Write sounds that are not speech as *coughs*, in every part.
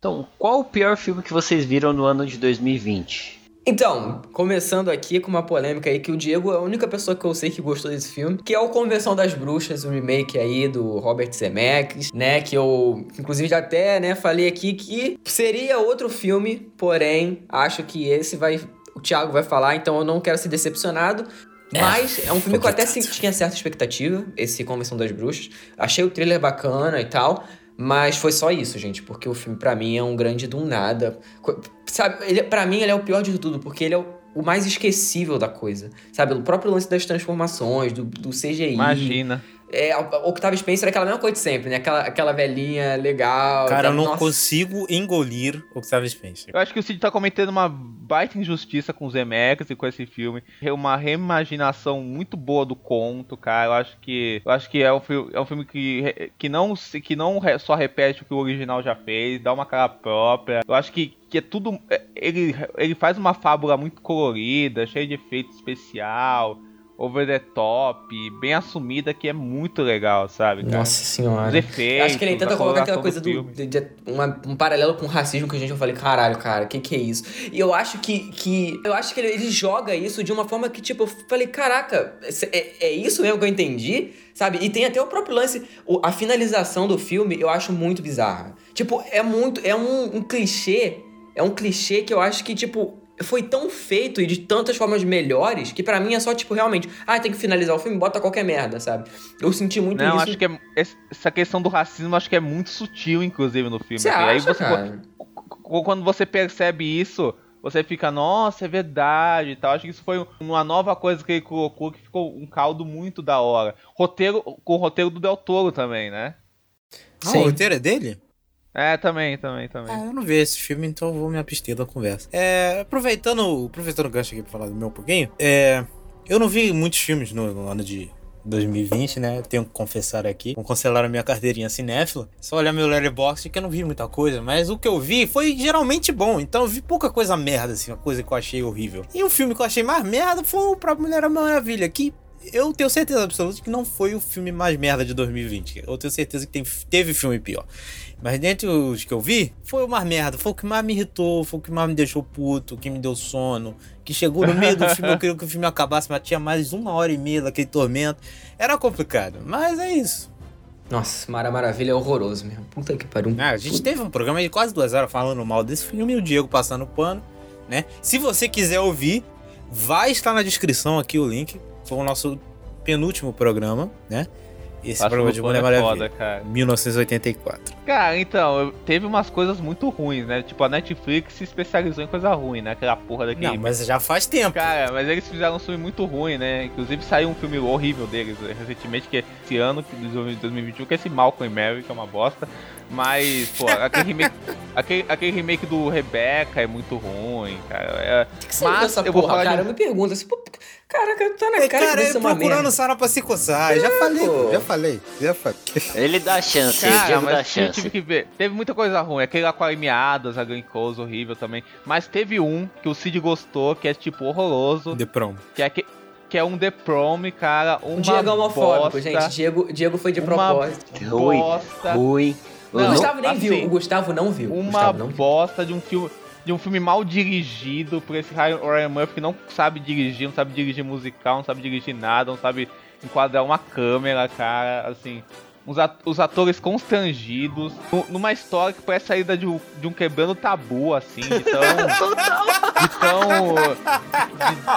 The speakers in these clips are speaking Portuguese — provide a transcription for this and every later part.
Então, qual o pior filme que vocês viram no ano de 2020? Então, começando aqui com uma polêmica aí que o Diego é a única pessoa que eu sei que gostou desse filme, que é o Convenção das Bruxas, o remake aí do Robert Zemeckis, né, que eu inclusive já até, né, falei aqui que seria outro filme, porém, acho que esse vai o Thiago vai falar, então eu não quero ser decepcionado. É, mas é um filme que eu até tinha certa expectativa, esse Convenção das Bruxas. Achei o trailer bacana e tal, mas foi só isso, gente, porque o filme para mim é um grande do nada. Sabe, ele, para mim ele é o pior de tudo, porque ele é o, o, mais esquecível da coisa. Sabe, o próprio lance das transformações, do, do CGI. Imagina. É, Octavio Spencer é aquela mesma coisa de sempre, né? Aquela, aquela velhinha legal. Cara, eu não nossa. consigo engolir Octavio Spencer. Eu acho que o Cid tá cometendo uma baita injustiça com os Zemeckis e com esse filme. É uma reimaginação muito boa do conto, cara. Eu acho que eu acho que é um, é um filme que, que não, que não só repete o que o original já fez, dá uma cara própria. Eu acho que que é tudo. É, ele, ele faz uma fábula muito colorida, cheia de efeito especial over the top, bem assumida, que é muito legal, sabe? Cara? Nossa senhora. Os efeitos. Acho que ele tenta colocar aquela coisa do. do de, de, uma, um paralelo com o racismo que a gente eu falei, caralho, cara, que que é isso? E eu acho que. que eu acho que ele, ele joga isso de uma forma que, tipo, eu falei, caraca, é, é isso mesmo que eu entendi? Sabe? E tem até o próprio lance, a finalização do filme eu acho muito bizarra. Tipo, é muito. É um, um clichê. É um clichê que eu acho que, tipo, foi tão feito e de tantas formas melhores que para mim é só, tipo, realmente, ah, tem que finalizar o filme, bota qualquer merda, sabe? Eu senti muito Não, isso. acho que é, essa questão do racismo acho que é muito sutil, inclusive, no filme. Você assim. acha, aí você, cara? Quando você percebe isso, você fica, nossa, é verdade e tal. Acho que isso foi uma nova coisa que ele colocou que ficou um caldo muito da hora. Roteiro, com o roteiro do Del Toro também, né? Ah, o roteiro é dele? É, também, também, também. Ah, eu não vi esse filme, então vou me abster da conversa. É, aproveitando, aproveitando o gancho aqui pra falar do meu um pouquinho, é, eu não vi muitos filmes no, no ano de 2020, né? Tenho que confessar aqui. Vou cancelar a minha carteirinha cinéfila. Só olhar meu letterboxd que eu não vi muita coisa. Mas o que eu vi foi geralmente bom. Então eu vi pouca coisa merda, assim. Uma coisa que eu achei horrível. E o filme que eu achei mais merda foi o próprio Mulher Maravilha. Que eu tenho certeza absoluta que não foi o filme mais merda de 2020. Eu tenho certeza que tem, teve filme pior. Mas dentre os que eu vi, foi uma merda. Foi o que mais me irritou, foi o que mais me deixou puto, o que me deu sono. Que chegou no meio do *laughs* filme, eu queria que o filme acabasse, mas tinha mais uma hora e meia daquele tormento. Era complicado, mas é isso. Nossa, Mara Maravilha é horroroso mesmo. Puta que pariu. Ah, a gente teve um programa de quase duas horas falando mal desse filme e o Diego passando pano, né? Se você quiser ouvir, vai estar na descrição aqui o link. Foi o nosso penúltimo programa, né? Esse Acho programa de Mulher é Maravilha. Foda, cara. 1984. Cara, então, teve umas coisas muito ruins, né? Tipo, a Netflix se especializou em coisa ruim, né? Aquela porra daquele. Não, mas já faz tempo. Cara, mas eles fizeram um filme muito ruim, né? Inclusive saiu um filme horrível deles recentemente, que é esse ano, de 2021, que é esse Malcolm e Mary, que é uma bosta. Mas, pô, aquele remake, *laughs* aquele, aquele remake do Rebecca é muito ruim, cara. É, que que mas essa eu porra, vou falar cara? De... Eu me pergunto assim, caraca, tá na cara, cara que procurando Sara pra se coçar. É, já falei, pô. já falei, já falei. *laughs* Ele dá chance, cara, Diego dá chance. Tive que ver. Teve muita coisa ruim. Aquele lá com a Amy Adams, a Glenn Close, horrível também. Mas teve um que o Cid gostou, que é tipo horroroso. The Prom. Que é que que é um The Prom, cara. Uma Diego é homofóbico, bosta, gente. Diego, Diego foi de propósito. Bosta. Rui. O Gustavo nem assim, viu. O Gustavo não viu. Uma não bosta viu. de um filme. De um filme mal dirigido por esse Ryan Murphy que não sabe dirigir, não sabe dirigir musical, não sabe dirigir nada, não sabe enquadrar uma câmera, cara, assim os atores constrangidos, numa história que parece saída de um, de um quebrando tabu, assim, de tão. *laughs* de tão.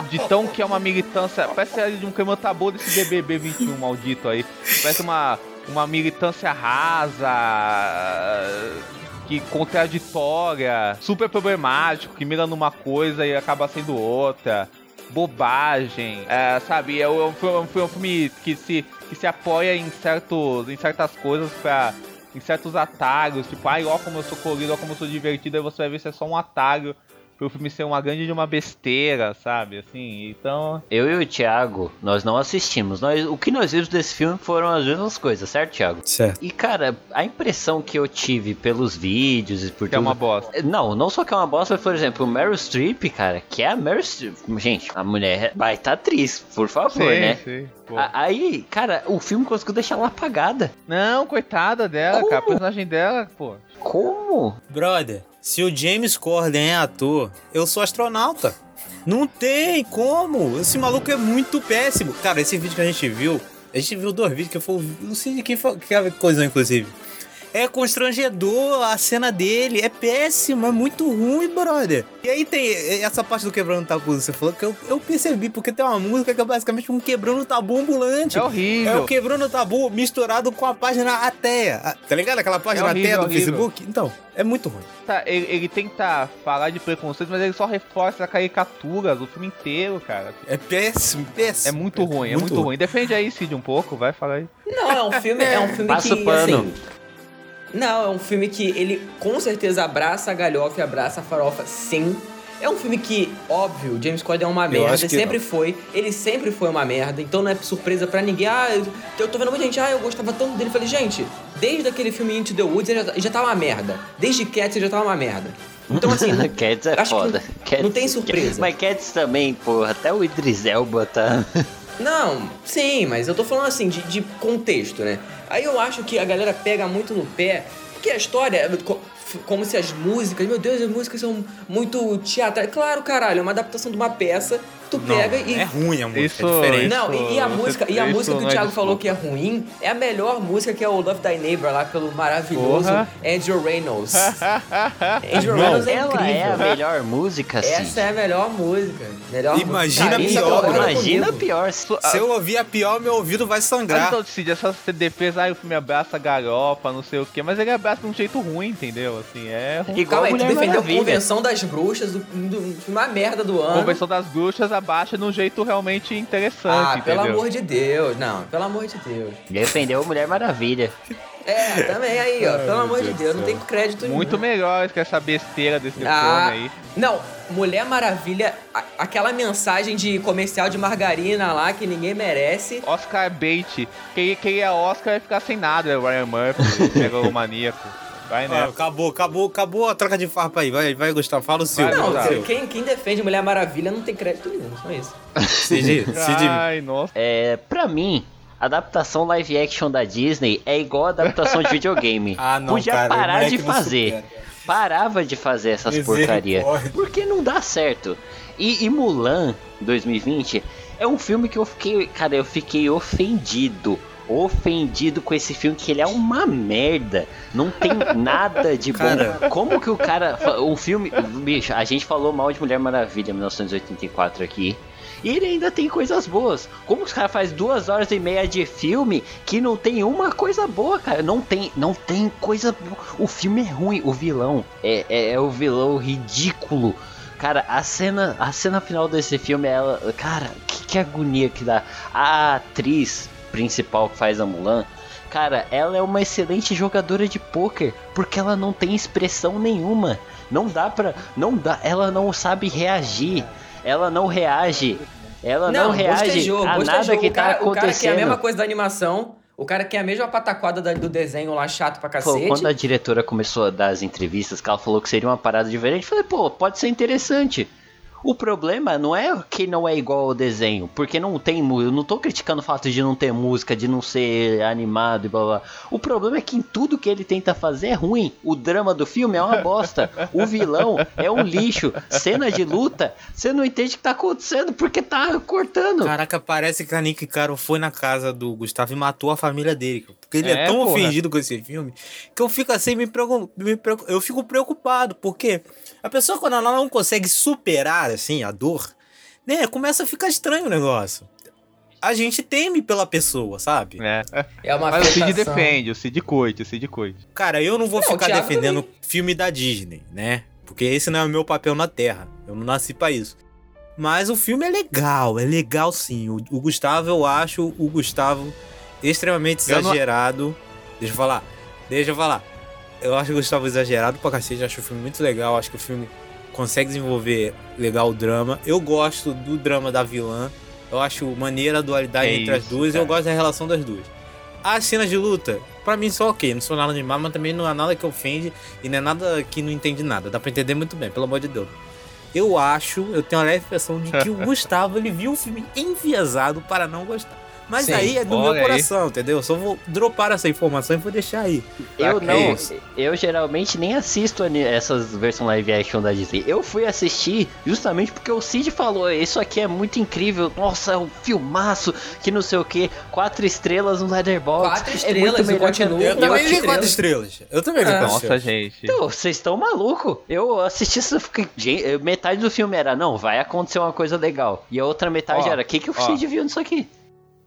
De, de, tão que é uma militância. Parece saída de um quebrando tabu desse BBB 21 maldito aí. Parece uma, uma militância rasa. Que contraditória, super problemático, que mira numa coisa e acaba sendo outra bobagem, é, sabe? É um, é um, é um filme que se que se apoia em, certos, em certas coisas para em certos atalhos, tipo, ai, ó como eu sou colorido, ó como eu sou divertido, aí você vai ver se é só um atalho Pro filme ser uma grande de uma besteira, sabe? Assim, então. Eu e o Thiago, nós não assistimos. Nós, o que nós vimos desse filme foram as mesmas coisas, certo, Thiago? Certo. E, cara, a impressão que eu tive pelos vídeos e por Que é tudo... uma bosta. Não, não só que é uma bosta, mas, por exemplo, o Meryl Streep, cara, que é a Meryl Streep. Gente, a mulher vai tá atriz, por favor, Sim, né? sim. pô. A- Aí, cara, o filme conseguiu deixar ela apagada. Não, coitada dela, Como? cara. A personagem dela, pô. Como? Brother, se o James Corden é ator, eu sou astronauta. Não tem como. Esse maluco é muito péssimo. Cara, esse vídeo que a gente viu, a gente viu dois vídeos que foi. Não sei de quem foi, que coisa, inclusive. É constrangedor a cena dele, é péssimo, é muito ruim, brother. E aí tem essa parte do quebrando tabu, você falou que eu, eu percebi, porque tem uma música que é basicamente um quebrando tabu ambulante. É É horrível. o quebrando tabu misturado com a página ateia. Ah, Tá ligado? Aquela página É horrível, ateia do horrível. Facebook? Então, é muito ruim. Tá, ele, ele tenta falar de preconceito, mas ele só reforça a caricatura do filme inteiro, cara. É péssimo, péssimo. É muito ruim, é muito ruim. Defende aí, Cid, um pouco, vai, fala aí. Não, é um filme, é um filme Passa que, o pano. assim... Não, é um filme que ele com certeza abraça a galhofa e abraça a farofa, sim. É um filme que, óbvio, James Corden é uma merda, sempre foi. Ele sempre foi uma merda, então não é surpresa pra ninguém. Ah, eu, eu tô vendo muita gente, ah, eu gostava tanto dele. Falei, gente, desde aquele filme Into the Woods ele já, ele já tava uma merda. Desde Cats ele já tava uma merda. Então, assim, *laughs* Cats é foda. não- Cats- não tem surpresa. Mas Cats também, porra, até o Idris Elba tá... *laughs* Não, sim, mas eu tô falando assim, de, de contexto, né? Aí eu acho que a galera pega muito no pé, porque a história é co- como se as músicas, meu Deus, as músicas são muito teatrais. Claro, caralho, é uma adaptação de uma peça, tu Não, pega e. É ruim a música, Isso- é diferente. Não, e, e a música, e a isso música que não o é Thiago falou desculpa. que é ruim é a melhor música que é o Love Thy Neighbor lá pelo maravilhoso Porra. Andrew Reynolds. *laughs* Andrew Não, Reynolds é Ela incrível. é a melhor música, Essa Cid. é a melhor música. Melhor Imagina isso pior, concorda Imagina comigo. pior. Se eu ouvir a pior, meu ouvido vai sangrar. então, Cid, essa defesa, aí o filme abraça a garopa, não sei o quê, mas ele abraça de um jeito ruim, entendeu? Assim, é ruim. Igual Calma aí, tu defendeu a. Convenção das Bruxas, do, do, uma merda do A ano. Convenção das Bruxas abaixa de um jeito realmente interessante, Ah, entendeu? pelo amor de Deus. Não, pelo amor de Deus. Defendeu a Mulher Maravilha. É, também aí, ó. Ai, pelo amor de Deus do Deus, não tem crédito Muito nenhum. melhor que essa besteira desse Ah, filme aí. não, Mulher Maravilha, a- aquela mensagem de comercial de margarina lá que ninguém merece. Oscar bait. Quem, quem é Oscar vai ficar sem nada, é o Ryan Murphy, *laughs* megalomaníaco. Vai Ah, nessa. acabou, acabou, acabou a troca de farpa aí. Vai, vai Gustavo, fala o seu. Vai, Não, seu. quem, quem defende Mulher Maravilha não tem crédito nenhum, só isso. *laughs* Cid, Cid, Ai, nossa. É, pra mim, adaptação live action da Disney é igual a adaptação de *laughs* videogame. Ah, não, Podia cara, parar de fazer. Parava de fazer essas porcaria. Misericórdia. Porque não dá certo. E, e Mulan 2020 é um filme que eu fiquei, cara, eu fiquei ofendido. Ofendido com esse filme, que ele é uma merda. Não tem nada de bom. Cara. Como que o cara. O filme. Bicho, a gente falou mal de Mulher Maravilha 1984 aqui. E ele ainda tem coisas boas. Como os caras fazem duas horas e meia de filme que não tem uma coisa boa, cara? Não tem, não tem coisa boa. O filme é ruim. O vilão é, é, é o vilão ridículo. Cara, a cena, a cena final desse filme é ela. Cara, que, que agonia que dá. A atriz principal que faz a Mulan. Cara, ela é uma excelente jogadora de pôquer, porque ela não tem expressão nenhuma. Não dá pra. Não dá. Ela não sabe reagir. Ela não reage. Ela não, reage bostejou, a nada que o cara, tá O cara quer a mesma acontecendo. coisa da animação, o cara quer a mesma pataquada da- do desenho lá chato pra Pô, cacete. quando a diretora começou a dar as entrevistas, que ela falou que seria uma parada diferente, eu falei, pô, pode ser interessante. O problema não é que não é igual ao desenho, porque não tem música. Eu não tô criticando o fato de não ter música, de não ser animado e blá blá. O problema é que em tudo que ele tenta fazer é ruim. O drama do filme é uma bosta. O vilão é um lixo. Cena de luta, você não entende o que tá acontecendo porque tá cortando. Caraca, parece que a Nick Caro foi na casa do Gustavo e matou a família dele. Porque ele é, É, tão porra. ofendido com esse filme que eu fico assim, me preocup, me preocup- eu fico preocupado. Porque a pessoa, quando ela não consegue superar, assim, a dor, né, começa a ficar estranho o negócio. A gente teme pela pessoa, sabe? É. É uma Mas o Cid defende, o Cid curte, o Cid curte. Cara, eu não vou Não, ficar defendendo filme da Disney, né? Porque esse não é o meu papel na Terra. Eu não nasci pra isso. Mas o filme é legal, é legal sim. O, o Gustavo, eu acho o Gustavo extremamente Eu não- exagerado. Deixa eu falar, deixa eu falar. Eu acho o Gustavo exagerado pra cacete, acho o filme muito legal, acho que o filme consegue desenvolver legal o drama. Eu gosto do drama da vilã. Eu acho maneira a dualidade É entre as isso, duas e eu cara. gosto da relação das duas. As cenas de luta, pra mim só ok, não sou nada animado, mas também não é nada que ofende e não é nada que não entende nada. Dá pra entender muito bem, pelo amor de Deus. Eu acho, eu tenho a leve impressão de que o *laughs* Gustavo ele viu o filme enviesado para não gostar. Mas Sim. aí é do meu aí. coração, entendeu? Eu só vou dropar essa informação e vou deixar aí. Eu não, eu geralmente nem assisto essas versões live action da Disney. Eu fui assistir justamente porque o Cid falou: Isso aqui é muito incrível, nossa, é um filmaço, que não sei o que, quatro estrelas no Letterboxd. Quatro é estrelas, muito eu melhor continuo que... Eu também quatro vi quatro estrelas. Eu também vi Ah. quatro Nossa, gente. Então, vocês estão malucos. Eu assisti isso, fiquei- gente, metade do filme era, não, vai acontecer uma coisa legal. E a outra metade Ó, era, o que, que o ó. Cid viu nisso aqui?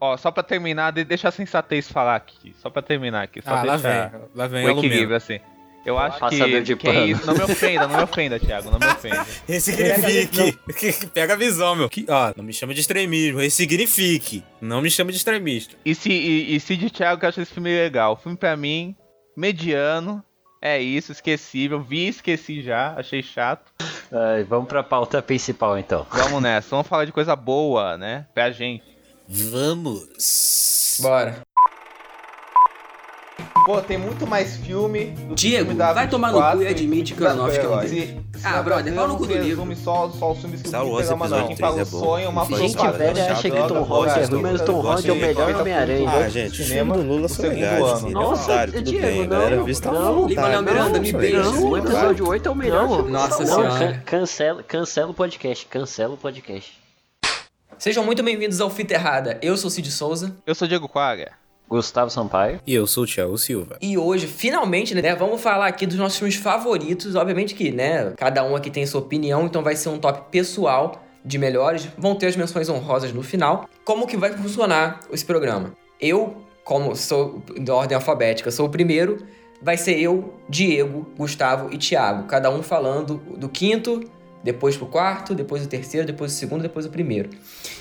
Ó, só pra terminar, de- deixa a sensatez falar aqui. Só pra terminar aqui. Só Ah, lá vem. Lá vem o equilíbrio, assim. Eu acho Passador que, de que é. Não me ofenda, não me ofenda, Thiago. Não me ofenda. *laughs* Ressignifique. Pega a visão, meu. Que- ó, não me chama de extremismo. Ressignifique. Não me chama de extremista. E se, e, e se de Thiago que acha esse filme legal? O filme pra mim, mediano. É isso, esquecível. Vi e esqueci já, achei chato. Ai, vamos pra pauta principal então. Vamos nessa, vamos falar de coisa boa, né? Pra gente. Vamos. Bora. Pô, tem muito mais filme do Diego, vai tomar no cu e admite que o Aronofsky é um Se, Ah, brother, pau no cu do livro. Só, só os filmes que Star o Wars episódio fala um três é bom. sonho, uma Gente, velha acha que Tom Holland é ruim, mas Tom Holland é o melhor Homem-Aranha. Ah, gente, o filme do Lula o são legais, ano. assim, Nossa, Diego, não, vista não, vontade. Lima-Leão Miranda, me beija. o episódio 8 é o melhor. Nossa. Senhora. Can- Cancela, cancela o podcast, cancela o podcast. Sejam muito bem-vindos ao Fita Errada. Eu sou o Cid Souza. Eu sou Diego Quaga. Gustavo Sampaio. E eu sou o Thiago Silva. E hoje, finalmente, né, vamos falar aqui dos nossos filmes favoritos. Obviamente que, né, cada um aqui tem sua opinião, então vai ser um top pessoal de melhores. Vão ter as menções honrosas no final. Como que vai funcionar esse programa? Eu, como sou da ordem alfabética, sou o primeiro. Vai ser eu, Diego, Gustavo e Thiago. Cada um falando do quinto, depois pro quarto, depois o terceiro, depois o segundo, depois o primeiro.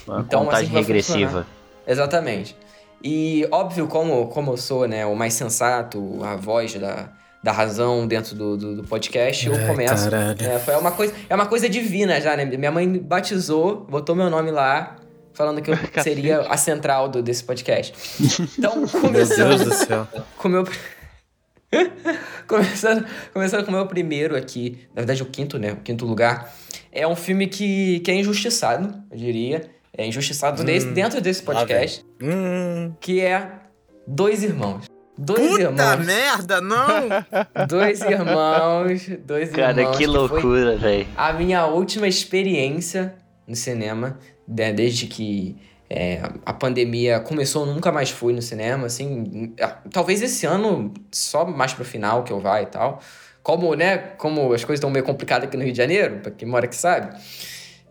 Uma Então, contagem assim regressiva. Exatamente. E óbvio, como, como eu sou né, o mais sensato, a voz da, da razão dentro do, do, do podcast, eu começo. caralho. É, foi uma coisa, é uma coisa divina já, né? Minha mãe batizou, botou meu nome lá, falando que eu *laughs* seria a central do, desse podcast. Então, Meu começando Deus do céu. com meu. *laughs* começando, começando com o meu primeiro aqui, na verdade o quinto, né? O quinto lugar. É um filme que, que é injustiçado, eu diria. É injustiçado nesse- dentro desse podcast, Hum. que é Dois Irmãos. Dois Puta irmãos. merda, não! *laughs* Dois irmãos. Dois Cara, irmãos. que foi loucura, velho. a minha última experiência no cinema, né, desde que é, a pandemia começou, eu nunca mais fui no cinema, assim, talvez esse ano, só mais pro final que eu vá e tal. Como, né, como as coisas estão meio complicadas aqui no Rio de Janeiro, pra quem mora aqui sabe,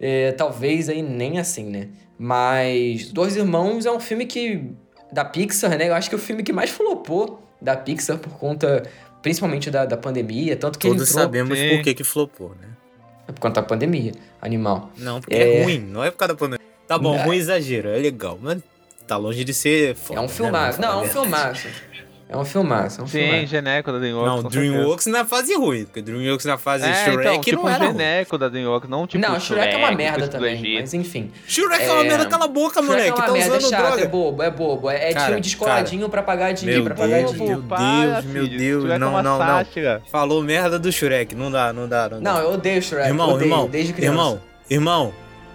é, talvez aí nem assim, né. Mas Dois Irmãos é um filme que, da Pixar, né, eu acho que é o filme que mais flopou da Pixar por conta, principalmente da, da pandemia, tanto que Todos entrou sabemos Sim. por que que flopou, né? por conta da pandemia, animal. Não, porque é, É. ruim, não é por causa da pandemia. Tá bom, ruim exagero, é legal, mas tá longe de ser foda, É um né? filmaço. Vamos Não, é um filmaço. É um filmaço, é um Sim, filmaço. genérico da DreamWorks. Não. DreamWorks na fase ruim, porque DreamWorks na fase É, Shrek então, tipo não era genérico da DreamWorks, não tipo não, Shrek é uma merda também, mas enfim. Shrek é uma É, merda, cala a boca, Shrek moleque, é uma tá merda, é usando chato, é droga. bobo, é bobo. É, é Cara, tio descoladinho pra pagar dinheiro, pra pagar Deus, dinheiro. meu para, Deus, meu Deus, Shrek é não, uma não, não. sátira. Falou merda do Shrek, não dá, não dá, não dá. Não, eu odeio Shrek, irmão, odeio, irmão, desde criança. irmão, irmão,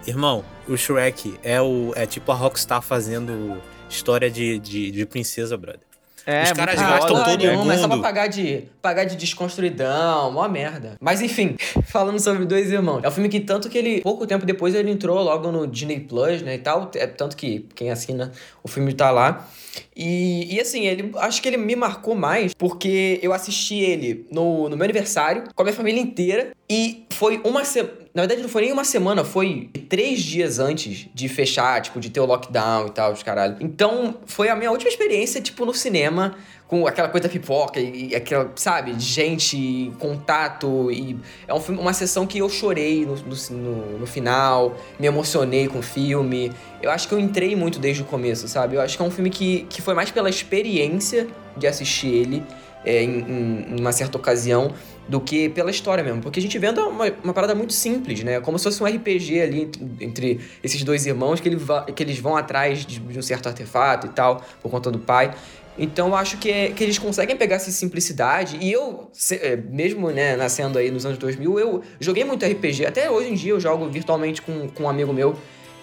irmão, o Shrek é o é tipo a Rockstar fazendo história de, de, de princesa, brother. É, Os caras gastam todo nenhuma, é só pra mundo. pagar de, pagar de desconstruidão, mó merda. Mas enfim, *laughs* falando sobre Dois Irmãos. É um filme que tanto que ele, pouco tempo depois, ele entrou logo no Disney Plus, né, e tal. É, tanto que quem assina o filme tá lá. E, e assim, ele acho que ele me marcou mais porque eu assisti ele no, no meu aniversário, com a minha família inteira. E foi uma semana. Na verdade, não foi nem uma semana, foi três dias antes de fechar, tipo, de ter o lockdown e tal, os caralho. Então, foi a minha última experiência, tipo, no cinema, com aquela coisa da pipoca e, e aquela, sabe, gente, contato. E é um filme, uma sessão que eu chorei no, no, no- final, me emocionei com o filme. Eu acho que eu entrei muito desde o começo, sabe? Eu acho que é um filme que, que foi mais pela experiência de assistir ele é, em, em, uma certa ocasião do que pela história mesmo. Porque a gente vendo uma, uma parada muito simples, né? Como se fosse um RPG ali entre, entre esses dois irmãos que, ele que eles vão atrás de, de, um certo artefato e tal, por conta do pai. Então eu acho que, é, que eles conseguem pegar essa simplicidade. E eu, se, é, mesmo né, nascendo aí nos anos 2000, eu joguei muito RPG. Até hoje em dia eu jogo virtualmente com, com um amigo meu.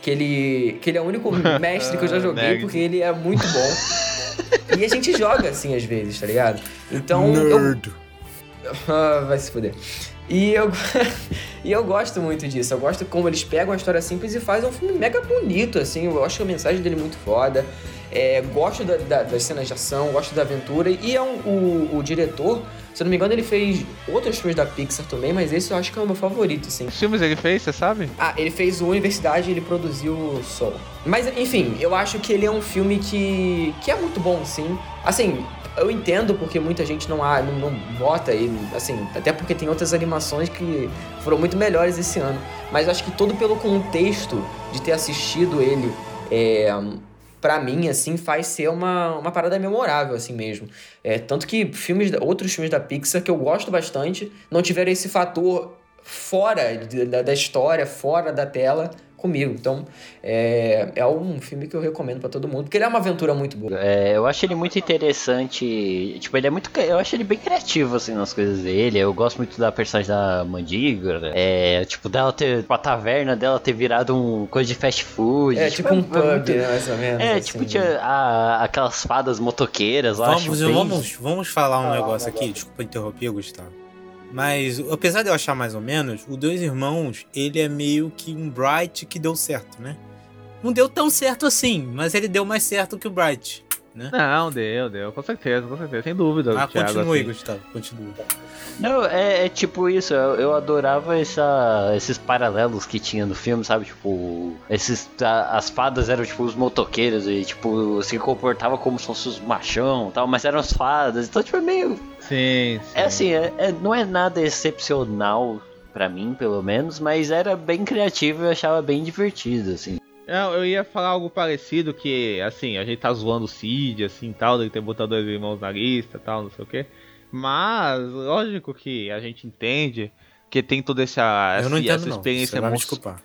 Que ele, que ele é o único *laughs* mestre que eu já joguei, porque ele é muito bom. e a gente joga assim às vezes, tá ligado? Então. Nerd. Eu, ah, vai se fuder. E eu, *laughs* e eu gosto muito disso. Eu gosto como eles pegam a história simples e fazem um filme mega bonito, assim. Eu acho a mensagem dele muito foda. É, gosto da, da, das cenas de ação, gosto da aventura. E é um, o, o diretor, se eu não me engano, ele fez outros filmes da Pixar também, mas esse eu acho que é o meu favorito, assim. Que filmes ele fez, você sabe? Ah, ele fez o Universidade e ele produziu Soul. Mas, enfim, eu acho que ele é um filme que, que é muito bom, sim. Assim, eu entendo porque muita gente não, há, não, não bota assim, até porque tem outras animações que foram muito melhores esse ano. Mas acho que todo pelo contexto de ter assistido ele, é, para mim, assim, faz ser uma, uma parada memorável, assim mesmo. É, tanto que filmes, outros filmes da Pixar que eu gosto bastante não tiveram esse fator fora da, da história, fora da tela, comigo. Então, é, é um filme que eu recomendo para todo mundo, porque ele é uma aventura muito boa. É, eu acho ele muito interessante. Tipo, ele é muito. Eu acho ele bem criativo, assim, nas coisas dele. Eu gosto muito da personagem da Mandígora. É, tipo, dela ter. Tipo, a taverna dela ter virado um coisa de fast food. É, tipo, tipo um é pub, muito... né, mais ou menos. É, assim. tipo, tinha a, aquelas fadas motoqueiras, vamos, acho. Vamos, bem... vamos falar um negócio aqui. Desculpa interromper, Gustavo. Mas, apesar de eu achar mais ou menos, o Dois Irmãos, ele é meio que um Bright que deu certo, né? Não deu tão certo assim, mas ele deu mais certo que o Bright, né? Não, deu, deu, com certeza, com certeza, sem dúvida. Ah, Thiago, continue, assim. Gustavo, continue. Não, é, é tipo isso, eu, eu adorava essa, esses paralelos que tinha no filme, sabe? Tipo, esses, a, as fadas eram tipo os motoqueiros e tipo, se comportava como se fossem os machão tal, mas eram as fadas, então tipo, é meio Sim, sim. É assim, é, é, não é nada excepcional para mim, pelo menos, mas era bem criativo e eu achava bem divertido, assim. Não, eu ia falar algo parecido que, assim, a gente tá zoando o Cid, assim, tal, ele ter botado dois irmãos na lista, tal, não sei o quê. Mas, lógico que a gente entende que tem toda essa, eu não essa, essa experiência emocional. me desculpar.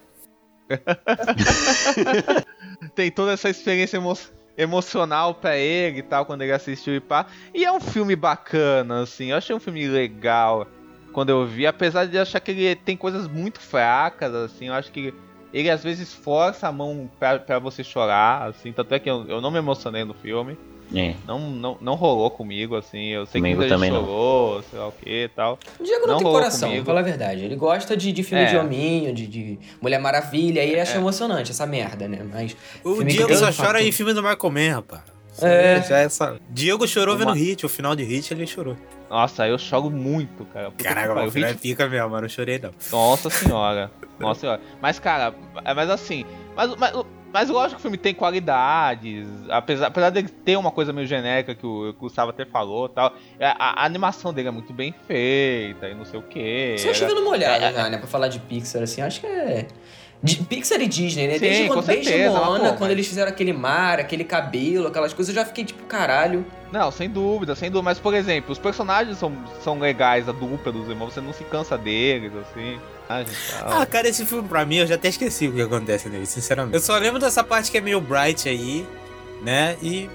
*laughs* *laughs* tem toda essa experiência emocional emocional para ele e tal, quando ele assistiu e pá. E é um filme bacana, assim, eu achei um filme legal quando eu vi, apesar de achar que ele tem coisas muito fracas, assim, eu acho que ele às vezes força a mão para você chorar, assim, tanto é que eu, eu não me emocionei no filme. É. Não, não, não rolou comigo, assim. Eu sei comigo que ele chorou, não. sei lá o que e tal. O Diego não, não tem coração, comigo. fala a verdade. Ele gosta de, de filme é. de hominho, de, de Mulher Maravilha, e ele acha é. emocionante essa merda, né? Mas. O Diego só chora em filme do Michael Mann, rapaz. É. Já é essa... Diego chorou Uma... vendo Hit, o final de Hit ele chorou. Nossa, eu choro muito, cara. Caraca, o final é pica mesmo, mas não chorei não. Nossa *laughs* senhora. Nossa senhora. Mas, cara, mas assim. Mas, mas mas lógico que o filme tem qualidades, apesar, apesar dele ter uma coisa meio genérica que o, Gustavo até falou tal. É, a, a, animação dele é muito bem feita e não sei o que. Você chega numa olhada é, já, né? Pra falar de Pixar, assim, acho que é. De Pixar e Disney, né? Sim, desde quando, certeza, desde Moana, quando mas... eles fizeram aquele mar, aquele cabelo, aquelas coisas, eu já fiquei tipo, caralho. Não, sem dúvida, sem dúvida. Mas, por exemplo, os personagens são, são legais, a dupla dos irmãos, você não se cansa deles, assim. Ah, cara, esse filme pra mim eu já até esqueci o que acontece nele, sinceramente. Eu só lembro dessa parte que é meio bright aí, né? E.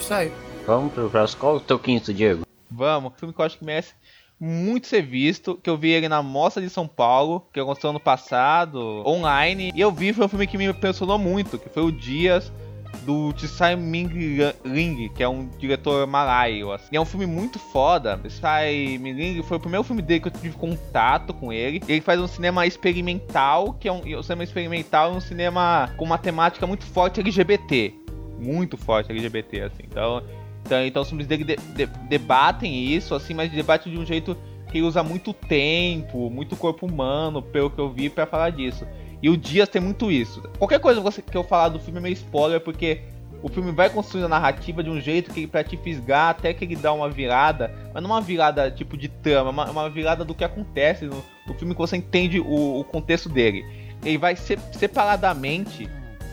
Sai. Vamos pro próximo. Qual o teu quinto, Diego? Vamos, filme que eu acho que merece muito ser visto, que eu vi ele na Mostra de São Paulo, que aconteceu ano passado, online, e eu vi foi um filme que me impressionou muito, que foi o Dias do Tsai Ming Ling, que é um diretor malaio. Assim. É um filme muito foda. Tsai Ming Ling foi o primeiro filme dele que eu tive contato com ele. Ele faz um cinema experimental, que é um, o cinema experimental é um cinema com uma temática muito forte LGBT. Muito forte LGBT, assim. Então, então, então os filmes dele de, de, debatem isso, assim, mas debatem de um jeito que usa muito tempo, muito corpo humano, pelo que eu vi, para falar disso. E o Dias tem muito isso. Qualquer coisa que eu falar do filme é meio spoiler, porque o filme vai construindo a narrativa de um jeito que pra te fisgar até que ele dá uma virada, mas não uma virada tipo de trama, uma, uma virada do que acontece no, no filme que você entende o, o, contexto dele. Ele vai se, separadamente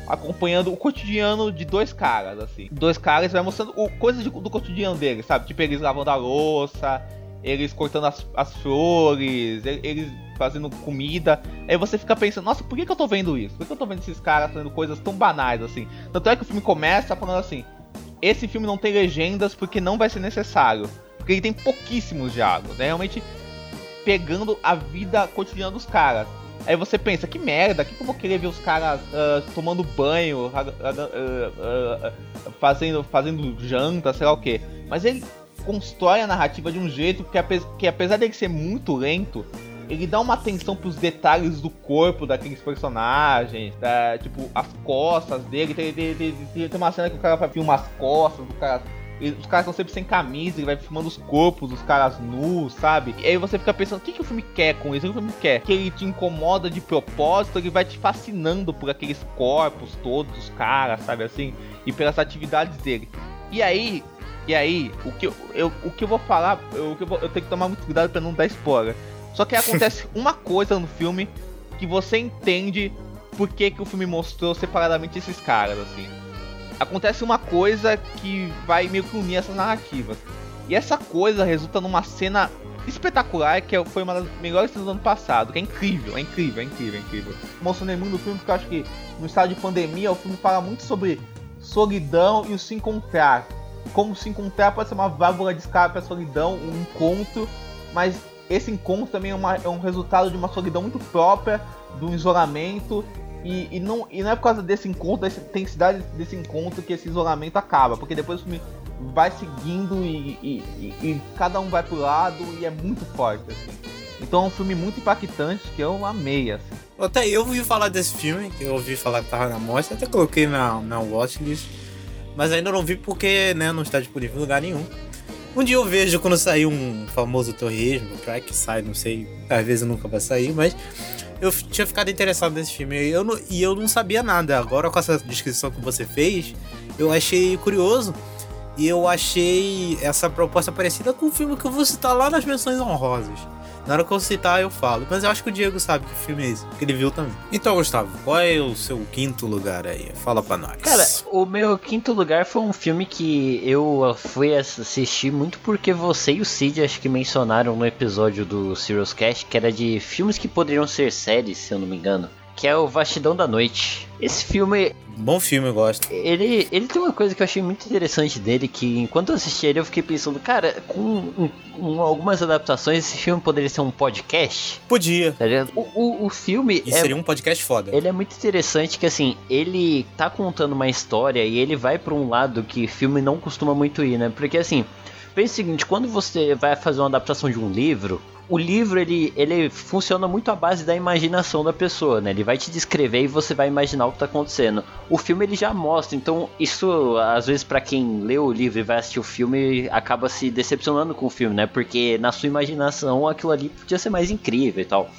acompanhando o cotidiano de dois caras, assim. Dois caras vai mostrando o, coisas do cotidiano deles, sabe? Tipo, eles lavando a louça, eles cortando as, as flores, eles fazendo comida. Aí você fica pensando, nossa, por que, que eu tô vendo isso? Por que, que eu tô vendo esses caras fazendo coisas tão banais assim? Tanto é que o filme começa falando assim: esse filme não tem legendas porque não vai ser necessário. Porque ele tem pouquíssimos diálogos, né? Realmente pegando a vida cotidiana dos caras. Aí você pensa, que merda, que, que eu vou querer ver os caras uh, tomando banho, uh, uh, fazendo, fazendo janta, sei lá o que. Mas ele constrói a narrativa de um jeito que, apesar, que apesar dele ser muito lento, ele dá uma atenção pros detalhes do corpo daqueles personagens, da, tipo, as costas dele. Tem, tem, tem, tem, uma cena que o cara filma as costas do cara. Os caras estão sempre sem camisa, ele vai filmando os corpos dos caras nus, sabe? E aí você fica pensando, o que, que o filme quer com isso? O que o filme quer? Que ele te incomoda de propósito, ele vai te fascinando por aqueles corpos todos, os caras, sabe assim? E pelas atividades dele. E aí, e aí, o que eu, eu o que eu vou falar, eu, o que eu, vou, eu tenho que tomar muito cuidado para não dar spoiler. Só que *laughs* acontece uma coisa no filme que você entende por que, que o filme mostrou separadamente esses caras, assim. Acontece uma coisa que vai meio que unir essas narrativas. E essa coisa resulta numa cena espetacular, que foi uma das melhores cenas do ano passado, que é incrível, é incrível, é incrível, é incrível. Emocionei muito no filme porque eu acho que no estado de pandemia o filme fala muito sobre solidão e o se encontrar como se encontrar pode ser uma válvula de escape para a solidão, um encontro, mas esse encontro também é, uma, é, um resultado de uma solidão muito própria, do isolamento, e, e, não, e não é por causa desse encontro, da intensidade desse encontro que esse isolamento acaba, porque depois o filme vai seguindo e, e, e cada um vai pro lado e é muito forte, assim. Então é um filme muito impactante que eu amei, assim. Até eu ouvi falar desse filme, que eu ouvi falar que tava na mostra, até coloquei na, na watchlist. Mas ainda não vi porque né, não está disponível em lugar nenhum. Um dia eu vejo quando sair um famoso torresmo, track sai, não sei, às vezes nunca vai sair, mas eu tinha ficado interessado nesse filme eu não, e eu não sabia nada. Agora com essa descrição que você fez, eu achei curioso e eu achei essa proposta parecida com o filme que eu vou citar lá nas menções honrosas. Na hora que eu citar, eu falo. Mas eu acho que o Diego sabe que filme é esse, porque ele viu também. Então, Gustavo, qual é o seu quinto lugar aí? Fala pra nós. Cara, o meu quinto lugar foi um filme que eu fui assistir muito porque você e o Cid acho que mencionaram no episódio do Serious Cast, que era de filmes que poderiam ser séries, se eu não me engano que é o Vastidão da Noite. Esse filme. Bom filme, eu gosto. Ele, ele tem uma coisa que eu achei muito interessante dele, que enquanto eu assisti ele, eu fiquei pensando, cara, com, com algumas adaptações, esse filme poderia ser um podcast? Podia. Tá o, o, o, filme. E é, seria um podcast foda. Ele é muito interessante que, assim, ele tá contando uma história e ele vai pra um lado que filme não costuma muito ir, né? Porque, assim. Pensa o seguinte, quando você vai fazer uma adaptação de um livro, o livro ele, ele funciona muito à base da imaginação da pessoa, né? Ele vai te descrever e você vai imaginar o que está acontecendo. O filme ele já mostra, então isso às vezes para quem lê o livro e vai assistir o filme acaba se decepcionando com o filme, né? Porque na sua imaginação aquilo ali podia ser mais incrível e tal.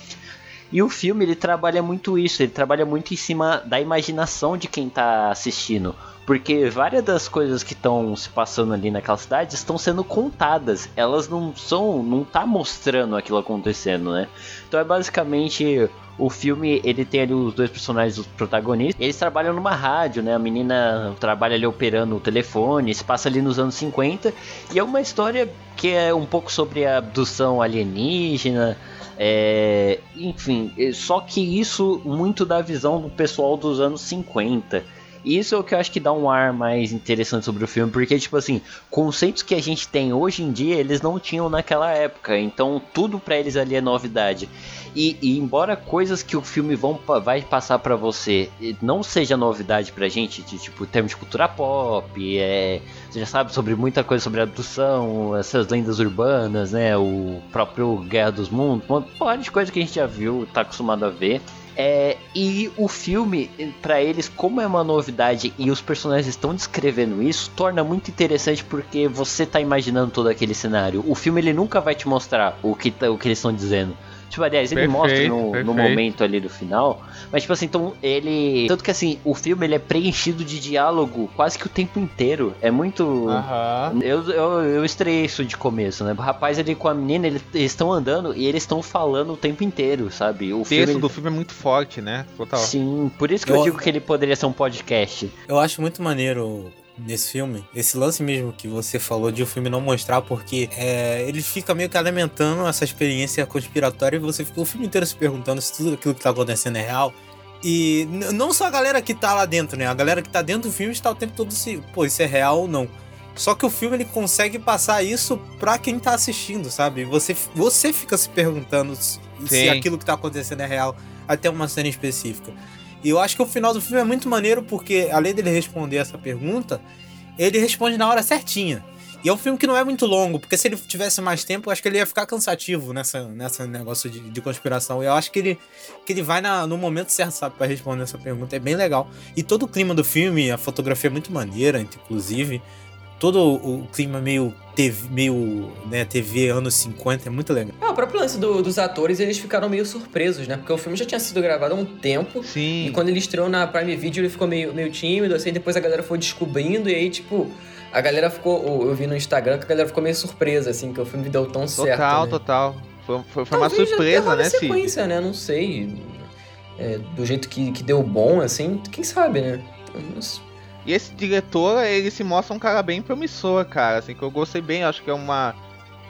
E o filme ele trabalha muito isso, ele trabalha muito em cima da imaginação de quem está assistindo. Porque várias das coisas que estão se passando ali naquela cidade estão sendo contadas. Elas não são. não tá mostrando aquilo acontecendo, né? Então é basicamente. O filme, ele tem ali os dois personagens, os protagonistas. Eles trabalham numa rádio, né? A menina trabalha ali operando o telefone. Se passa ali nos anos 50. E é uma história que é um pouco sobre a abdução alienígena. É, enfim, só que isso muito da visão do pessoal dos anos 50 isso é o que eu acho que dá um ar mais interessante sobre o filme, porque, tipo assim, conceitos que a gente tem hoje em dia, eles não tinham naquela época, então tudo para eles ali é novidade. E, e, embora coisas que o filme vão, vai passar para você não seja novidade pra gente, de tipo, termos de cultura pop, é, você já sabe sobre muita coisa sobre abdução, essas lendas urbanas, né, o próprio Guerra dos Mundos, uma porra de coisa que a gente já viu, tá acostumado a ver. É, e o filme, para eles, como é uma novidade e os personagens estão descrevendo isso, torna muito interessante porque você tá imaginando todo aquele cenário. O filme ele nunca vai te mostrar o que, tá, o que eles estão dizendo. Tipo, aliás, ele Perfeito, mostra no, no momento ali do final. Mas, tipo assim, então ele. Tanto que assim, o filme ele é preenchido de diálogo quase que o tempo inteiro. É muito. Aham. Eu, eu, eu estreiei isso de começo, né? O rapaz ali com a menina, eles estão andando e eles estão falando o tempo inteiro, sabe? O O texto filme. do filme é muito forte, né? Total. Sim, por isso que eu Eu- digo que ele poderia ser um podcast. Eu acho muito maneiro nesse filme, esse lance mesmo que você falou de o filme não mostrar, porque é, ele fica meio que alimentando essa experiência conspiratória e você fica o filme inteiro se perguntando se tudo aquilo que tá acontecendo é real. E não só a galera que tá lá dentro, né? A galera que tá dentro do filme está o tempo todo se, pô, isso é real ou não. Só que o filme ele consegue passar isso pra quem tá assistindo, sabe? Você, você fica se perguntando se, se aquilo que tá acontecendo é real até uma cena específica. E eu acho que o final do filme é muito maneiro porque, além dele responder essa pergunta, ele responde na hora certinha. E é um filme que não é muito longo, porque se ele tivesse mais tempo, eu acho que ele ia ficar cansativo nessa, nessa negócio de, de conspiração. E eu acho que ele, que ele vai na- no momento certo, sabe, pra responder essa pergunta. É bem legal. E todo o clima do filme, a fotografia é muito maneira, inclusive. Todo o, clima meio TV, meio, né, TV anos 50 é muito legal. Ah, o próprio lance do- dos atores, eles ficaram meio surpresos, né? Porque o filme já tinha sido gravado há um tempo. Sim. E quando ele estreou na Prime Video, ele ficou meio, meio tímido, assim, depois a galera foi descobrindo, e aí, tipo, a galera ficou. Eu vi no Instagram que a galera ficou meio surpresa, assim, que o filme deu tão certo. Total, né? total. Foi, foi, foi uma surpresa, né, Cid? sequência, né? Não sei. É, do jeito que, que deu bom, assim, quem sabe, né? Eu não sei. E esse diretor, ele se mostra um cara bem promissor, cara. Assim, que eu gostei bem, acho que é uma.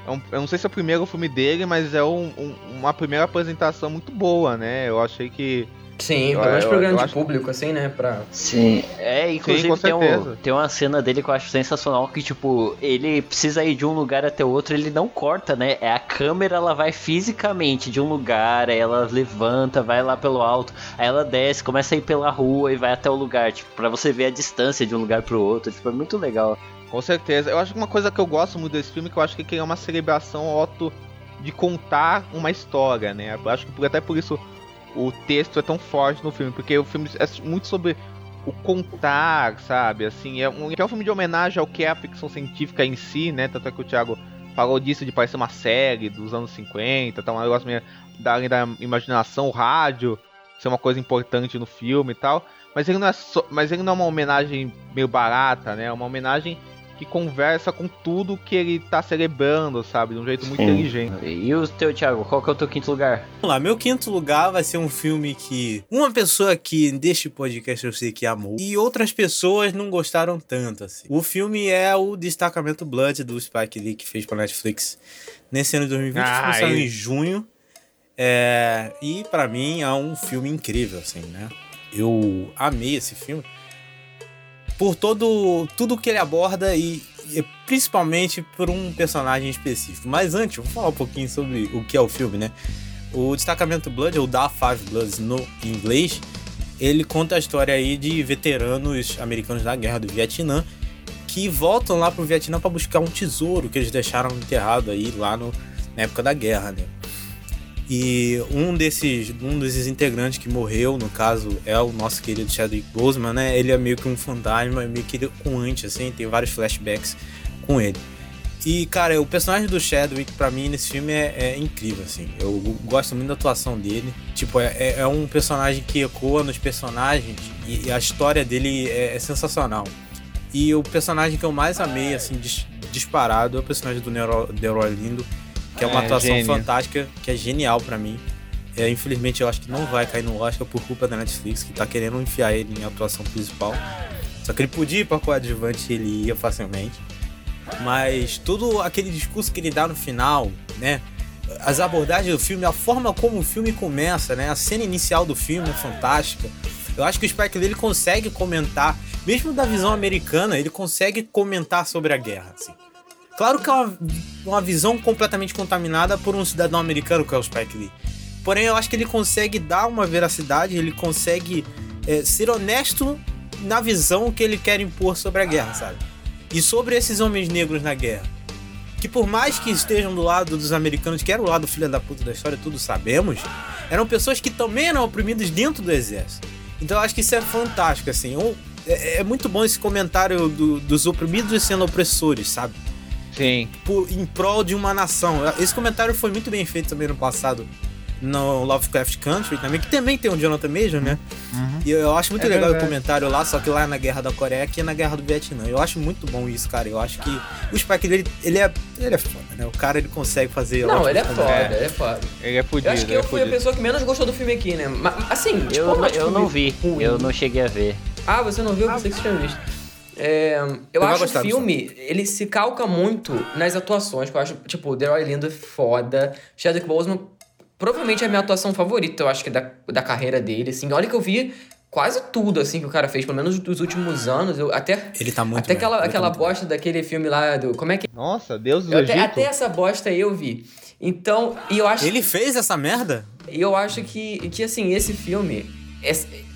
é um- eu não sei se é o primeiro filme dele, mas é um- um- uma primeira apresentação muito boa, né? Eu achei que. Sim, Eu- pelo menos programa de acho- público, assim, né? Pra... Sim. É, inclusive com tem, um, tem uma cena dele que eu acho sensacional que, tipo, ele precisa ir de um lugar até outro, ele não corta, né? É a câmera, ela vai fisicamente de um lugar, aí ela levanta, vai lá pelo alto, aí ela desce, começa a ir pela rua e vai até o lugar, tipo, pra você ver a distância de um lugar pro outro. Tipo, é muito legal. Com certeza. Eu acho que uma coisa que eu gosto muito desse filme, que eu acho que ele é uma celebração auto de contar uma história, né? Eu acho que até por isso o texto é tão forte no filme, porque o filme é muito sobre o contar, sabe? Assim, é um, é um filme de homenagem ao que é a ficção científica em si, né? Tanto é que o Thiago falou disso de parecer uma série dos anos 50, tá um negócio meio da da imaginação, o rádio ser uma coisa importante no filme e tal. Mas ele não é só, mas ele não é uma homenagem meio barata, né? É uma homenagem que conversa com tudo que ele tá celebrando, sabe? De um jeito muito Sim. inteligente. E o teu, Thiago, qual que é o teu quinto lugar? Vamos lá, meu quinto lugar vai ser um filme que uma pessoa aqui deste podcast eu sei que amou e outras pessoas não gostaram tanto assim. O filme é o Destacamento Blood do Spike Lee que fez pra Netflix nesse ano de 2020, o filme Ai. saiu em junho. É, e pra mim é um filme incrível assim, né? Eu amei esse filme por todo tudo que ele aborda e, e principalmente por um personagem específico. Mas antes, vou falar um pouquinho sobre o que é o filme, né? O Destacamento Blood, ou Da Five Bloods no inglês, ele conta a história aí de veteranos americanos da Guerra do Vietnã que voltam lá pro Vietnã para buscar um tesouro que eles deixaram enterrado aí lá no, na época da guerra, né? E um desses, um desses integrantes que morreu, no caso, é o nosso querido Chadwick Boseman, né? Ele é meio que um fantasma, meio que recuante, assim, tem vários flashbacks com ele. E, cara, o personagem do Chadwick, pra mim, nesse filme é, é incrível, assim. Eu gosto muito da atuação dele. Tipo, é, é- é um personagem que ecoa nos personagens e, e a história dele é, é sensacional. E o personagem que eu mais amei, assim, dis- disparado, é o personagem do Nero- Delroy Lindo, que é uma É, atuação gênio. fantástica, que é genial pra mim. É, infelizmente, eu acho que não vai cair no Oscar por culpa da Netflix, que tá querendo enfiar ele em atuação principal. Só que ele podia ir pra coadjuvante, ele ia facilmente. Mas todo aquele discurso que ele dá no final, né? As abordagens do filme, a forma como o filme começa, né? A cena inicial do filme é fantástica. Eu acho que o Spike Lee ele consegue comentar, mesmo da visão americana, ele consegue comentar sobre a guerra, assim. Claro que é uma, uma visão completamente contaminada por um cidadão americano que é o Spike Lee. Porém, eu acho que ele consegue dar uma veracidade, ele consegue é, ser honesto na visão que ele quer impor sobre a guerra, sabe? E sobre esses homens negros na guerra. Que por mais que estejam do lado dos americanos, que era o lado filha da puta da história, todos sabemos, eram pessoas que também eram oprimidas dentro do exército. Então eu acho que isso é fantástico, assim. É, é muito bom esse comentário do- dos oprimidos sendo opressores, sabe? Sim. por- em prol de uma nação. Esse comentário foi muito bem feito também no passado no Lovecraft Country também, que também tem o Jonathan Major, né? Uhum. E eu acho muito é legal verdade. o comentário lá, só que lá na Guerra da Coreia, aqui na Guerra do Vietnã. Eu acho muito bom isso, cara. Eu acho que o Spike, ele, ele, é, ele é foda, né? O cara, ele consegue fazer... Não, ele é foda, ele é foda. Ele é fudido. Eu acho que ele eu é fui a pessoa que menos gostou do filme aqui, né? Mas, assim, tipo, Eu, não é, eu tipo, não vi, ruim. eu não cheguei a ver. Ah, você não viu? Eu pensei que você tinha visto. É, eu acho gostar o filme, ele se calca muito nas atuações, que eu acho, tipo, o Deroy Lindo é foda, Chadwick Boseman, provavelmente é a minha atuação favorita, eu acho que da, da carreira dele, assim. Olha que eu vi quase tudo, assim, que o cara fez, pelo menos dos últimos anos, eu até... Ele tá muito Até bem, aquela, tá aquela muito bem. bosta daquele filme lá do... Como é que... Nossa, Deus do Eu até, até essa bosta eu vi. Então, e eu acho Ele fez essa merda? e eu acho que, que assim, esse filme é-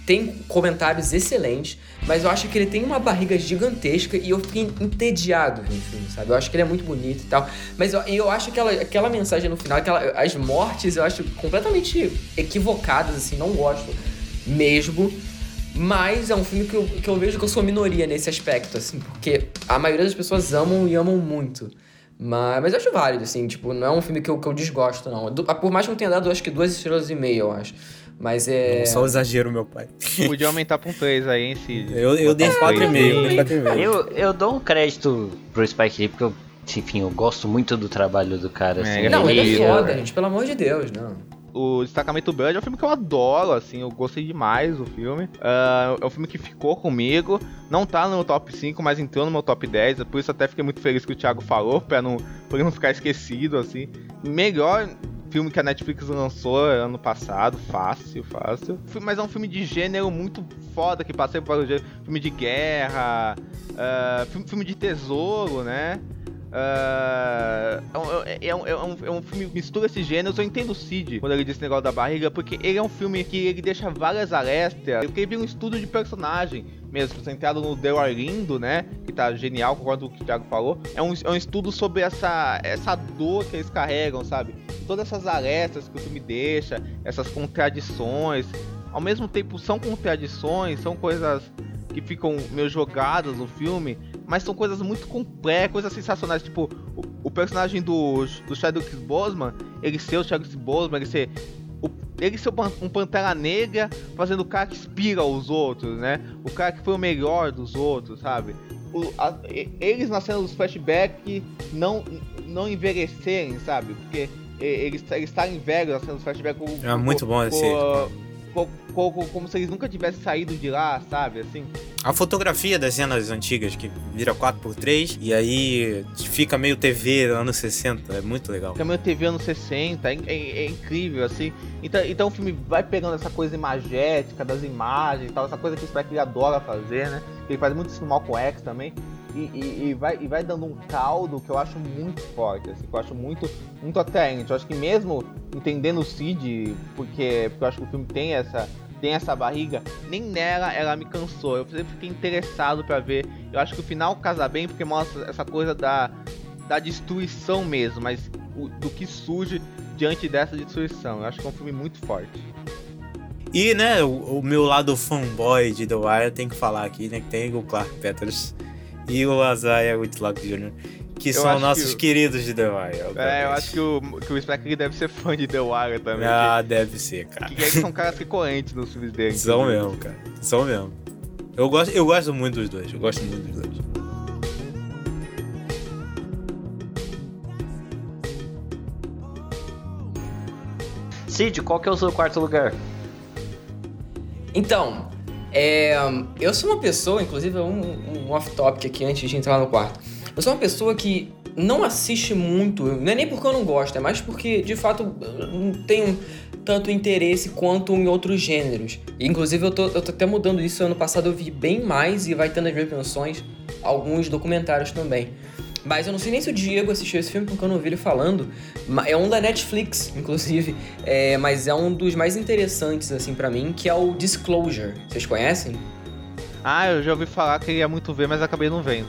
tem comentários excelentes, mas eu acho que ele tem uma barriga gigantesca e eu fiquei entediado vendo o filme, sabe? Eu acho que ele é muito bonito e tal. Mas eu, eu acho que aquela, aquela mensagem no final, aquela, as mortes, eu acho completamente equivocadas, assim, não gosto mesmo. Mas é um filme que eu, que eu vejo que eu sou minoria nesse aspecto, assim, porque a maioria das pessoas amam e amam muito. Mas, mas eu acho válido, assim, tipo, não é um filme que eu, que eu desgosto, não. Por mais que eu tenha dado, acho que duas estrelas e meia, eu acho. Mas é. Só o exagero, meu pai. Podia aumentar pra um 3 aí, hein, Cid? Eu, eu dei Botar um 4,5. três. Eu dei 4,5. Eu, eu dou um crédito pro Spike Lee, porque eu, enfim, eu gosto muito do trabalho do cara. É, assim, é Não, ele é foda, gente, pelo amor de Deus, não. O Destacamento Blood é um filme que eu adoro, assim, eu gostei demais do filme. Ah, é um filme que ficou comigo. Não tá no meu top 5, mas entrou no meu top 10. Por isso até fiquei muito feliz que o Thiago falou, pra não, pra não ficar esquecido, assim. Melhor filme que a Netflix lançou ano passado, fácil, fácil. Mas é um filme de gênero muito foda que passei por. Filme de guerra, ah, filme, de tesouro, né? Ah, é, um, é, um, é, um, filme que mistura esses gêneros. Eu entendo o Cid quando ele disse negócio da barriga, porque ele é um filme que ele deixa várias arestas. Porque ele vira um estudo de personagem mesmo, centrado no Del Arlindo, né? Que tá genial, concordo com o que o Thiago falou. É um, é um estudo sobre essa, essa dor que eles carregam, sabe? Todas essas arestas que o filme deixa, essas contradições. Ao mesmo tempo, são contradições, são coisas que ficam meio jogadas no filme, mas são coisas muito complexas, coisas sensacionais. Tipo, o, o personagem do, do Chadwick Boseman, ele ser o Chadwick Boseman, ele ser. o- ele ser um pan- Pantera Negra fazendo o cara que inspira os outros, né? O cara que foi o melhor dos outros, sabe? O- a- eles na cena dos flashbacks não, não envelhecerem, sabe? Porque e- eles estarem velhos na cena dos flashbacks. com- É muito bom esse- com- com- com- com- como se eles nunca tivessem saído de lá, sabe? Assim. A fotografia das cenas antigas, que vira 4x3, e aí fica meio TV anos 60, é muito legal. Também o TV anos 60, é, é- é incrível, assim. Então, então o filme vai pegando essa coisa imagética das imagens e tal, essa coisa que o Spike adora fazer, né? Ele faz muito isso no Malcolm X também. E, e- e vai, e vai dando um caldo que eu acho muito forte, assim, que eu acho muito, muito atraente. Eu acho que mesmo entendendo o Cid, porque, porque eu acho que o filme tem essa, tem essa barriga, nem nela ela me cansou. Eu sempre fiquei interessado pra ver. Eu acho que o final casa bem porque mostra essa coisa da, da destruição mesmo, mas o- do que surge diante dessa destruição. Eu acho que é um filme muito forte. E, né, o, o meu lado fanboy de The Wire tem que falar aqui, né, que tem o Clark Peters e o Isaiah Whitlock Jr., que Eu são nossos que o- queridos de The Wire. É, eu obviamente. acho que o, que o Spike deve ser fã de The Wire também. Ah, deve ser, cara. que, que eles são caras recorrentes nos filmes dele. *laughs* São inclusive. mesmo, cara. São mesmo. Eu gosto, eu gosto muito dos dois. Eu gosto muito dos dois. Cid, qual que é o seu quarto lugar? Então, é, eu sou uma pessoa, inclusive um, um off-topic aqui antes de entrar no quarto. Eu sou uma pessoa que não assiste muito, não é nem porque eu não gosto, é mais porque de fato não tenho tanto interesse quanto em outros gêneros. Inclusive eu tô, eu tô até mudando isso, ano passado eu vi bem mais e vai tendo as minhas menções alguns documentários também. Mas eu não sei nem se o Diego assistiu esse filme porque eu não vi ele falando. É um da Netflix, *laughs* inclusive. É, mas é um dos mais interessantes, assim, pra mim, que é o Disclosure. Vocês conhecem? Ah, eu já ouvi falar que ele ia muito ver, mas acabei não vendo.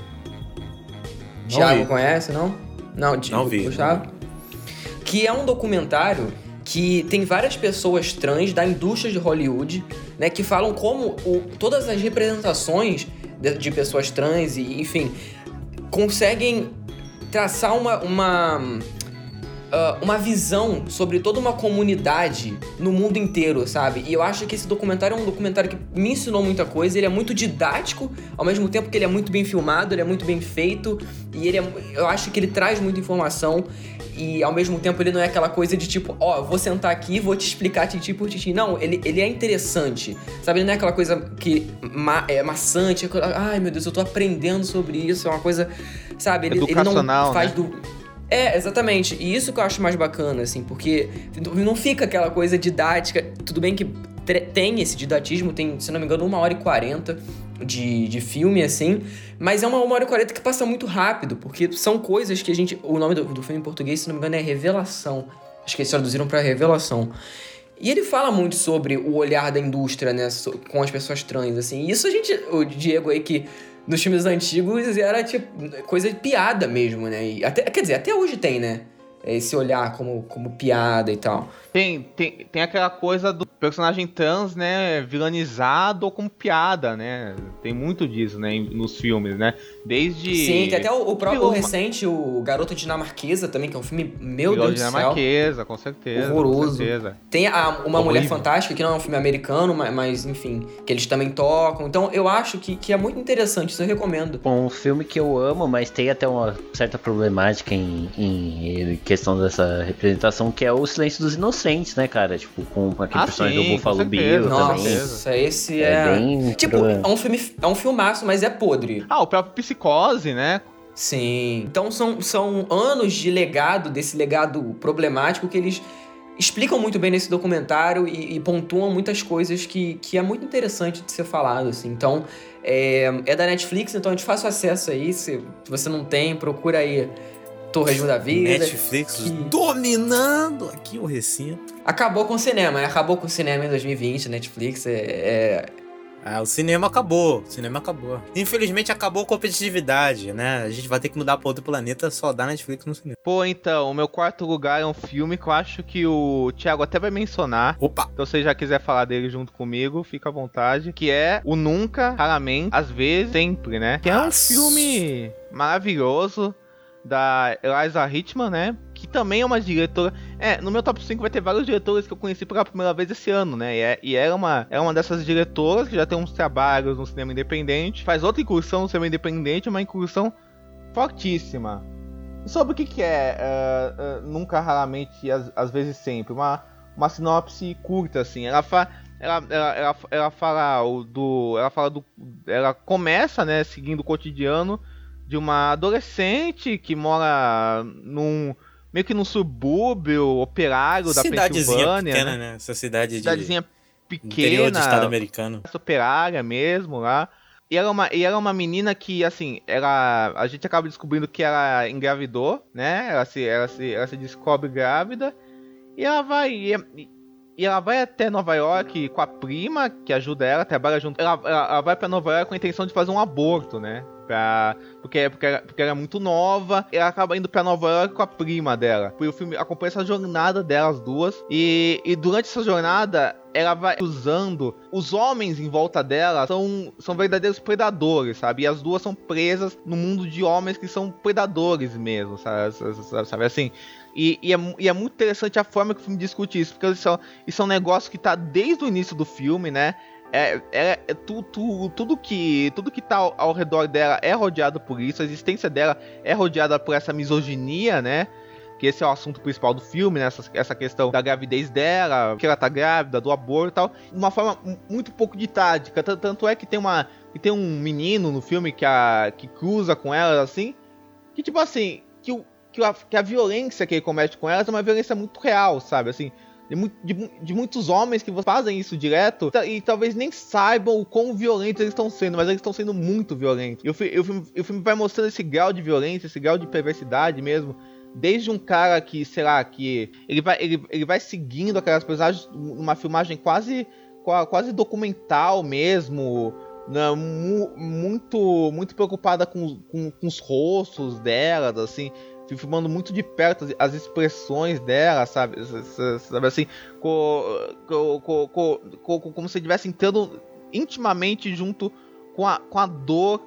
Thiago conhece, não? Não, Di- Não vi, Gustavo? Que é um documentário que tem várias pessoas trans da indústria de Hollywood, né, que falam como o- todas as representações de, de pessoas trans e, enfim, conseguem traçar uma, uma uh, uma visão sobre toda uma comunidade no mundo inteiro, sabe? E eu acho que esse documentário é um documentário que me ensinou muita coisa. Ele é muito didático, ao mesmo tempo que ele é muito bem filmado, ele é muito bem feito. E ele é, eu acho que ele traz muita informação. E ao mesmo tempo ele não é aquela coisa de tipo, ó, oh, vou sentar aqui vou te explicar titi por titi. Não, ele, ele é interessante. Sabe? Ele não é aquela coisa que ma é maçante. Ai meu Deus, eu tô aprendendo sobre isso. É uma coisa. Sabe? Ele, ele não faz né? do. É, exatamente. E isso que eu acho mais bacana, assim, porque não fica aquela coisa didática. Tudo bem que tem esse didatismo, tem, se não me engano, uma hora e quarenta de, de filme, assim, mas é uma, uma hora e quarenta que passa muito rápido, porque são coisas que a gente. O nome do, do filme em português, se não me engano, é Revelação. Acho que eles traduziram para Revelação. E ele fala muito sobre o olhar da indústria, né, com as pessoas trans, assim. E isso a gente, o Diego aí que nos filmes antigos era tipo coisa de piada mesmo, né? E até, quer dizer, até hoje tem, né? Esse olhar como, como piada e tal. Tem, tem, tem aquela coisa do personagem trans, né, vilanizado ou como piada, né? Tem muito disso, né, nos filmes, né? Desde. Sim, tem até o, o próprio Filma. recente, o Garoto Dinamarquesa também, que é um filme, meu Deus do céu. Dinamarquesa, com certeza. Horroroso. Com certeza. Tem a, Uma Horrível. Mulher Fantástica, que não é um filme americano, mas, mas, enfim, que eles também tocam. Então eu acho que, que é muito interessante, isso eu recomendo. Um filme que eu amo, mas tem até uma certa problemática em, em questão dessa representação, que é o Silêncio dos Inocentes, né, cara? Tipo, com aquele ah, personagem sim, do Buffalo Bill Nossa, também. Nossa, esse é... é bem tipo, é um, filme, é um filmaço, mas é podre. Ah, o próprio Psicose, né? Sim. Então são, são anos de legado, desse legado problemático que eles explicam muito bem nesse documentário e, e pontuam muitas coisas que, que é muito interessante de ser falado, assim. Então, é, é da Netflix, então é de fácil acesso aí. Se você não tem, procura aí Torres da Vida. Netflix que... dominando aqui o recinto. Acabou com o cinema, né? acabou com o cinema em 2020, Netflix é, é... Ah, o cinema acabou, o cinema acabou. Infelizmente acabou a competitividade, né? A gente vai ter que mudar para outro planeta, só dá Netflix no cinema. Pô, então, o meu quarto lugar é um filme que eu acho que o Thiago até vai mencionar. Opa! Então, se você já quiser falar dele junto comigo, fica à vontade. Que é o Nunca, Raramente, Às vezes, Sempre, né? Que é um filme maravilhoso da Eliza Hitman, né? Que também é uma diretora. É, no meu top 5 vai ter vários diretores que eu conheci pela primeira vez esse ano, né? E, é, e era, uma, é uma dessas diretoras que já tem uns trabalhos no cinema independente, faz outra incursão no cinema independente, uma incursão fortíssima. E sobre o que, que é uh, uh, Nunca, Raramente, às, às vezes sempre? Uma, uma sinopse curta, assim. Ela fala. Ela, ela, ela, ela fala do. Ela fala do. Ela começa, né, seguindo o cotidiano de uma adolescente que mora num meio que num subúrbio operário da Pensilvânia, pequena, né? Essa cidade de cidadezinha pequena, do estado americano, operária mesmo lá. E ela, é uma, e ela é uma menina que, assim, ela, a gente acaba descobrindo que ela engravidou, né? Ela se, ela se, ela se descobre grávida e ela vai. E, e ela vai até Nova York com a prima, que ajuda ela, trabalha junto. Ela, ela, ela vai para Nova York com a intenção de fazer um aborto, né? Pra, porque, porque, era, porque era muito nova. Ela acaba indo pra Nova York com a prima dela. E o filme acompanha essa jornada delas duas. E, e durante essa jornada, ela vai usando os homens em volta dela são, são verdadeiros predadores, sabe? E as duas são presas no mundo de homens que são predadores mesmo, sabe? sabe? Assim, e, e, é, e, é, muito interessante a forma que o filme discute isso, porque isso é, isso é um negócio que tá desde o início do filme, né? É, é, é tu, tu, tudo que tudo que tá ao, ao, redor dela é rodeado por isso, a existência dela é rodeada por essa misoginia, né? Que esse é o assunto principal do filme, né? Essa, essa questão da gravidez dela, que ela tá grávida, do aborto e tal. Uma forma muito pouco didática. Tanto é que tem uma. Que tem um menino no filme que, a, que cruza com ela assim. Que tipo assim, que o, que a, que a violência que ele comete com elas é uma violência muito real, sabe? Assim, de, de, de, muitos homens que fazem isso direto e talvez nem saibam o quão violentos eles estão sendo, mas eles estão sendo muito violentos. E o, o, filme, o filme vai mostrando esse grau de violência, esse grau de perversidade mesmo. Desde um cara que, sei lá, que ele vai, ele, ele vai seguindo aquelas personagens numa filmagem quase, quase documental mesmo, né, muito muito preocupada com, com, com, os rostos delas, assim filmando muito de perto as expressões dela, sabe? Sabe assim, co, co, co, como se estivesse entrando intimamente junto com a, com a dor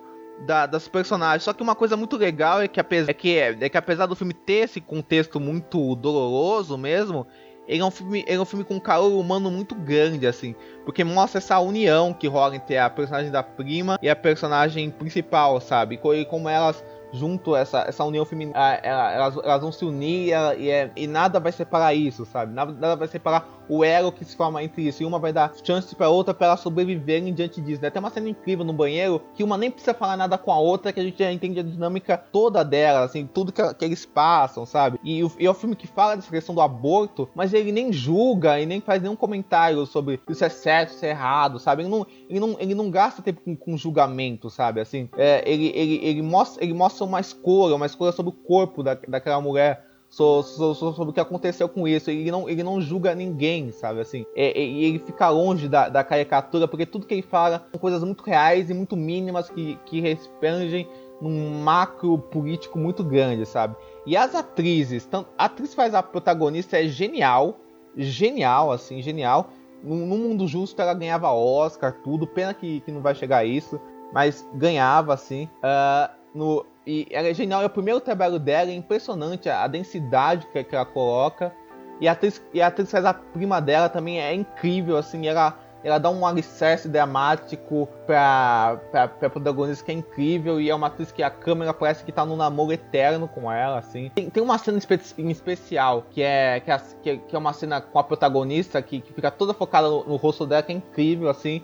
da, das personagens. Só que uma coisa muito legal é que, apesar, é, que, é que apesar do filme ter esse contexto muito doloroso mesmo, ele é um filme, ele é um filme com um calor humano muito grande, assim. Porque mostra essa união que rola entre a personagem da prima e a personagem principal, sabe? E como elas junto essa, essa união feminina, elas, elas vão se unir e, e, e, nada vai separar isso, sabe? Nada, nada vai separar o elo que se forma entre isso. E uma vai dar chance pra outra pra elas sobreviverem diante disso, né? Tem uma cena incrível no banheiro que uma nem precisa falar nada com a outra, que a gente já entende a dinâmica toda dela, assim, tudo que, que eles passam, sabe? E, e é um filme que fala dessa questão do aborto, mas ele nem julga e nem faz nenhum comentário sobre isso é certo, isso é errado, sabe? Ele não, ele não, ele não gasta tempo com, com julgamento, sabe? Assim, é, ele, ele, ele, mostra, ele mostra uma escolha, uma escolha sobre o corpo da, daquela mulher sobre, sobre, sobre, o que aconteceu com isso. Ele não, ele não julga ninguém, sabe? Assim, é, é, ele fica longe da, da, caricatura, porque tudo que ele fala são coisas muito reais e muito mínimas que, que respingem num macro político muito grande, sabe? E as atrizes, tanto, a atriz faz a protagonista é genial, genial, assim, genial. No, no mundo justo ela ganhava Oscar, tudo. Pena que, que não vai chegar a isso, mas ganhava, assim. Uh, no, e ela é genial, é o primeiro trabalho dela, é impressionante a, densidade que, que, ela coloca. E a, atriz, e a atriz faz a prima dela também é incrível, assim, ela, ela dá um alicerce dramático pra, pra, pra protagonista que é incrível. E é uma atriz que a câmera parece que tá num namoro eterno com ela, assim. Tem, tem uma cena em especial, que é, que é, que é uma cena com a protagonista, que, que fica toda focada no, no rosto dela, que é incrível, assim.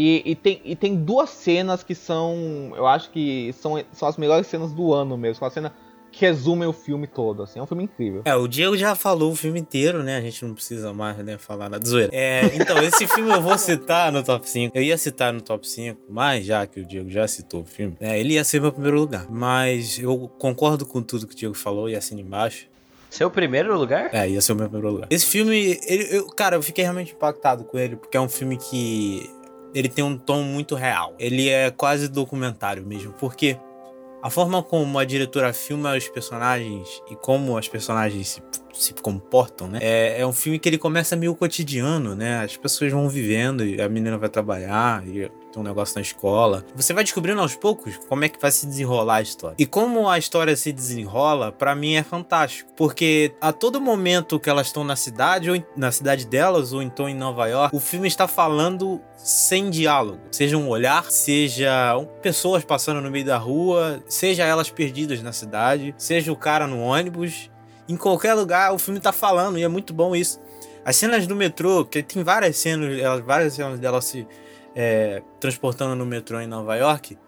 E, e, tem, e tem duas cenas que são, eu acho que são, são as melhores cenas do ano mesmo. Uma cena que resume o filme todo, assim, é um filme incrível. É, o Diego já falou o filme inteiro, né? A gente não precisa mais, né, falar na zoeira. É, então, esse filme eu vou citar no top 5. Eu ia citar no top 5, mas já que o Diego já citou o filme, né, ele ia ser meu primeiro lugar. Mas eu concordo com tudo que o Diego falou e assim embaixo. Seu primeiro lugar? É, ia ser o meu primeiro lugar. Esse filme, ele, eu, cara, eu fiquei realmente impactado com ele, porque é um filme que ele tem um tom muito real. Ele é quase documentário mesmo, porque a forma como a diretora filma os personagens e como as personagens se, se comportam, né? É, é, um filme que ele começa meio cotidiano, né? As pessoas vão vivendo e a menina vai trabalhar e um negócio na escola. Você vai descobrindo aos poucos como é que vai se desenrolar a história. E como a história se desenrola, para mim é fantástico, porque a todo momento que elas estão na cidade ou na cidade delas ou então em Nova York, o filme está falando sem diálogo, seja um olhar, seja pessoas passando no meio da rua, seja elas perdidas na cidade, seja o cara no ônibus, em qualquer lugar o filme tá falando e é muito bom isso. As cenas do metrô, que tem várias cenas, várias cenas dela se é, transportando no metrô em Nova York.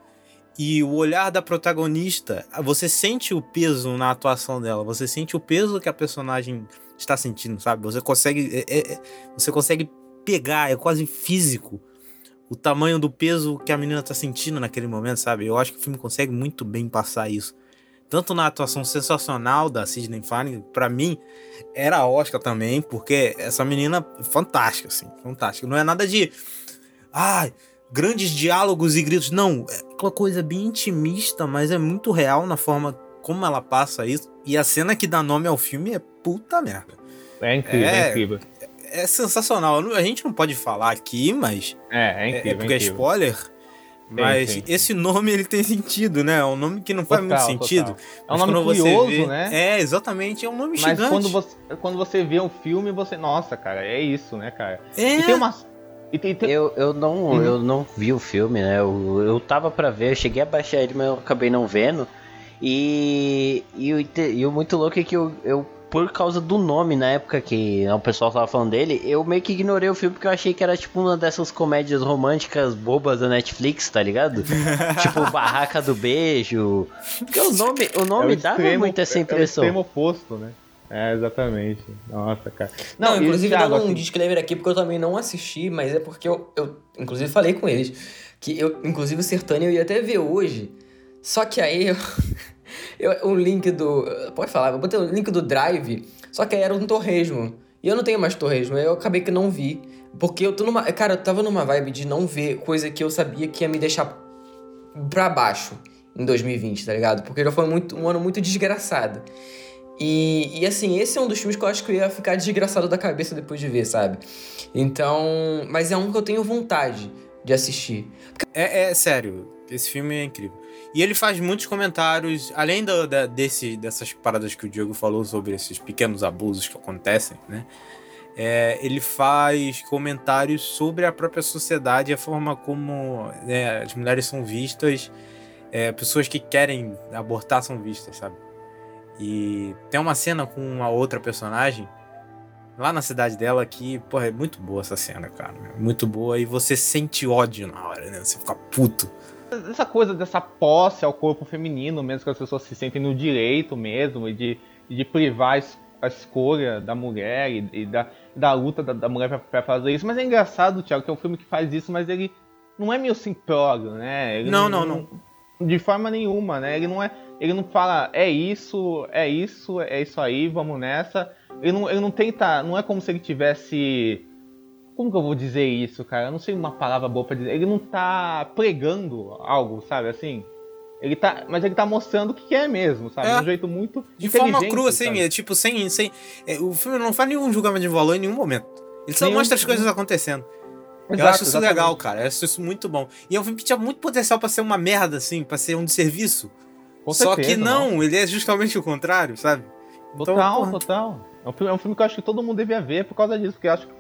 E o olhar da protagonista, você sente o peso na atuação dela, você sente o peso que a personagem está sentindo, sabe? Você consegue, é, é, é você consegue pegar, é quase físico o tamanho do peso que a menina está sentindo naquele momento, sabe? Eu acho que o filme consegue muito bem passar isso. Tanto na atuação sensacional da Sidney Farney, para mim, era Oscar também, porque essa menina fantástica, assim, fantástica. Não é nada de ah, grandes diálogos e gritos. Não, é aquela coisa bem intimista, mas é muito real na forma como ela passa isso. E a cena que dá nome ao filme é puta merda. É incrível, é, é incrível. É, é sensacional. A gente não pode falar aqui, mas. É, é incrível. É porque é, é spoiler. Mas sim, sim, esse nome ele tem sentido, né? É um nome que não faz total, muito sentido. É um nome curioso, vê... né? É, exatamente, é um nome Mas gigante. Mas quando você, quando você vê um filme, você. Nossa, cara, é isso, né, cara? É. E tem umas, eu, eu, não, uhum. eu não vi o filme, né? Eu, eu tava pra ver, eu cheguei a baixar ele, mas eu acabei não vendo. E, e, e o muito louco é que eu, eu, por causa do nome, na época que o pessoal tava falando dele, eu meio que ignorei o filme porque eu achei que era tipo uma dessas comédias românticas bobas da Netflix, tá ligado? *laughs* tipo Barraca do Beijo. Porque o *laughs* nome, o nome é o dava extremo, muito essa impressão. É o extremo oposto, né? É, exatamente. Nossa, cara. Não, não inclusive dando um assim... disclaimer aqui, porque eu também não assisti, mas é porque eu, eu inclusive falei com eles que eu, inclusive o Sertânia eu ia até ver hoje, só que aí eu, *laughs* eu, o link do, pode falar, eu botei o link do Drive, só que aí era um torresmo, e eu não tenho mais torresmo, aí eu acabei que não vi, porque eu tô numa, cara, eu tava numa vibe de não ver coisa que eu sabia que ia me deixar pra baixo em 2020, tá ligado? Porque já foi muito, um ano muito desgraçado. E, e assim, esse é um dos filmes que eu acho que eu ia ficar desgraçado da cabeça depois de ver, sabe? Então. Mas é um que eu tenho vontade de assistir. É, é sério, esse filme é incrível. E ele faz muitos comentários, além do, da, desse, dessas paradas que o Diego falou sobre esses pequenos abusos que acontecem, né? É, ele faz comentários sobre a própria sociedade, a forma como né, as mulheres são vistas, é, pessoas que querem abortar são vistas, sabe? E tem uma cena com uma outra personagem lá na cidade dela que, porra, é muito boa essa cena, cara. Muito boa e você sente ódio na hora, né? Você fica puto. Essa coisa dessa posse ao corpo feminino, mesmo que as pessoas se sentem no direito mesmo, e de, de privar a escolha da mulher e, e da, da luta da, da mulher para fazer isso. Mas é engraçado, Thiago, que é um filme que faz isso, mas ele não é meio simplório, né? Ele não, não, não, não. De forma nenhuma, né? Ele não é. Ele não fala, é isso, é isso, é isso aí, vamos nessa. Ele não, ele não tenta. Não é como se ele tivesse como que eu vou dizer isso, cara? Eu não sei uma palavra boa pra dizer. Ele não tá pregando algo, sabe, assim? Ele tá, mas ele tá mostrando o que é mesmo, sabe? É. De um jeito muito De forma crua, assim, é, tipo, sem... sem é, o filme não faz nenhum julgamento de valor em nenhum momento. Ele só nenhum, mostra as coisas acontecendo. Exato, eu acho isso exatamente. legal, cara. Eu acho isso muito bom. E é um filme que tinha muito potencial para ser uma merda, assim, pra ser um desserviço. Com Só certeza, que não, não, ele é justamente o contrário, sabe? Total, então, total. É um, filme, é um filme que eu acho que todo mundo devia ver por causa disso, porque eu acho que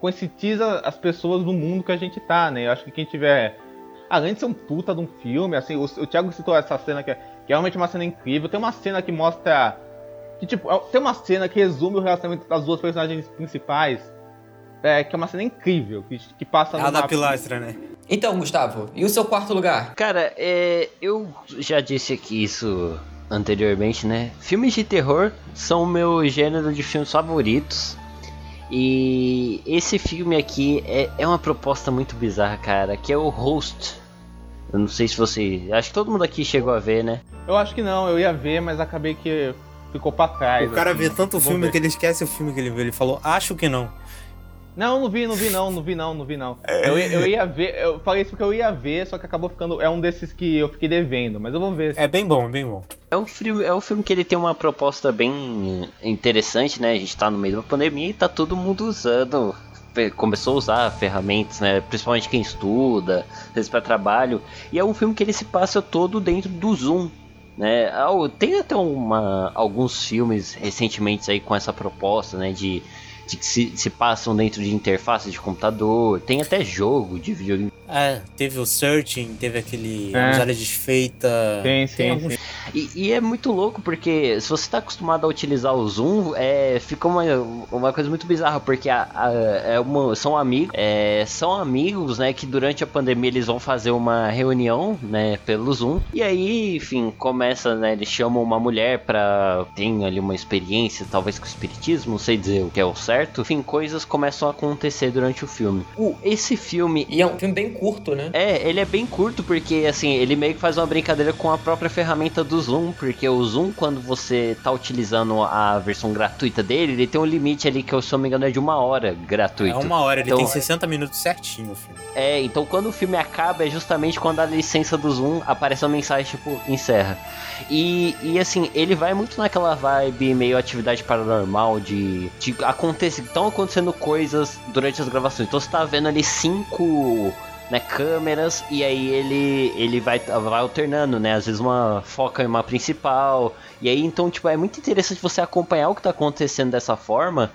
conscientiza as pessoas do mundo que a gente tá, né? Eu acho que quem tiver. Além de ser um puta de um filme, assim, o, o Thiago citou essa cena que é, que é realmente uma cena incrível. Tem uma cena que mostra. Que, tipo, é, tem uma cena que resume o relacionamento das duas personagens principais. É, que é uma cena incrível, que, que passa no. A da pilastra, né? Então, Gustavo, e o seu quarto lugar? Cara, é, eu já disse aqui isso anteriormente, né? Filmes de terror são o meu gênero de filmes favoritos. E esse filme aqui é, é uma proposta muito bizarra, cara, que é o Host. Eu não sei se você. Acho que todo mundo aqui chegou a ver, né? Eu acho que não, eu ia ver, mas acabei que ficou pra trás. O cara assim. vê tanto filme ver. que ele esquece o filme que ele viu. Ele falou, acho que não. Não, não vi, não vi não, não vi não, não vi não. Eu, eu ia ver, eu falei isso porque eu ia ver, só que acabou ficando. É um desses que eu fiquei devendo, mas eu vou ver. É bem bom, bem bom. É um filme, é um filme que ele tem uma proposta bem interessante, né? A gente tá no meio da pandemia e tá todo mundo usando. Começou a usar ferramentas, né? Principalmente quem estuda, às vezes para trabalho. E é um filme que ele se passa todo dentro do Zoom, né? Tem até uma, alguns filmes recentemente aí com essa proposta, né? De que se, se passam dentro de interface de computador. Tem até jogo de videogame. É, teve o Searching, teve aquele é. Área Desfeita. Sim, sim, alguns... sim. E, e, é muito louco porque se você está acostumado a utilizar o Zoom, é, fica uma, uma coisa muito bizarra, porque a, a, é uma, são amigos, é, são amigos, né, que durante a pandemia eles vão fazer uma reunião, né, pelo Zoom, e aí, enfim, começa, né, eles chamam uma mulher para ter ali uma experiência, talvez com o espiritismo, não sei dizer o que é o certo, enfim, coisas começam a acontecer durante o filme. O, esse filme... E é um filme bem curto, né? É, ele é bem curto porque, assim, ele meio que faz uma brincadeira com a própria ferramenta do Zoom, porque o Zoom, quando você tá utilizando a versão gratuita dele, ele tem um limite ali que, se eu não me engano, é de uma hora gratuito. É uma hora, ele então, tem 60 minutos certinho o filme. É, então quando o filme acaba é justamente quando a licença do Zoom aparece uma mensagem tipo, encerra. E, e assim, ele vai muito naquela vibe meio atividade paranormal de, de acontecer, estão acontecendo coisas durante as gravações. Então você tá vendo ali cinco né, câmeras e aí ele ele vai, vai alternando, né? Às vezes uma foca em uma principal. E aí então, tipo, é muito interessante você acompanhar o que tá acontecendo dessa forma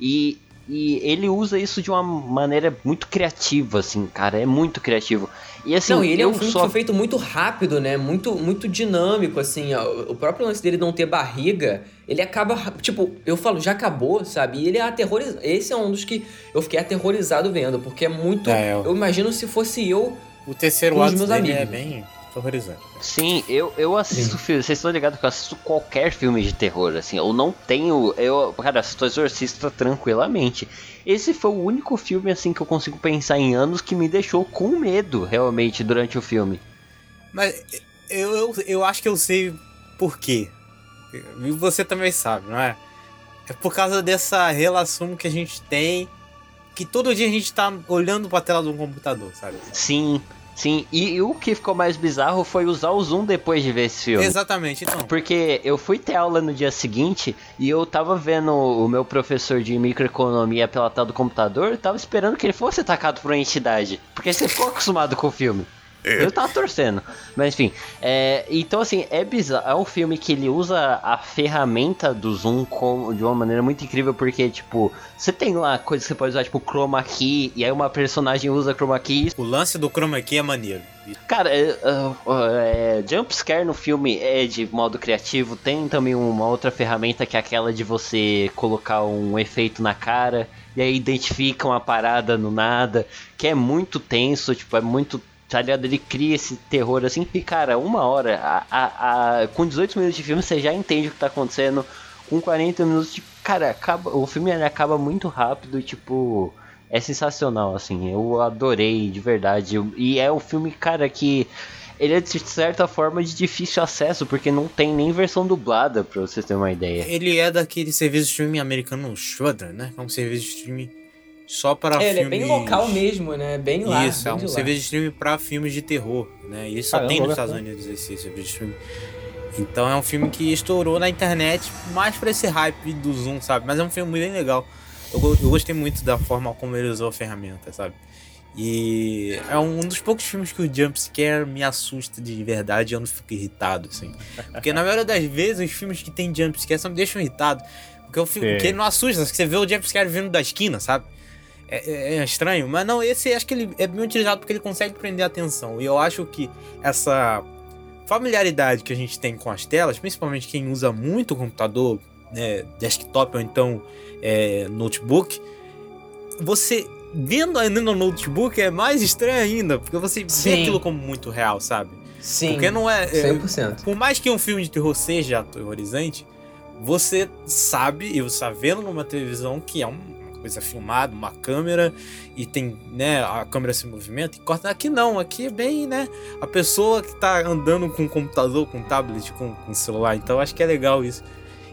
e e ele usa isso de uma maneira muito criativa, assim, cara. É muito criativo. E assim, não, ele é um filme só... que foi feito muito rápido, né? Muito, muito dinâmico, assim. O próprio lance dele não ter barriga, ele acaba. Tipo, eu falo, já acabou, sabe? E ele é aterrorizado. Esse é um dos que eu fiquei aterrorizado vendo, porque é muito. É, eu... eu imagino se fosse eu. O terceiro ato dele é amigos. é bem horrorizante. Sim, eu, eu assisto filmes. Vocês estão ligados que eu assisto qualquer filme de terror, assim. Eu não tenho. Eu, cara, assisto Exorcista tranquilamente. Esse foi o único filme, assim, que eu consigo pensar em anos que me deixou com medo, realmente, durante o filme. Mas eu, eu, eu acho que eu sei por quê. E você também sabe, não é? É por causa dessa relação que a gente tem. Que todo dia a gente tá olhando pra tela do computador, sabe? Sim. Sim, e, e, o que ficou mais bizarro foi usar o Zoom depois de ver esse filme. Exatamente, então. Porque eu fui ter aula no dia seguinte e eu tava vendo o meu professor de microeconomia pela tela do computador, tava esperando que ele fosse atacado por uma entidade. Porque você ficou acostumado com o filme. Eu tava torcendo. Mas enfim. É, então, assim, é bizarro. É um filme que ele usa a ferramenta do zoom com, de uma maneira muito incrível, porque, tipo, você tem lá coisas que você pode usar, tipo, chroma key, e aí uma personagem usa chroma key. O lance do chroma key é maneiro. Cara, é, é, jumpscare no filme é de modo criativo. Tem também uma outra ferramenta que é aquela de você colocar um efeito na cara e aí identifica uma parada no nada, que é muito tenso, tipo, é muito tá ligado? Ele cria esse terror assim, e cara, uma hora, a, a, a, com 18 minutos de filme você já entende o que tá acontecendo, com 40 minutos, tipo, cara, acaba, o filme acaba muito rápido e tipo, é sensacional, assim, eu adorei de verdade, e é um filme, cara, que ele é de certa forma de difícil acesso, porque não tem nem versão dublada, pra vocês terem uma ideia. Ele é daquele serviço de streaming americano Shudder, né? É um serviço de streaming só para é, filmes... Ele é bem local mesmo, né? Bem lá. Isso, é um serviço de streaming para filmes de terror, né? E isso só tem nos Estados Unidos esse serviço de streaming. Então é um filme que estourou na internet mais pra esse hype do Zoom, sabe? Mas é um filme bem legal. Eu, eu gostei muito da forma como ele usou a ferramenta, sabe? E é um dos poucos filmes que o jumpscare me assusta de verdade e eu não fico irritado, assim. Porque na maioria das vezes os filmes que tem jumpscare só me deixam irritado. Porque o filme que não assusta, você vê o jumpscare vindo da esquina, sabe? É, é, é, estranho, mas não, esse acho que ele é bem utilizado porque ele consegue prender a atenção. E eu acho que essa familiaridade que a gente tem com as telas, principalmente quem usa muito computador, né, desktop ou então é, notebook, você vendo ainda no notebook é mais estranho ainda, porque você Sim. vê aquilo como muito real, sabe? Sim. Porque não é, é 100%. Por mais que um filme de terror seja aterrorizante, você sabe, e você está vendo numa televisão que é uma coisa filmada, uma câmera, e tem, né, a câmera se movimenta e corta. Aqui não, aqui é bem, né, a pessoa que está andando com computador, com tablet, com, com celular. Então acho que é legal isso.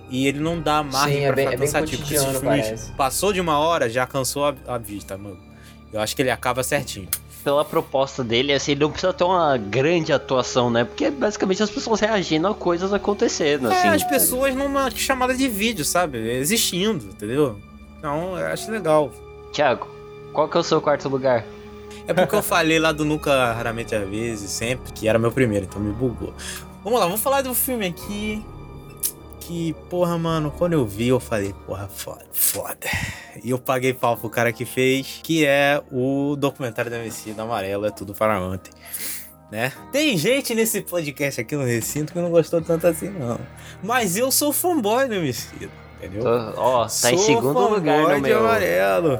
E ele não dá margem Sim, pra é bem, ficar é cansativo. Porque esse filme passou de uma hora, já cansou a, a vista, mano. Eu acho que ele acaba certinho pela proposta dele, assim, ele não precisa ter uma grande atuação, né? Porque basicamente as pessoas reagindo a coisas acontecendo, é, assim. as pessoas numa chamada de vídeo, sabe? Existindo, entendeu? Então, eu acho legal. Tiago, qual que é o seu quarto lugar? É porque eu falei lá do Nunca Raramente às vezes, sempre, que era meu primeiro, então me bugou. Vamos lá, vamos falar do filme aqui que, porra, mano, quando eu vi, eu falei, porra, foda, foda. E eu paguei pau pro cara que fez, que é o documentário da Messina Amarelo, é tudo para ontem. Né? Tem gente nesse podcast aqui no recinto que não gostou tanto assim, não. Mas eu sou fanboy do Emicida, entendeu? Ó, tá sou em segundo lugar no meu. amarelo.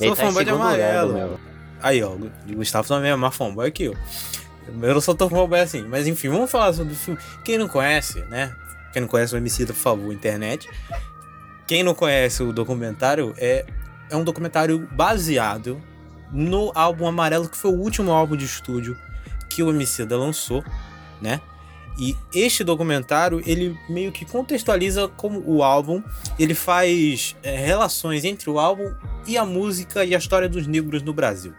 Ele sou tá fanboy de amarelo. Aí, ó, o Gustavo também é mais fanboy que eu. Eu não sou tão fanboy assim. Mas enfim, vamos falar sobre o filme. Quem não conhece, né? Quem não conhece o MC, por favor, internet. Quem não conhece o documentário, é, é um documentário baseado no álbum Amarelo, que foi o último álbum de estúdio que o Emicida lançou, né? E este documentário, ele meio que contextualiza como o álbum, ele faz é, relações entre o álbum e a música e a história dos negros no Brasil.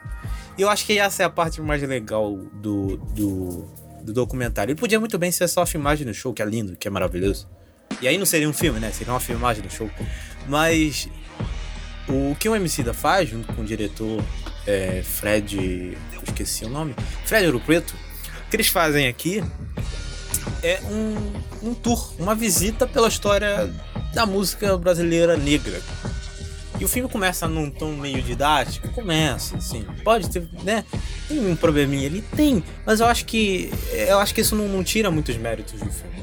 E eu acho que essa é a parte mais legal do, do, do documentário. Ele podia muito bem ser só a filmagem do show, que é lindo, que é maravilhoso. E aí não seria um filme, né? Seria uma filmagem do show. Mas o que o MC da faz, junto com o diretor é, Fred. Eu esqueci o nome. Fred Ouro Preto. O que eles fazem aqui é um, um tour, uma visita pela história da música brasileira negra. E o filme começa num tom meio didático, começa, assim, pode ter, né? Tem um probleminha ali, tem, mas eu acho que eu acho que isso não, não tira muitos méritos do filme.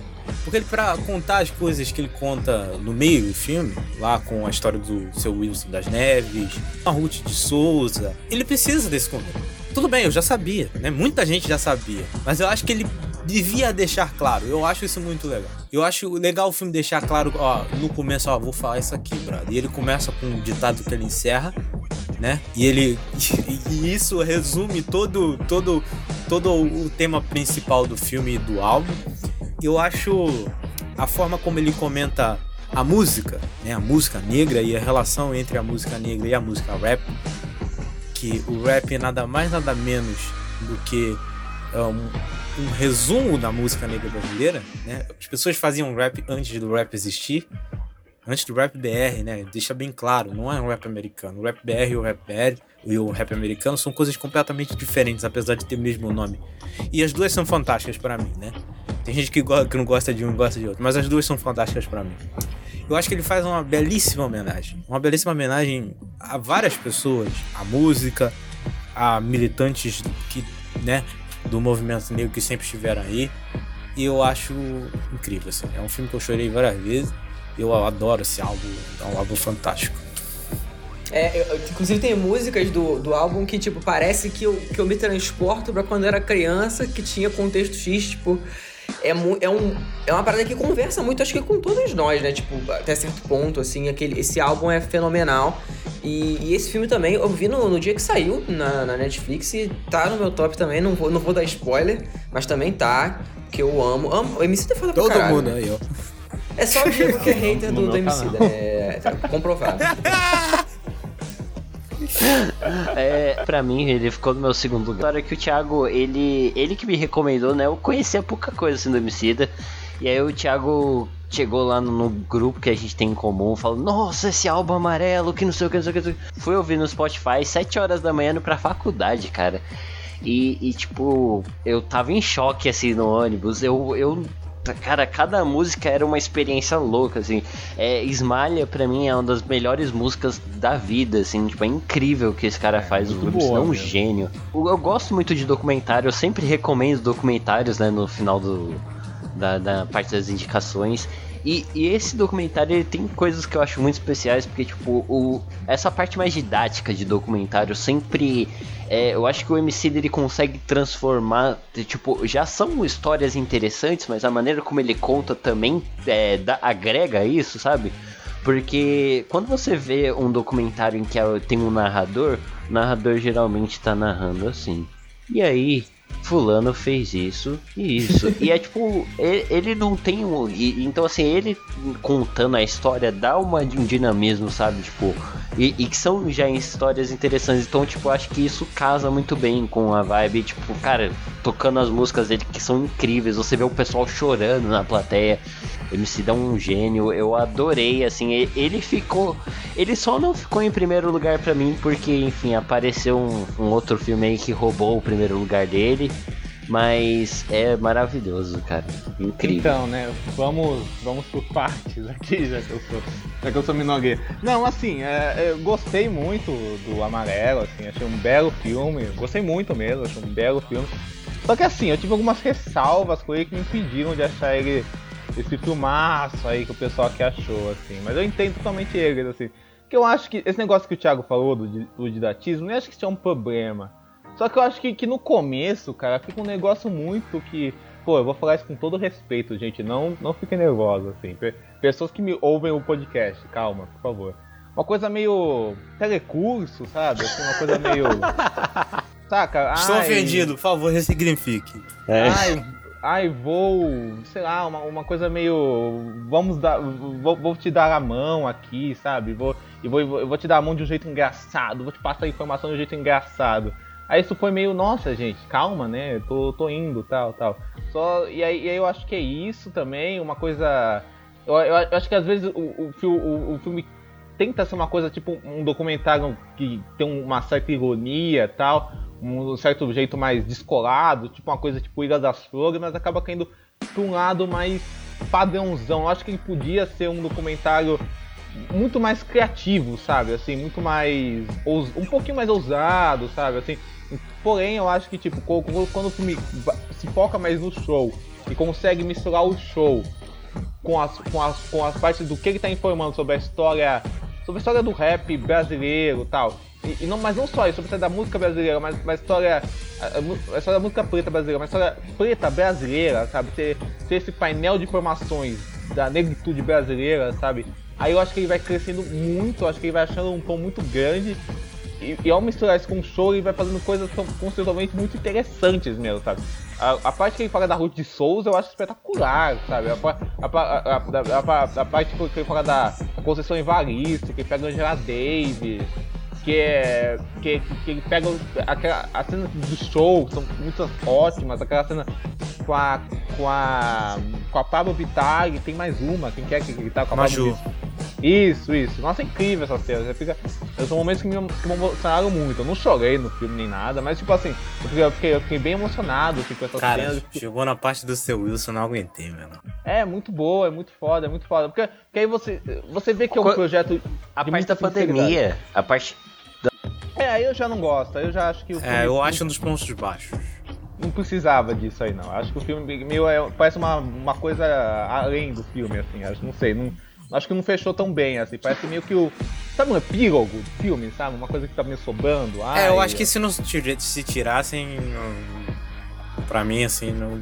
Porque ele, pra contar as coisas que ele conta no meio do filme, lá com a história do seu Wilson das Neves, a Ruth de Souza, ele precisa desse conteúdo. Tudo bem, eu já sabia, né? Muita gente já sabia. Mas eu acho que ele devia deixar claro. Eu acho isso muito legal. Eu acho legal o filme deixar claro, ó, no começo, ó, vou falar isso aqui, brother. E ele começa com um ditado que ele encerra, né? E ele *laughs* e isso resume todo todo todo o tema principal do filme e do álbum. Eu acho a forma como ele comenta a música, né? A música negra e a relação entre a música negra e a música rap, que o rap é nada mais nada menos do que um, um resumo da música negra brasileira, né? As pessoas faziam rap antes do rap existir, antes do rap BR, né? Deixa bem claro, não é um rap americano. O rap BR e o rap BR e o rap americano são coisas completamente diferentes, apesar de ter o mesmo nome. E as duas são fantásticas para mim, né? Tem gente que, que não gosta de um e gosta de outro, mas as duas são fantásticas para mim. Eu acho que ele faz uma belíssima homenagem. Uma belíssima homenagem a várias pessoas, a música, a militantes que, né, do movimento negro que sempre estiveram aí. E eu acho incrível, assim. É um filme que eu chorei várias vezes. Eu adoro esse álbum, é um álbum fantástico. É, eu, inclusive tem músicas do, do álbum que, tipo, parece que eu, que eu me transporto para quando eu era criança, que tinha contexto X, tipo. É, é, um, é uma parada que conversa muito, acho que com todos nós, né? Tipo, até certo ponto, assim, aquele, esse álbum é fenomenal. E, e esse filme também, eu vi no, no dia que saiu na, na, Netflix e tá no meu top também, não vou, não vou dar spoiler, mas também tá, que eu amo. amo o MC tá foda Todo pra caralho. mundo aí, ó. É só o Diego que é hater do, do MC, né? É, tá comprovado. *laughs* é, pra mim, ele ficou no meu segundo lugar. Agora que o Thiago, ele, ele que me recomendou, né? Eu conhecia pouca coisa assim do Emicida. E aí o Thiago chegou lá no, no, grupo que a gente tem em comum, falou: Nossa, esse álbum amarelo, que não sei o que, não sei o que. Fui ouvir no Spotify, 7 horas da manhã indo pra faculdade, cara. E, e, tipo, eu tava em choque assim no ônibus. Eu, eu Cara, cada música era uma experiência louca, assim. É, Esmalha, pra mim, é uma das melhores músicas da vida, assim. Tipo, é incrível o que esse cara é, faz. O Rubens é um mesmo. gênio. Eu, eu, gosto muito de documentário, eu sempre recomendo documentários, né, no final do, da, da parte das indicações. E, e, esse documentário ele tem coisas que eu acho muito especiais, porque, tipo, o, essa parte mais didática de documentário sempre. É, eu acho que o MC dele consegue transformar. Tipo, já são histórias interessantes, mas a maneira como ele conta também é, dá, agrega isso, sabe? Porque quando você vê um documentário em que tem um narrador, o narrador geralmente tá narrando assim. E aí, fulano fez isso e isso. e é tipo, ele, ele não tem um. E, então, assim, ele contando a história dá uma, um dinamismo, sabe? Tipo, e, e, que são já histórias interessantes. Então, tipo, acho que isso casa muito bem com a vibe. Tipo, cara, tocando as músicas dele que são incríveis. Você vê o pessoal chorando na plateia. MC dá um gênio, eu adorei, assim, ele ficou. Ele só não ficou em primeiro lugar para mim porque, enfim, apareceu um, um, outro filme aí que roubou o primeiro lugar dele. Mas é maravilhoso, cara. Incrível. Então, né? Vamos, vamos por partes aqui, já que eu sou, já que eu sou Minogue. Não, assim, é, eu gostei muito do Amarelo, assim, achei um belo filme. Gostei muito mesmo, achei um belo filme. Só que assim, eu tive algumas ressalvas com ele que me impediram de achar ele esse filmaço aí que o pessoal aqui achou, assim. Mas eu entendo totalmente eles, assim. Que eu acho que esse negócio que o Thiago falou do, do didatismo, eu acho que isso é um problema. Só que eu acho que, que no começo, cara, fica um negócio muito que. Pô, eu vou falar isso com todo respeito, gente. Não, não fiquem nervosos, assim. Pessoas que me ouvem o podcast, calma, por favor. Uma coisa meio telecurso, sabe? Assim, uma coisa meio. *laughs* Saca? Estou Ai... ofendido, por favor, ressignifique. É. Ai, ai, vou, sei lá, uma, uma coisa meio. Vamos dar. Vou, vou te dar a mão aqui, sabe? Vou, e vou, eu vou te dar a mão de um jeito engraçado, vou te passar a informação de um jeito engraçado. Aí isso foi meio, nossa, gente, calma, né? Tô, tô indo, tal, tal. Só, e, aí, e aí eu acho que é isso também, uma coisa. Eu, eu, acho que às vezes o, o, o, o filme tenta ser uma coisa tipo um documentário que tem uma certa ironia tal, um certo jeito mais descolado, tipo uma coisa tipo Ilha das Flores, mas acaba caindo para um lado mais padrãozão. Eu acho que ele podia ser um documentário muito mais criativo, sabe? Assim, muito mais. um pouquinho mais ousado, sabe? Assim, porém, eu acho que, tipo, quando o filme se foca mais no show e consegue misturar o show com as, com as, com as partes do que ele está informando sobre a história. Sobre a história do rap brasileiro tal e, e, não, mas não só isso, sobre a da música brasileira, mas, mas história. A, a, história da música preta brasileira, mas a história preta brasileira, sabe? Ter, ter esse painel de informações da negritude brasileira, sabe? Aí eu acho que ele vai crescendo muito, acho que ele vai achando um tom muito grande. E, e ao misturar isso com o show, ele vai fazendo coisas conceitualmente muito interessantes mesmo, sabe? A, a, parte que ele fala da Ruth de Souza eu acho espetacular, sabe? A, a, a parte que ele fala da Conceição Evaristo, que ele pega Angela Davis, que é que, que ele pega aquela, as cenas do show são muito ótimas, aquela cena com a com a com a Pablo Vittar e tem mais uma, quem quer que, que tá com a Maju. Pablo Isso, isso. Nossa, é incrível essa cena. Você fica... São momentos que me, que me emocionaram muito. Eu não chorei no filme nem nada, mas tipo assim, eu fiquei, eu fiquei, eu fiquei bem emocionado com essas Cara, cenas. chegou na parte do seu Wilson, eu não aguentei, mano. É, muito boa, é muito foda, é muito foda. Porque, porque aí você, você vê que é um Co- projeto. A de parte muita da pandemia, a parte. É, aí eu já não gosto. Aí eu já acho que o filme É, eu acho um dos pontos baixos. não precisava disso aí, não. Acho que o filme meio é, parece uma, uma coisa além do filme, assim. Acho, não sei, não, acho que não fechou tão bem, assim. Parece meio que o. Sabe um epílogo do filme, sabe? Uma coisa que tá meio sobrando. é, eu Ai, acho que se não se tirassem. não- Pra mim, assim, não.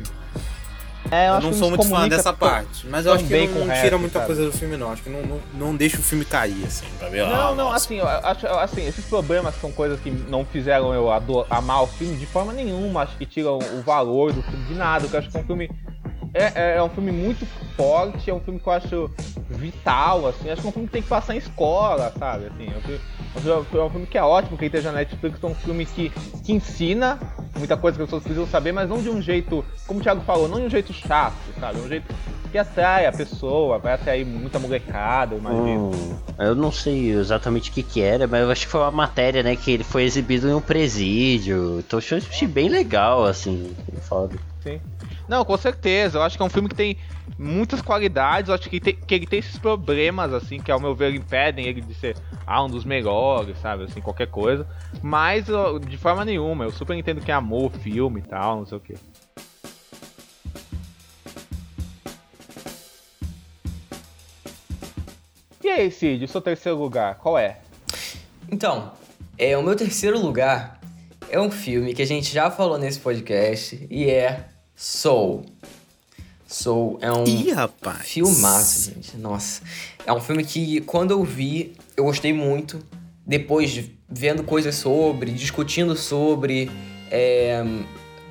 É, Eu acho não sou muito fã dessa parte. Mas eu acho que não, não tira muita sabe? coisa do filme, não. Acho que não, não, não deixa o filme cair, assim, pra ver. Não, ah, não, nossa. assim, eu acho, assim, esses problemas são coisas que não fizeram eu ado- amar o filme de forma nenhuma, acho que tiram o valor do filme de nada, eu acho que é um filme. É, é, é um filme muito forte, é um filme que eu acho vital, assim, acho que é um filme que tem que passar em escola, sabe? Assim, é um filme, é um filme- é um filme que é ótimo, que esteja na Netflix, é um filme que, que ensina muita coisa que as pessoas precisam saber, mas não de um jeito, como o Thiago falou, não de um jeito chato, sabe? Um jeito que atrai a pessoa, vai atrair muita molecada, eu imagino. Hum, eu não sei exatamente o que que era, mas eu acho que foi uma matéria, né? Que ele foi exibido em um presídio. Então eu achei bem legal, assim. Foda. Sim. Não, com certeza. Eu acho que é um filme que tem muitas qualidades. Eu acho que, tem- que ele tem esses problemas, assim, que ao meu ver impedem ele de ser ah, um dos melhores, sabe? Assim, qualquer coisa. Mas eu- de forma nenhuma. Eu super entendo quem amou o filme e tal, não sei o quê. E aí, Cid, o seu terceiro lugar, qual é? Então, é, o meu terceiro lugar é um filme que a gente já falou nesse podcast e é Soul. Soul é um Ih, rapaz. filmaço, gente. Nossa. É um filme que, quando eu vi, eu gostei muito. Depois, de- vendo coisas sobre, discutindo sobre, é,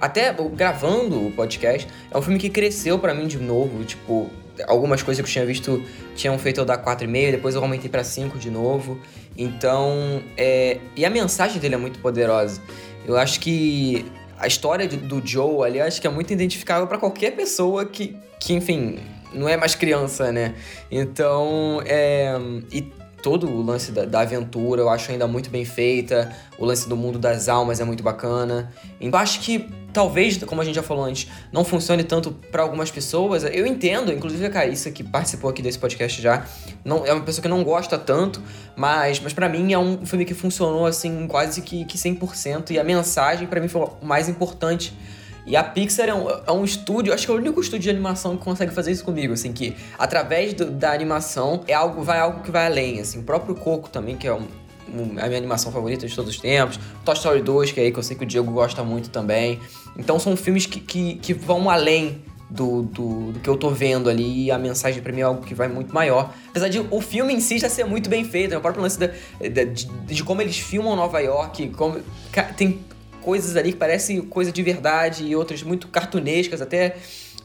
até gravando o podcast, é um filme que cresceu pra mim de novo. Tipo, algumas coisas que eu tinha visto tinham feito eu dar 4,5, depois eu aumentei pra 5 de novo. Então, é, e a mensagem dele é muito poderosa. Eu acho que a história do Joe ali, acho que é muito identificável pra qualquer pessoa que, que, enfim, não é mais criança, né? Então, é. E todo o lance da, da aventura eu acho ainda muito bem feita. O lance do mundo das almas é muito bacana. Então, acho que talvez, como a gente já falou antes, não funcione tanto pra algumas pessoas. Eu entendo, inclusive a Carissa, que participou aqui desse podcast já, não, é uma pessoa que não gosta tanto, mas, mas para mim é um filme que funcionou assim quase que, que 100%. E a mensagem pra mim foi o mais importante. E a Pixar é um, é um estúdio, acho que é o único estúdio de animação que consegue fazer isso comigo, assim, que através do- da animação é algo, vai algo que vai além, assim. O próprio Coco também, que é um- a minha animação favorita de todos os tempos. Toy Story 2, que é aí que eu sei que o Diego gosta muito também. Então são filmes que, que, que vão além do, do, do que eu tô vendo ali e a mensagem pra mim é algo que vai muito maior. Apesar de o filme em si já ser muito bem feito, né? o próprio lance de, de como eles filmam Nova York, como, tem coisas ali que parecem coisa de verdade e outras muito cartunescas, até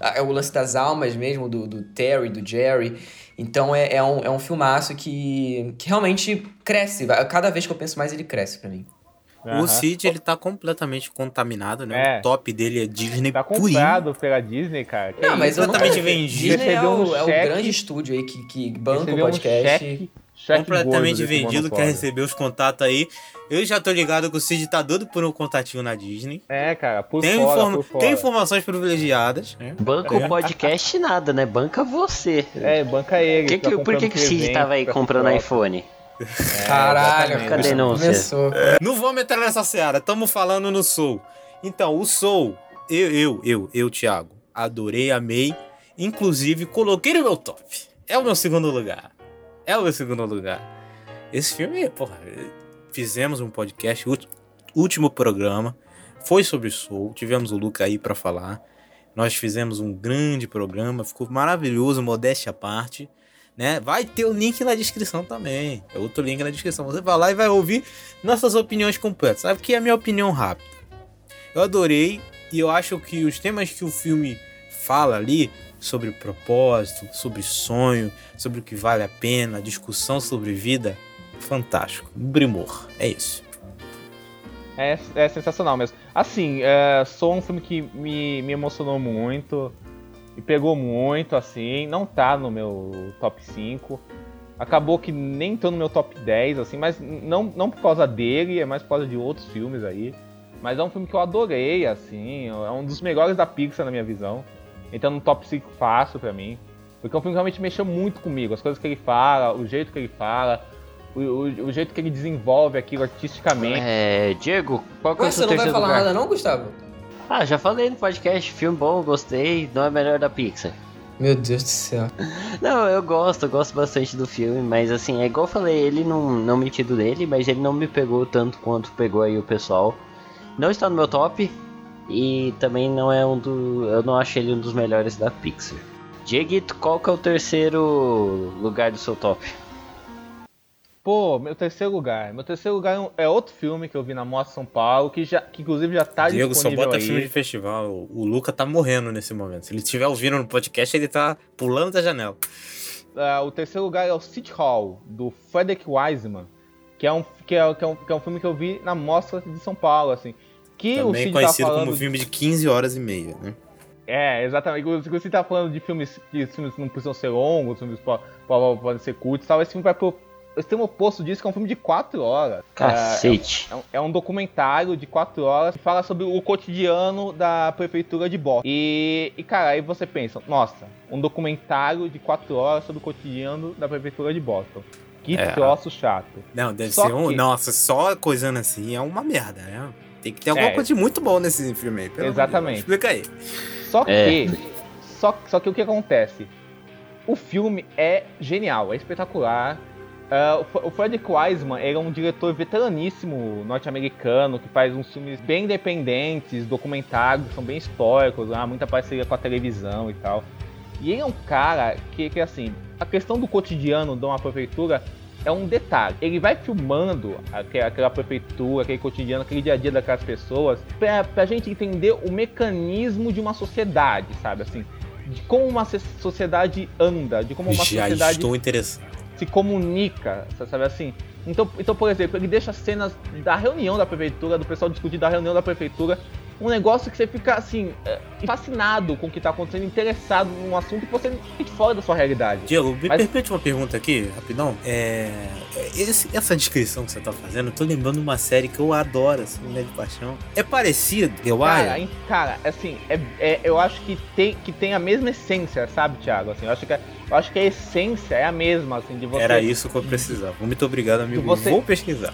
ah, o lance das almas mesmo, do, do Terry, do Jerry. Então é, é, um, é um filmaço que, que realmente cresce. Cada vez que eu penso mais, ele cresce pra mim. O Aham. Cid, ele tá completamente contaminado, né? É. O top dele é Disney Tá purinho. comprado pela Disney, cara. Que Não, mas eu não completamente vendido. Disney é o, um é o grande estúdio aí que, que banca o recebeu um podcast. Cheque, completamente vendido, quer receber os contatos aí. Eu já tô ligado que o Cid tá doido por um contatinho na Disney. É, cara, por Tem, fora, informa- por fora. tem informações privilegiadas. né? Banca o podcast nada, né? Banca você. É, banca ele. Que tá que- por que, que o Cid tava aí pra comprando iPhone? Caralho, exatamente. Cadê a denúncia? Começou. Não vamos entrar nessa seara, estamos falando no Soul. Então, o Soul, eu, eu, eu, eu, Thiago, adorei, amei. Inclusive, coloquei no meu top. É o meu segundo lugar. É o segundo lugar. Esse filme, porra, fizemos um podcast, último programa, foi sobre Soul, tivemos o Luca aí pra falar. Nós fizemos um grande programa, ficou maravilhoso, modéstia à parte. Né? Vai ter o link na descrição também. É outro link na descrição. Você vai lá e vai ouvir nossas opiniões completas. Sabe que é a minha opinião rápida. Eu adorei e eu acho que os temas que o filme fala ali sobre propósito, sobre sonho, sobre o que vale a pena, discussão sobre vida, fantástico. Um primor. É isso. É, é sensacional mesmo. Assim, é, sou um filme que me, me emocionou muito. Me pegou muito, assim. Não tá no meu top 5. Acabou que nem tô no meu top 10, assim, mas não, não por causa dele, é mais por causa de outros filmes aí. Mas é um filme que eu adorei, assim, é um dos melhores da Pixar na minha visão. Então no top 5 fácil pra mim. Porque é um filme que realmente mexeu muito comigo. As coisas que ele fala, o jeito que ele fala, o, o, o jeito que ele desenvolve aquilo artisticamente. É, Diego, qual que é o Ué, seu você não vai falar lugar? nada não, Gustavo? Ah, já falei no podcast, filme bom, gostei, não é melhor da Pixar. Meu Deus do céu. *laughs* Não, eu gosto, eu gosto bastante do filme, mas assim, é igual eu falei, ele não, não me tiro dele, mas ele não me pegou tanto quanto pegou aí o pessoal. Não está no meu top e também não é um do. Eu não acho ele um dos melhores da Pixar. Dieguito, qual que é o terceiro lugar do seu top? Pô, meu terceiro lugar. Meu terceiro lugar é é outro filme que eu vi na Mostra São Paulo, que, já, que inclusive já tá Diego só disponível bota aí. filme de festival. O Luca tá morrendo nesse momento. Se ele estiver ouvindo no podcast, ele tá pulando da janela. Ah, o terceiro lugar é o City Hall, do Frederick Wiseman, que é um, que é, que é um, que é um filme que eu vi na Mostra de São Paulo, assim. Que o Também Cid conhecido tá falando como filme de 15 horas e meia, né? É, exatamente. O Você tá falando de filmes que os filmes não precisam ser longos, os filmes po- po- podem ser curtos e tal. Esse filme vai pro extremo oposto disso, que é um filme de 4 horas. Cacete. É um, é um documentário de 4 horas que fala sobre o cotidiano da prefeitura de Boston. E, e, cara, aí você pensa, nossa, um documentário de 4 horas sobre o cotidiano da prefeitura de Boston. Que É. troço chato. Não, deve Só ser um. que- Nossa, só coisando assim é uma merda, né? Tem que ter alguma É. coisa de muito bom nesse filme aí. pelo. Exatamente. Explica aí. Só É. que. Só, só que o que acontece? O filme é genial, é espetacular. Ah, o F- o Frederick Wiseman ele é um diretor veteraníssimo norte-americano que faz uns filmes bem independentes, documentários, são bem históricos, há muita parceria com a televisão e tal. E ele é um cara que, que assim, a questão do cotidiano de uma prefeitura é um detalhe. Ele vai filmando aque- aquela prefeitura, aquele cotidiano, aquele dia a dia daquelas pessoas, pra, pra gente entender o mecanismo de uma sociedade, sabe? Assim, de como uma sociedade anda, de como uma Já sociedade se comunica, sabe assim? Então, então, por exemplo, ele deixa cenas da reunião da prefeitura, do pessoal discutir da reunião da prefeitura, um negócio que você fica assim, é, fascinado com o que tá acontecendo, interessado num assunto que você fica fora da sua realidade. Diego, me Mas- permite uma pergunta aqui, rapidão. É. esse- essa descrição que você tá fazendo, eu tô lembrando de uma série que eu adoro, assim, né, de paixão. É parecido, eu Cara, acho. cara, assim, é, é- eu acho que tem, que tem a mesma essência, sabe, Thiago? Assim, eu acho que, a- eu acho que a essência é a mesma, assim, de você. Era isso que eu precisava. Muito obrigado, amigo. Você- Vou pesquisar.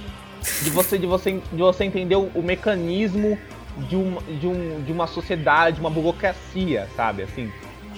de você, de você, de você entender o, o mecanismo de uma, de, um, de uma sociedade, uma burocracia, sabe? Assim,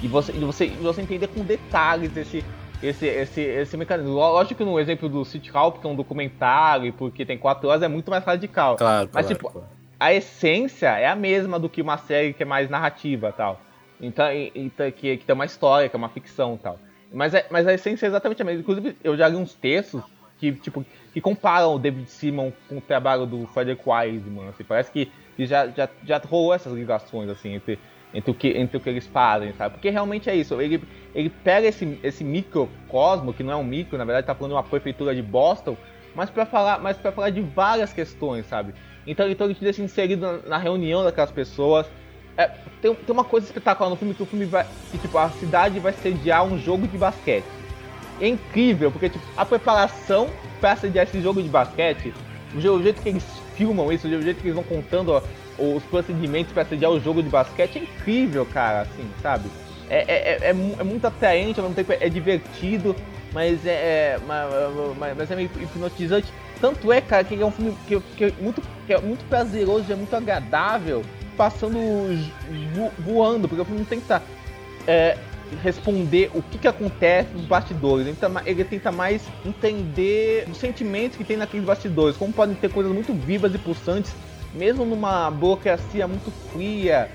e você, de você, de você entender com detalhes esse, esse, esse, esse mecanismo. Lógico que no exemplo do City Hall, porque é um documentário e porque tem quatro horas, é muito mais radical. Claro, Mas, claro, tipo, claro. A essência é a mesma do que uma série que é mais narrativa tal. Então, e- então que, que tem uma história, que é uma ficção tal. Mas, é, mas a essência é exatamente a mesma. Inclusive, eu já li uns textos que, tipo, que comparam o David Simon com o trabalho do Frederick Wiseman. Assim, parece que, já, já, já rolou essas ligações assim, entre, entre, o que, entre o que eles fazem, sabe? Porque realmente é isso. Ele, ele pega esse, esse microcosmo, que não é um micro, na verdade tá falando de uma prefeitura de Boston, mas para falar, mas para falar de várias questões, sabe? Então, então ele te deixa inserido na, na reunião daquelas pessoas. É, tem, tem uma coisa espetacular no filme que o filme vai. Que, tipo, a cidade vai sediar um jogo de basquete. É incrível, porque tipo, a preparação para sediar esse jogo de basquete, o, je- o jeito que eles filmam isso, o jeito que eles vão contando ó, os procedimentos para sediar o jogo de basquete é incrível, cara, assim, sabe? É, é, é, é é muito atraente, ao mesmo tempo é divertido, mas é, é, ma- ma- mas é meio hipnotizante. Tanto é, cara, que é um filme que, que é, muito, que é muito prazeroso, é muito agradável, passando vo- voando, porque o filme tem que estar é, responder o que, que acontece nos bastidores. Ele tenta, ele tenta mais entender os sentimentos que tem naqueles bastidores, como podem ter coisas muito vivas e pulsantes, mesmo numa burocracia muito fria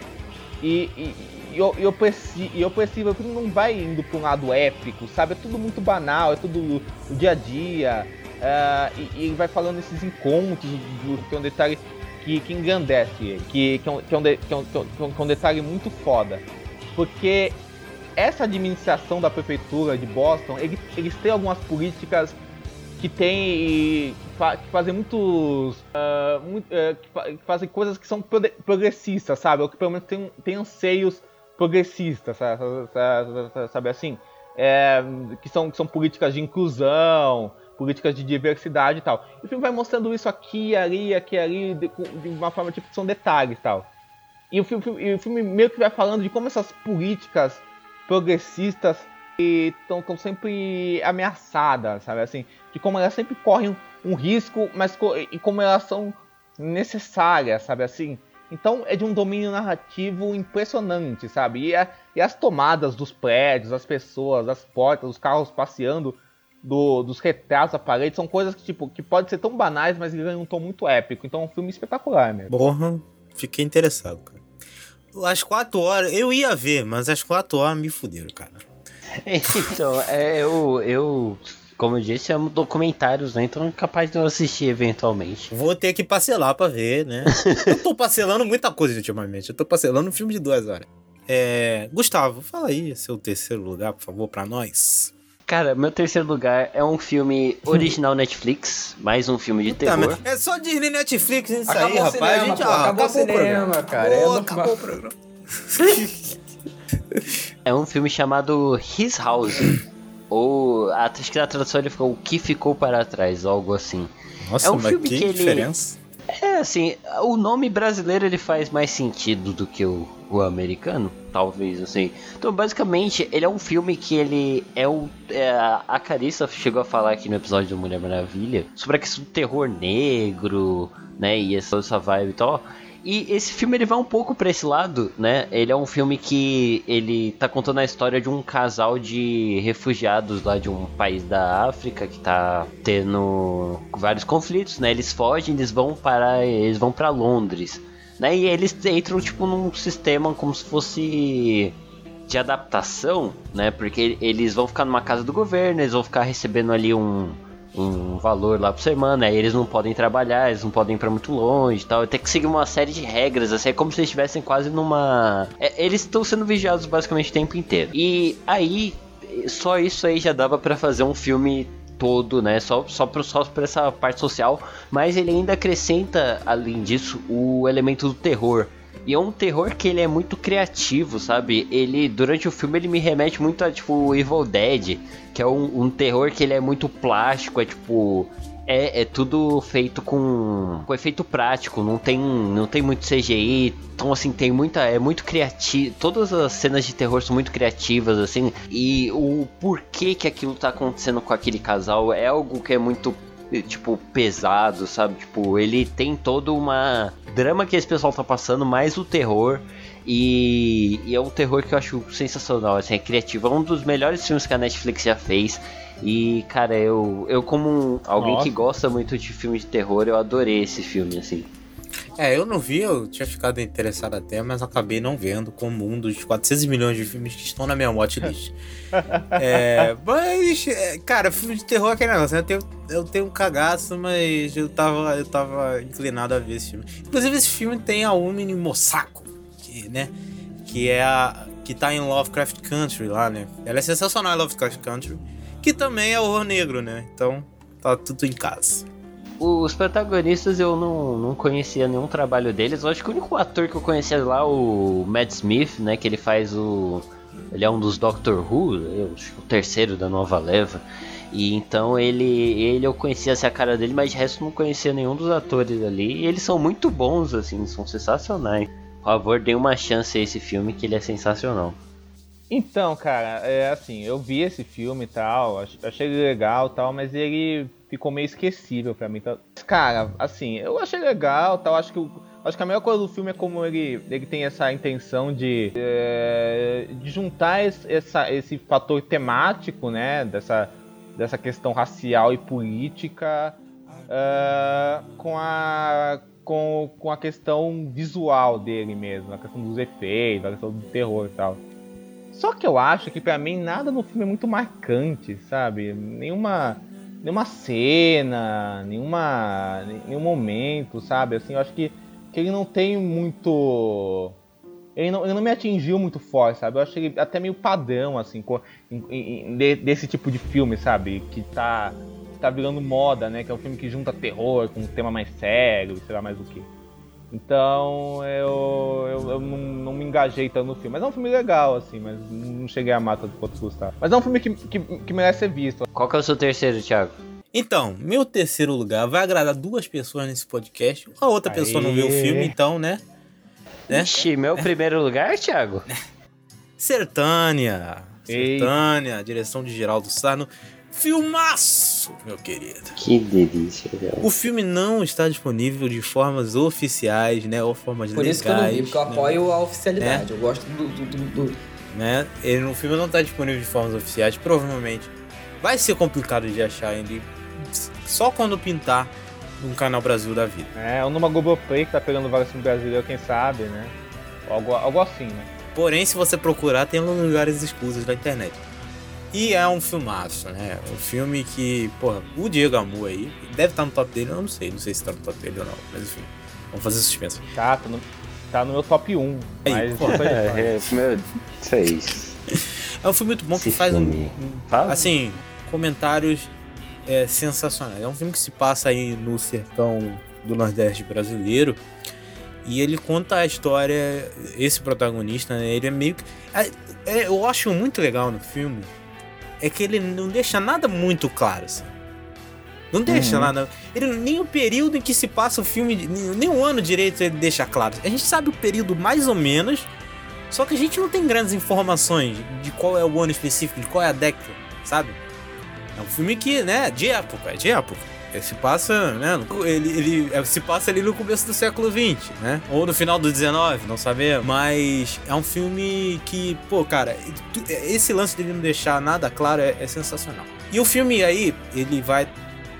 e, e, e, o- e opressi- e opressiva. O filme não vai indo para um lado épico, sabe? É tudo muito banal, é tudo o dia a dia. ah, e, ele vai falando esses encontros, que é um detalhe que, que engrandece ele, que, que, é um, que, é um que é que é que é um detalhe muito foda. Porque essa administração da prefeitura de Boston, eles, eles têm algumas políticas que tem que, fa- que fazem muitos ah, muito, eh, que, fa- que fazem coisas que são progressistas, sabe? Ou que pelo menos tem, tem anseios progressistas, sabe, sabe, assim? é, que, são, que são políticas de inclusão, políticas de diversidade e tal. E o filme vai mostrando isso aqui, ali, aqui, ali, de, de uma forma tipo que são detalhes tal. E o, filme, e o filme meio que vai falando de como essas políticas progressistas estão sempre ameaçadas, sabe? Assim, de como elas sempre correm um, risco, mas e como elas são necessárias, sabe? Assim, então é de um domínio narrativo impressionante, sabe? E, a, e as tomadas dos prédios, as pessoas, as portas, os carros passeando, do, dos retratos à parede, são coisas que, tipo, que pode ser tão banais, mas ganham um tom muito épico. Então é um filme espetacular mesmo. Porra, fiquei interessado, cara. Às quatro horas, eu ia ver, mas às quatro horas me fuderam, cara. Então, é, eu, eu como eu disse, amo documentários, né? Então é capaz de eu assistir eventualmente. Vou ter que parcelar pra ver, né? *laughs* eu tô parcelando muita coisa ultimamente. Eu tô parcelando um filme de duas horas. É... Gustavo, fala aí seu terceiro lugar, por favor, pra nós. Cara, meu terceiro lugar é um filme original Netflix, mais um filme de terror. é só Disney Netflix isso acabou aí, rapaz. Cinema, a gente, pô, ah, acabou, acabou o cinema, cara. Pô, é acabou o programa. *laughs* é um filme chamado His House. Ou acho que na tradução ele ficou O que ficou para trás, algo assim. Nossa, é um filme que, que diferença. Ele... É assim, o nome brasileiro ele faz mais sentido do que o, o americano, talvez assim. Então, basicamente, ele é um filme que ele é o é, a Carissa chegou a falar aqui no episódio do Mulher Maravilha sobre a questão do terror negro, né, e essa, essa vibe e tal. E esse filme ele vai um pouco para esse lado, né? Ele é um filme que ele tá contando a história de um casal de refugiados lá de um país da África que tá tendo vários conflitos, né? Eles fogem, eles vão para eles vão para Londres, né? E eles entram tipo num sistema como se fosse de adaptação, né? Porque eles vão ficar numa casa do governo, eles vão ficar recebendo ali um um valor lá por semana, aí eles não podem trabalhar, eles não podem ir pra muito longe e tal. Tem que seguir uma série de regras, assim, é como se eles estivessem quase numa. É, eles estão sendo vigiados basicamente o tempo inteiro. E aí, só isso aí já dava para fazer um filme todo, né? Só, só, por, só por essa parte social. Mas ele ainda acrescenta, além disso, o elemento do terror. E é um terror que ele é muito criativo, sabe? Ele, durante o filme, ele me remete muito a, tipo, Evil Dead, que é um, um terror que ele é muito plástico, é tipo... É, é, tudo feito com, com efeito prático, não tem, não tem muito CGI, então assim, tem muita. É muito criativo. Todas as cenas de terror são muito criativas, assim. E o porquê que aquilo tá acontecendo com aquele casal é algo que é muito tipo, pesado, sabe? Tipo, ele tem todo uma drama que esse pessoal tá passando, mais o terror. E, e, é um terror que eu acho sensacional, assim, é criativo. É um dos melhores filmes que a Netflix já fez. E, cara, eu, eu como um, alguém Nossa. que gosta muito de filme de terror, eu adorei esse filme, assim. É, eu não vi, eu tinha ficado interessado até, mas acabei não vendo como um dos 400 milhões de filmes que estão na minha watchlist. *laughs* é, mas, é, cara, filme de terror é aquele negócio, né? eu tenho, eu tenho um cagaço, mas eu tava, eu tava inclinado a ver esse filme. Inclusive, esse filme tem a Umini Mosako, que, né, que é a, que tá em Lovecraft Country lá, né? Ela é sensacional em Lovecraft Country, que também é horror negro, né? Então, tá tudo em casa. Os protagonistas eu não, não conhecia nenhum trabalho deles. Eu acho que o único ator que eu conhecia lá, o Matt Smith, né? Que ele faz o. Ele é um dos Doctor Who, eu acho o terceiro da nova leva. E então ele, ele eu conhecia assim, a cara dele, mas de resto não conhecia nenhum dos atores ali. E eles são muito bons, assim, são sensacionais. Por favor, dê uma chance a esse filme que ele é sensacional. Então, cara, é assim, eu vi esse filme e tal, achei legal tal, mas ele ficou meio esquecível para mim. Então, cara, assim, eu achei legal, tal. Acho que acho que a melhor coisa do filme é como ele, ele tem essa intenção de, é, de juntar esse, essa, esse fator temático, né, dessa, dessa questão racial e política uh, com a com, com a questão visual dele mesmo, a questão dos efeitos, a questão do terror e tal. Só que eu acho que para mim nada no filme é muito marcante, sabe? Nenhuma nenhuma cena, nenhuma, nenhum momento, sabe? Assim, eu acho que, que ele não tem muito. Ele não, ele não me atingiu muito forte, sabe? Eu acho ele até meio padrão, assim, com, em, em, desse tipo de filme, sabe? Que tá, que tá virando moda, né? Que é um filme que junta terror com um tema mais sério, sei lá mais o que. Então eu, eu, eu não, não, me engajei tanto no filme. Mas é um filme legal, assim, mas não cheguei a mata do quanto Gustavo. Mas é um filme que, que, que merece ser visto. Qual que é o seu terceiro, Thiago? Então, meu terceiro lugar vai agradar duas pessoas nesse podcast. A outra Aê. pessoa não viu o filme, então, né? né? Ixi, meu *laughs* primeiro lugar, Thiago? Sertânia. Sertânia, direção de Geraldo Sarno. Filmaço, meu querido. Que delícia, velho. O filme não está disponível de formas oficiais, né? Ou formas Por legais. Por isso que eu não vi, porque eu né? apoio a oficialidade. Né? Eu gosto do. do, do, do... Né? Ele, o filme não está disponível de formas oficiais, provavelmente. Vai ser complicado de achar ele só quando pintar num canal Brasil da vida. É, ou numa Globoplay que tá pegando vários filmes brasileiros, quem sabe, né? Algo, algo assim, né? Porém, se você procurar, tem lugares escusos da internet. E é um filmaço, né? Um filme que, porra, o Diego Amu aí, deve estar no top dele, eu não sei, não sei se tá no top dele ou não, mas enfim, vamos fazer suspense. Tá, tá no, tá no meu top 1. Aí, mas porra, é, é, meu, isso *laughs* É um filme muito bom que faz um, assim, comentários é, sensacionais. É um filme que se passa aí no sertão do Nordeste brasileiro. E ele conta a história, esse protagonista, né, ele é meio que. É, é, eu acho muito legal no filme é que ele não deixa nada muito claro, assim. Não deixa uhum. nada. Ele, nem o período em que se passa o filme, nem o ano direito ele deixa claro. A gente sabe o período mais ou menos, só que a gente não tem grandes informações de qual é o ano específico, de qual é a década, sabe? É um filme que, né, de época, é de época. Ele se passa, né? Ele, ele, é, se passa ali no começo do século XX, né? Ou no final do XIX, não sabemos. Mas é um filme que, pô, cara, esse lance dele não deixar nada claro é, é sensacional. E o filme aí, ele vai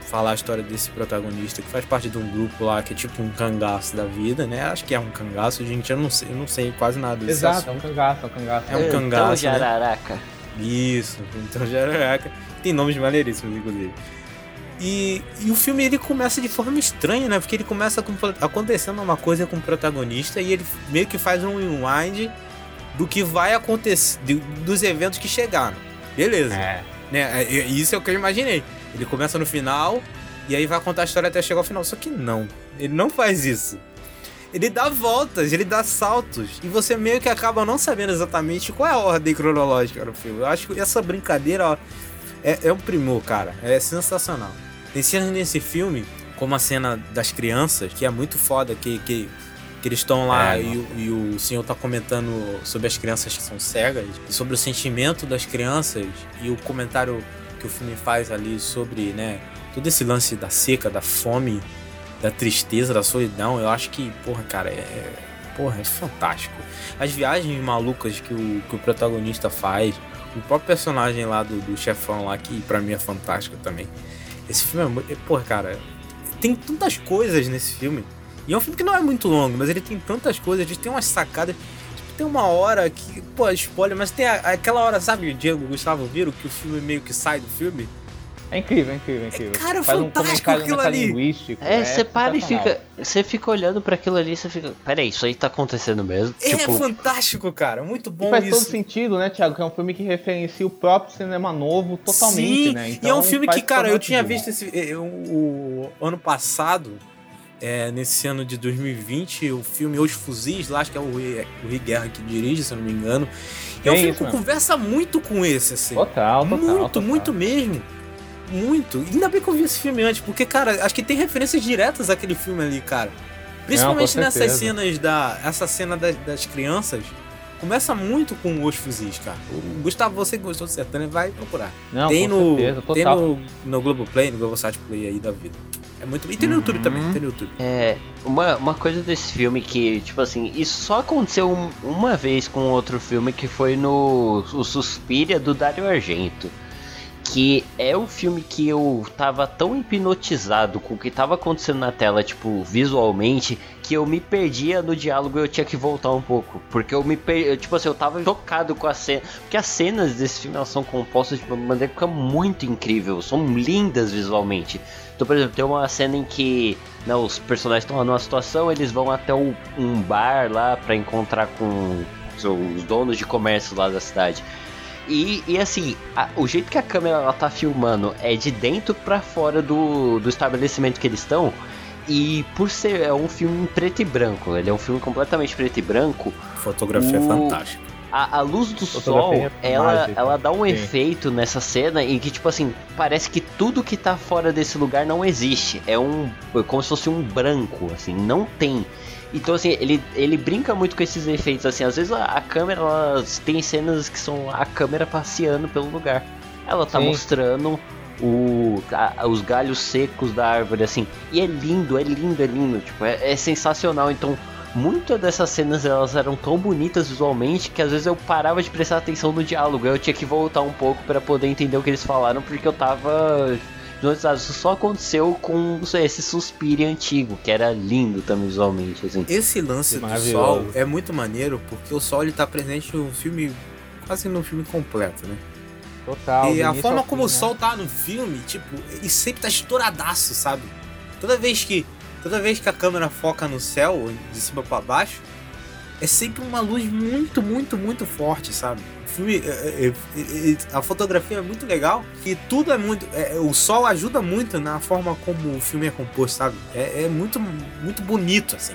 falar a história desse protagonista que faz parte de um grupo lá que é tipo um cangaço da vida, né? Acho que é um cangaço, gente. Eu não sei, eu não sei quase nada disso. Exato, é um cangaço, é um cangaço. É um cangaço. Então, Jararaca. Né? Isso, então Jararaca. Tem nomes maneiríssimos, inclusive. E, e, o filme ele começa de forma estranha, né? Porque ele começa com, acontecendo uma coisa com o protagonista e ele meio que faz um rewind do que vai acontecer, de, dos eventos que chegaram. Beleza. É. Né? É, isso é o que eu imaginei. Ele começa no final e aí vai contar a história até chegar ao final. Só que não. Ele não faz isso. Ele dá voltas, ele dá saltos. E você meio que acaba não sabendo exatamente qual é a ordem cronológica do filme. Eu acho que essa brincadeira ó, é, é um primor, cara. É sensacional. Tem cenas nesse filme, como a cena das crianças, que é muito foda, que, que, que eles estão lá é, e, e, o senhor tá comentando sobre as crianças que são cegas, e sobre o sentimento das crianças, e o comentário que o filme faz ali sobre, né, todo esse lance da seca, da fome, da tristeza, da solidão, eu acho que, porra, cara, é. Porra, é fantástico. As viagens malucas que o, que o protagonista faz, o próprio personagem lá do, do chefão lá, que pra mim é fantástico também. Esse filme é muito. Porra, cara, tem tantas coisas nesse filme. E é um filme que não é muito longo, mas ele tem tantas coisas, ele tem umas sacadas. Tipo, tem uma hora que. Pô, spoiler, mas tem a, aquela hora, sabe, Diego Gustavo viram que o filme meio que sai do filme? É incrível, é incrível, é incrível. É, cara, Faz fantástico um aquilo ali. É, você é para e fica. Você fica olhando para aquilo ali você fica. Peraí, isso aí tá acontecendo mesmo? É tipo... fantástico, cara. Muito bom. E faz isso. todo sentido, né, Thiago? Que é um filme que referencia o próprio cinema novo totalmente, Sim, né? Então, e é um então, filme que, cara, eu tinha visto esse, o, o ano passado. É, nesse ano de 2020, o filme Os Fuzis, lá acho que é o Rui, o Rui Guerra que dirige, se eu não me engano. E é um filme que conversa muito com esse, assim. Total, total. Muito, total. muito mesmo muito. Ainda bem que eu vi esse filme antes, porque, cara, acho que tem referências diretas àquele filme ali, cara. Principalmente Não, nessas cenas da. Essa cena das, das crianças. Começa muito com os fuzis, cara. O Gustavo, você que gostou do Sertânia, vai procurar. Não, tem no, certeza, tem no, no Globoplay, no Globosat Play aí da vida. É muito. E tem no uhum. YouTube também, tem no YouTube. É, uma, uma coisa desse filme que, tipo assim, isso só aconteceu um, uma vez com outro filme que foi no o Suspiria do Dario Argento que é um filme que eu tava tão hipnotizado com o que tava acontecendo na tela, tipo, visualmente, que eu me perdia no diálogo e eu tinha que voltar um pouco. Porque eu me perdi, tipo assim, eu tava chocado com a cena. Porque as cenas desse filme elas são compostas de uma maneira que fica muito incrível, são lindas visualmente. Então, por exemplo, tem uma cena em que né, os personagens estão numa situação, eles vão até um, um bar lá para encontrar com os donos de comércio lá da cidade. E, e assim, a, o jeito que a câmera ela tá filmando é de dentro para fora do, do estabelecimento que eles estão. e por ser é um filme em preto e branco, ele é um filme completamente preto e branco. Fotografia O- é fantástica. A, a luz do sol, Fotografia é ela, mágica. ela dá um Sim. efeito nessa cena em que, tipo assim, parece que tudo que tá fora desse lugar não existe. É um. é como se fosse um branco, assim, não tem. Então, assim, ele, ele brinca muito com esses efeitos, assim, às vezes a, a câmera, ela tem cenas que são a câmera passeando pelo lugar. Ela tá Sim. mostrando o, a- os galhos secos da árvore, assim, e é lindo, é lindo, é lindo, tipo, é, é sensacional, então muitas dessas cenas elas eram tão bonitas visualmente que às vezes eu parava de prestar atenção no diálogo, eu tinha que voltar um pouco pra poder entender o que eles falaram, porque eu tava hipnotizado. Isso só aconteceu com sei, esse suspiro antigo, que era lindo também visualmente, assim. Esse lance do sol é muito maneiro porque o sol ele tá presente no filme, quase no filme completo, né? Total. e a forma como o fim, né? sol tá no filme, tipo, ele sempre tá estouradaço, sabe? Toda vez que toda vez que a câmera foca no céu, de cima pra baixo, é sempre uma luz muito, muito, muito forte, sabe? O filme, é, é, é, é, a fotografia é muito legal e tudo é muito, é, o sol ajuda muito na forma como o filme é composto, sabe? É, é muito, muito bonito, assim.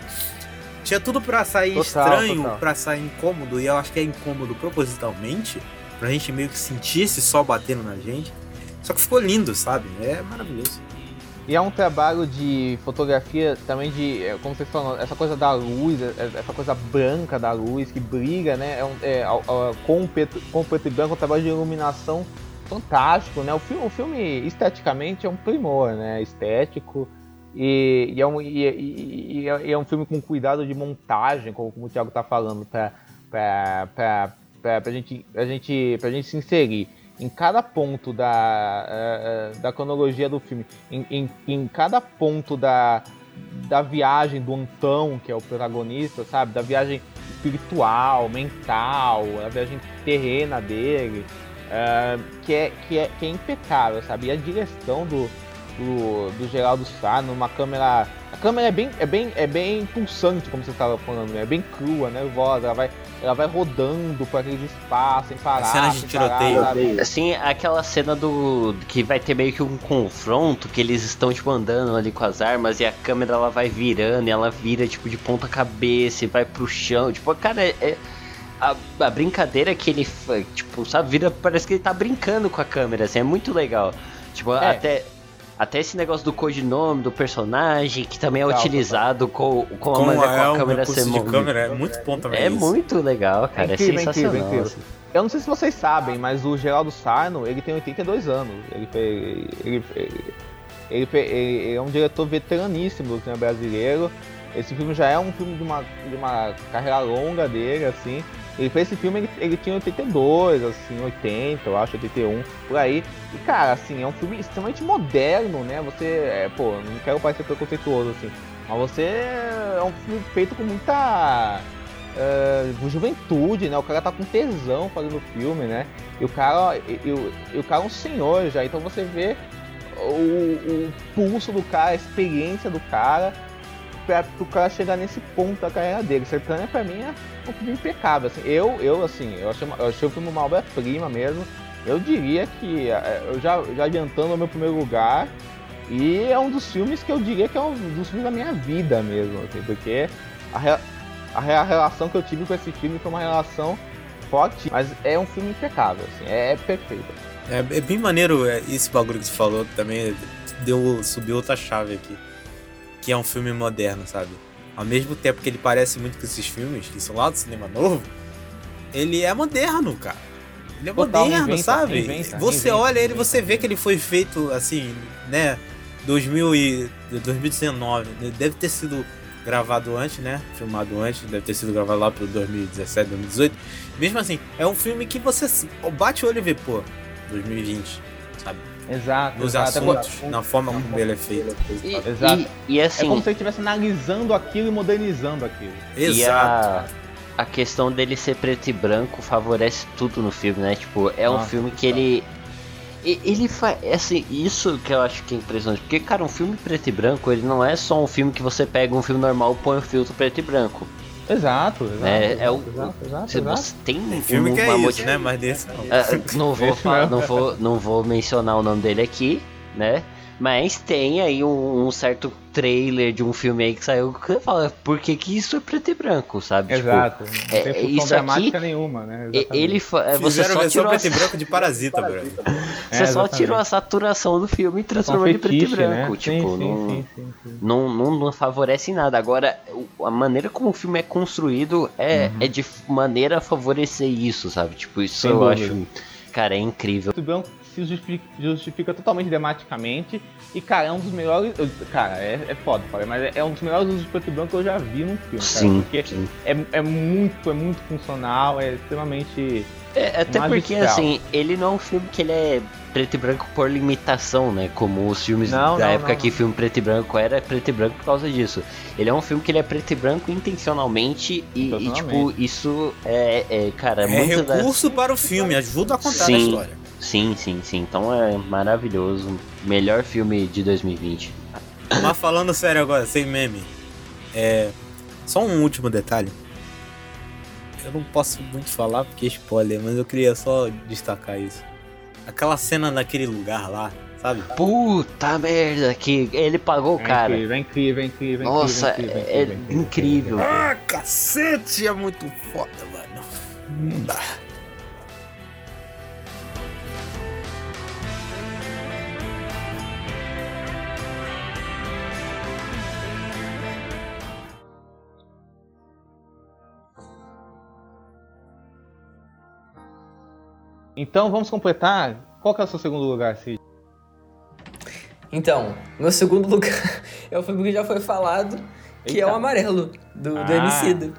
Tinha tudo pra sair Total, estranho, pra sair incômodo e eu acho que é incômodo propositalmente pra gente meio que sentir esse sol batendo na gente. Só que ficou lindo, sabe? É maravilhoso. E é um trabalho de fotografia também de, é, como vocês falam, essa coisa da luz, é- é- essa coisa branca da luz que brilha, né? É um, é, com, o preto, com o preto e branco, um trabalho de iluminação fantástico, né? O filme, o filme esteticamente é um primor, né? Estético. E, e é um, e, e- é, um filme com cuidado de montagem, como, como o Thiago tá falando, pra, pra, pra, pra, pra, gente, pra, gente, pra gente se inserir em cada ponto da, eh, eh, da cronologia do filme, em, em, em cada ponto da, da viagem do Antão, que é o protagonista, sabe? Da viagem espiritual, mental, a viagem terrena dele, eh, que, é, que, é, que é impecável, sabe? E a direção do, do, do Geraldo Sá numa câmera. A câmera é bem, é bem, é bem pulsante, como você estava falando, né? É bem crua, nervosa, ela vai, ela vai rodando por aqueles espaços, sem parar. cenas de parar, tiroteio. sabe? Assim, aquela cena do. que vai ter meio que um confronto, que eles estão, tipo, andando ali com as armas e a câmera ela vai virando e ela vira, tipo, de ponta cabeça e vai pro chão. Tipo, cara, é. é- A, a brincadeira que ele, tipo, sabe, vira, parece que ele tá brincando com a câmera, assim, é muito legal. Tipo, É. até, até esse negócio do codinome do personagem, que também é utilizado com, com a maneira é com a câmera ser de câmera, é muito bom também É isso. muito legal, cara, é, incrível, é sensacional. incrível, é incrível. assim. Eu não sei se vocês sabem, mas o Geraldo Sarno, ele tem 82 anos. Ele, ele, ele, ele, fe- ele é um diretor veteraníssimo do cinema brasileiro. Esse filme já é um filme de uma, de uma carreira longa dele, assim. Ele fez esse filme, ele, ele tinha 82, assim, 80, eu acho, 81, por aí. E, cara, assim, é um filme extremamente moderno, né? Você, é, pô, não quero parecer preconceituoso, assim. Mas você é um filme feito com muita é, juventude, né? O cara tá com tesão fazendo o filme, né? E o cara, e, e e o cara é um senhor já, então você vê o, o pulso do cara, a experiência do cara, pra o cara chegar nesse ponto da carreira dele. Sertânia pra mim é um filme impecável. Assim, eu, eu, assim, eu achei, eu achei o filme uma obra-prima mesmo. Eu diria que, é, eu já, já adiantando o meu primeiro lugar, e é um dos filmes que eu diria que é um dos filmes da minha vida mesmo, assim, porque a, a, a relação que eu tive com esse filme foi uma relação forte, mas é um filme impecável, assim, é, perfeito. É, é bem maneiro é, esse bagulho que você falou também. Deu, subiu outra chave aqui. Que é um filme moderno, sabe? Ao mesmo tempo que ele parece muito com esses filmes, que são lá do cinema novo, ele é moderno, cara. Ele é Total, moderno, sabe? você olha ele, você vê que ele foi feito assim, né? 2000 e 2019. né? Deve ter sido gravado antes, né? Filmado antes, deve ter sido gravado lá pro 2017, 2018. Mesmo assim, é um filme que você bate o olho e vê, pô, 2020, sabe? Exato. Nos exato. É assuntos, na forma como ele é feito. E, Exato. e, e É assim, como se ele estivesse analisando aquilo e modernizando aquilo. E Exato. a, a questão dele ser preto e branco favorece tudo no filme, né? Tipo, é um Nossa, filme que ele. Ele faz. Assim, isso que eu acho que é impressionante. Porque, cara, um filme preto e branco, ele não é só um filme que você pega um filme normal e põe um filtro preto e branco. Exato, exato. É, é o- exato, exato, Você, exato. você tem Tem filme que é isso, motiv- né? Mas desse não. Ah, não, vou falar- não, vou, não vou mencionar o nome dele aqui, né? Mas tem aí um, um certo trailer de um filme aí que saiu que você fala, por que, que isso é preto e branco, sabe? Exato. Tipo, não é, tem função isso aqui, nenhuma, né? e- Exatamente. ele é, você só tirou preto e a, branco de Parasita, *laughs* brother. você É, só exatamente. tirou a saturação do filme e transformou ele em preto e fetiche, branco, né? tipo, sim, não, sim, sim, sim. não, não, não favorece em nada. Agora, a maneira como o filme é construído é, Uhum. é de maneira a favorecer isso, sabe? Tipo, isso Sem eu dúvida. acho, cara, é incrível. preto e branco se justifica, justifica totalmente dramaticamente. E, cara, é um dos melhores. Cara, é, é foda, falei, mas é, um dos melhores usos de preto e branco que eu já vi num filme, cara. Sim, Porque sim. é, é muito, é muito funcional, é extremamente. É, até porque, magistral. assim, ele não é um filme que ele é preto e branco por limitação, né? Como os filmes Não, da não, época não, que filme preto e branco era preto e branco por causa disso. Ele é um filme que ele é preto e branco intencionalmente e, e, tipo, isso é, é cara, É recurso para o filme, ajuda a contar a Sim. história. Sim, sim, sim. Então é maravilhoso. Melhor filme de 2020. Mas falando sério agora, sem meme. É. Só um último detalhe. Eu não posso muito falar porque é spoiler, mas eu queria só destacar isso. Aquela cena naquele lugar lá, sabe? Puta merda, que ele pagou o É cara. incrível, é incrível, é incrível. é Nossa, incrível, é, é incrível. Ah, cacete, é muito foda, mano. Não dá. Então vamos completar. Qual que é o seu segundo lugar, Cid? Então, meu segundo lugar *laughs* é o filme que já foi falado, que é o Eita. Amarelo, do, do Ah. Emicida.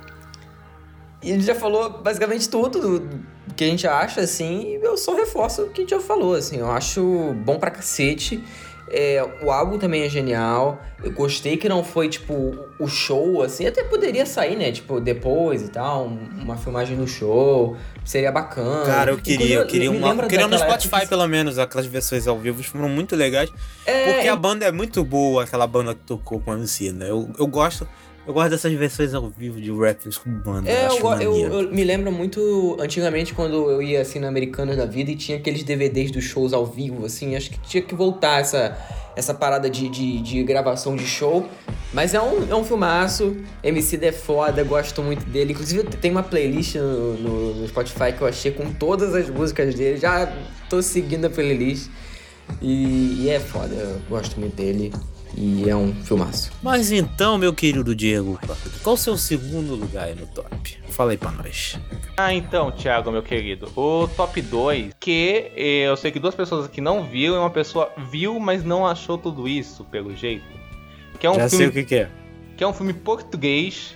E ele já falou basicamente tudo do, do que a gente acha, assim, e eu só reforço o que a gente já falou, assim, eu acho bom pra cacete. É, o álbum também é genial. Eu gostei que não foi, tipo, o show, assim. Até poderia sair, né? Tipo, depois e tal. um- Uma filmagem no show. Seria bacana. Cara, eu queria, eu queria uma. Eu queria no Spotify, que- pelo menos, aquelas versões ao vivo foram muito legais. É, Porque a banda é muito boa, aquela banda que tocou com a MC, né? Eu, eu gosto. Eu gosto dessas versões ao vivo de rappers com banda. É, eu, eu, maneiro. eu me lembro muito antigamente quando eu ia assim na Americanas da vida e tinha aqueles DVDs dos shows ao vivo, assim, acho que tinha que voltar essa, essa parada de, de, de gravação de show. Mas é um, é um filmaço, MC é foda, gosto muito dele. Inclusive tem uma playlist no, no, no Spotify que eu achei com todas as músicas dele, já tô seguindo a playlist. E, e é foda, eu gosto muito dele. E é um filmaço. Mas então, meu querido Diego, qual o seu segundo lugar aí no top? Fala aí pra nós. Ah, então, Thiago, meu querido, o top 2, que eh, eu sei que duas pessoas aqui não viram, e uma pessoa viu, mas não achou tudo isso, pelo jeito. Que é um Já filme sei o que, que é. que é um filme português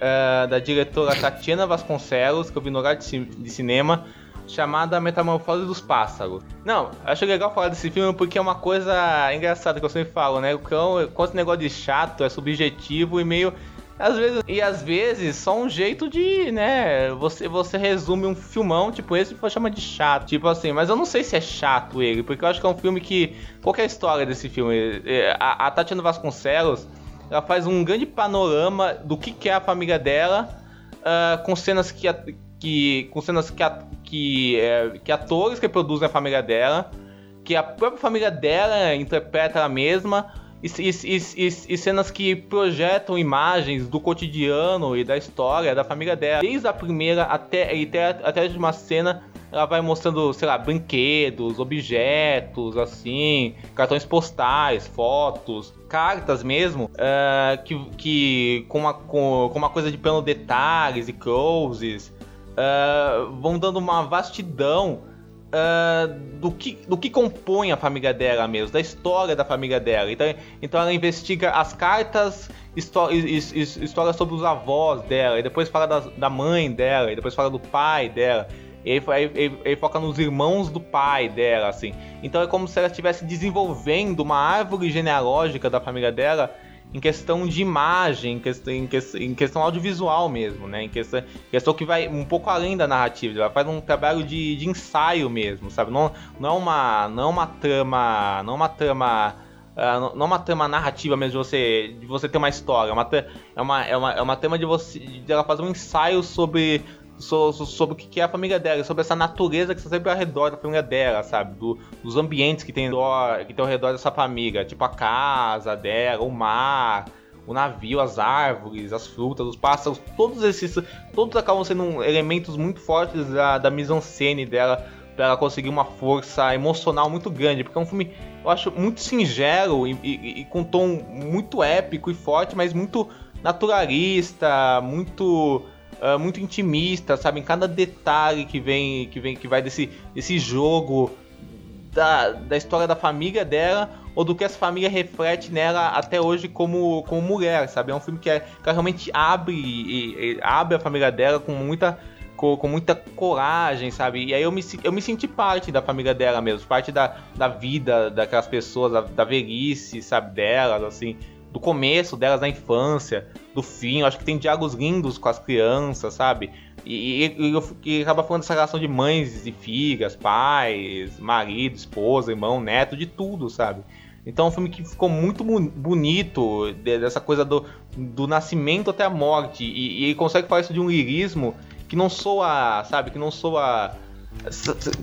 eh, da diretora Tatiana Vasconcelos, que eu vi no horário de, ci- de cinema, chamada Metamorfose dos Pássaros. Não, acho legal falar desse filme porque é uma coisa engraçada que eu sempre falo, né? O cão, quanto esse negócio de chato, é subjetivo e meio. Às vezes, e às vezes só um jeito de, né? Você, você resume um filmão, tipo esse, e chama de chato. Tipo assim, mas eu não sei se é chato ele, porque eu acho que é um filme que. Qual é a história desse filme? É, A, a Tatiana Vasconcelos ela faz um grande panorama do que, que é a família dela, ah, com cenas que, que com cenas que, a- que, é, que atores que produzem a família dela, que a própria família dela interpreta ela mesma, e, e- e- e- cenas que projetam imagens do cotidiano e da história da família dela, desde a primeira até, até, até a última cena. Ela vai mostrando, sei lá, brinquedos, objetos, assim, cartões postais, fotos, cartas mesmo, ah, que, que com, uma, com, com uma coisa de plano detalhes e closes, ah, vão dando uma vastidão ah, do, que, do que compõe a família dela mesmo, da história da família dela. Então, então ela investiga as cartas, histó his- his- histórias sobre os avós dela, e depois fala das- da mãe dela, e depois fala do pai dela. E aí- aí- aí foca nos irmãos do pai dela, assim. Então é como se ela estivesse desenvolvendo uma árvore genealógica da família dela em questão de imagem, em questão, em questão, em questão audiovisual mesmo, né? Em questão, questão que vai um pouco além da narrativa. Ela faz um trabalho de, de ensaio mesmo, sabe? Não, não é uma, não é uma trama, não é uma trama ah, não é uma trama narrativa mesmo de você, de você ter uma história. É uma, é uma, é uma, é uma trama de você de ela fazer um ensaio sobre sobre o que é a família dela, sobre essa natureza que está sempre ao redor da família dela, sabe? Do, dos ambientes que tem, que tem ao redor dessa família, tipo a casa dela, o mar, o navio, as árvores, as frutas, os pássaros, todos esses, todos acabam sendo elementos muito fortes da, da mise-en-scène dela para ela conseguir uma força emocional muito grande, porque é um filme eu acho muito singelo e, e, e com tom muito épico e forte, mas muito naturalista, muito uh, muito intimista, sabe? Em cada detalhe que vem, que vem, que vai desse, desse jogo da, da história da família dela ou do que essa família reflete nela até hoje como, como mulher, sabe? É um filme que, é, que realmente abre, e, e, abre a família dela com muita com, com, muita coragem, sabe? E aí eu me, eu me senti parte da família dela mesmo, parte da, da vida daquelas pessoas, da, da velhice, sabe, delas, assim do começo delas, da infância, do fim. Eu acho que tem diálogos lindos com as crianças, sabe? E, e, e, acaba falando dessa relação de mães e filhas, pais, marido, esposa, irmão, neto, de tudo, sabe? Então é um filme que ficou muito bonito, dessa coisa do, do nascimento até a morte. E, e consegue falar isso de um lirismo que não soa, sabe? Que não soa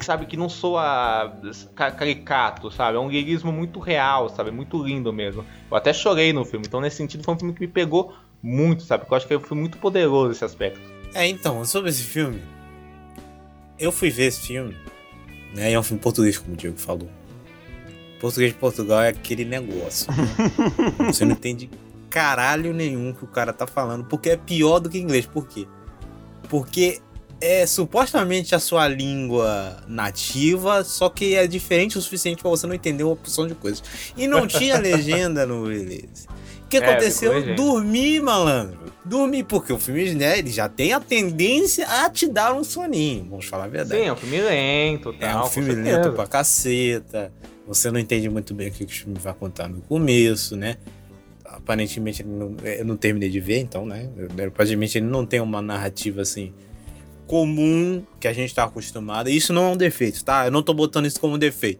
sabe, que não soa caricato, sabe? É um lirismo muito real, sabe? Muito lindo mesmo. Eu até chorei no filme, então nesse sentido foi um filme que me pegou muito, sabe? Porque eu acho que foi muito poderoso esse aspecto. É, então, sobre esse filme, eu fui ver esse filme, né? E é um filme português, como o Diego falou. Português de Portugal é aquele negócio. Né? *laughs* Você não entende caralho nenhum que o cara tá falando, porque é pior do que inglês. Por quê? Porque é supostamente a sua língua nativa, só que é diferente o suficiente para você não entender uma opção de coisas. E não tinha *laughs* legenda no beleza. O que é, aconteceu? Dormi, malandro. Dormi, porque o filme, né, ele já tem a tendência a te dar um soninho, vamos falar a verdade. Sim, é um filme lento, tal, É um filme lento pra caceta. Você não entende muito bem o que o filme vai contar no começo, né? Aparentemente, não, eu não terminei de ver, então, né? Aparentemente, ele não tem uma narrativa assim comum que a gente tá acostumado. E isso não é um defeito, tá? Eu não tô botando isso como defeito.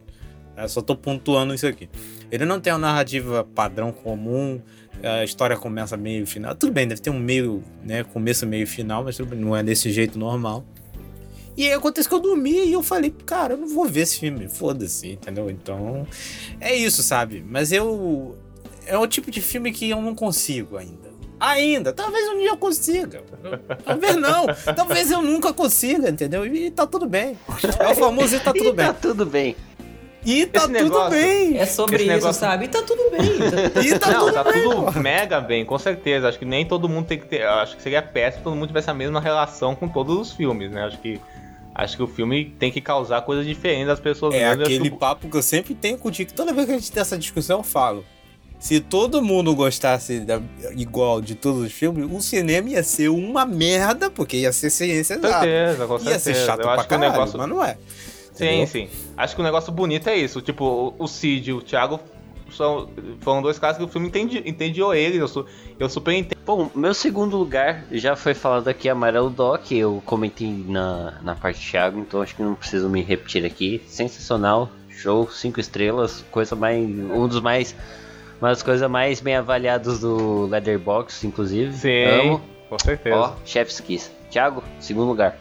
Eu só tô pontuando isso aqui. Ele não tem uma narrativa padrão comum. A história começa meio final. Tudo bem, deve ter um meio, né? Começo, meio final, mas não é desse jeito normal. E aí acontece que eu dormi e eu falei, cara, eu não vou ver esse filme, foda-se, entendeu? Então, é isso, sabe? Mas eu. É o tipo de filme que eu não consigo ainda ainda. Talvez um dia eu consiga. Talvez não. Talvez eu nunca consiga, entendeu? E tá tudo bem. É o famoso e tá *laughs* tudo e bem. Tá tudo bem. E tá tudo negócio, bem. É sobre isso, negócio... sabe? E tá tudo bem. e tá não, tudo tá bem, tudo mega bem, com certeza. Acho que nem todo mundo tem que ter. Acho que seria péssimo todo mundo tivesse a mesma relação com todos os filmes, né? Acho que. Acho que o filme tem que causar coisas diferentes das pessoas. É aquele papo que eu sempre tenho contigo. Toda vez que a gente tem essa discussão, eu falo. Se todo mundo gostasse da, igual de todos os filmes, o cinema ia ser uma merda, porque ia ser ciência exata. Com certeza, com certeza. Ia ser chato Eu pra acho caralho, que o negócio... mas não é. Sim, Entendeu? sim. Acho que o negócio bonito é isso. Tipo, o Cid e o Thiago são, foram dois casos que o filme entendi, entendiou eles. Eu, eu super entendo. Bom, meu segundo lugar já foi falado aqui, Amarelo Doc. Eu comentei na, na parte do Thiago, então acho que não preciso me repetir aqui. Sensacional, show, cinco estrelas, coisa mais. Um dos mais uma das coisas mais bem avaliadas do Leatherbox, inclusive. Sim, Amo. com certeza. Ó, Chef's Kiss. Thiago, segundo lugar.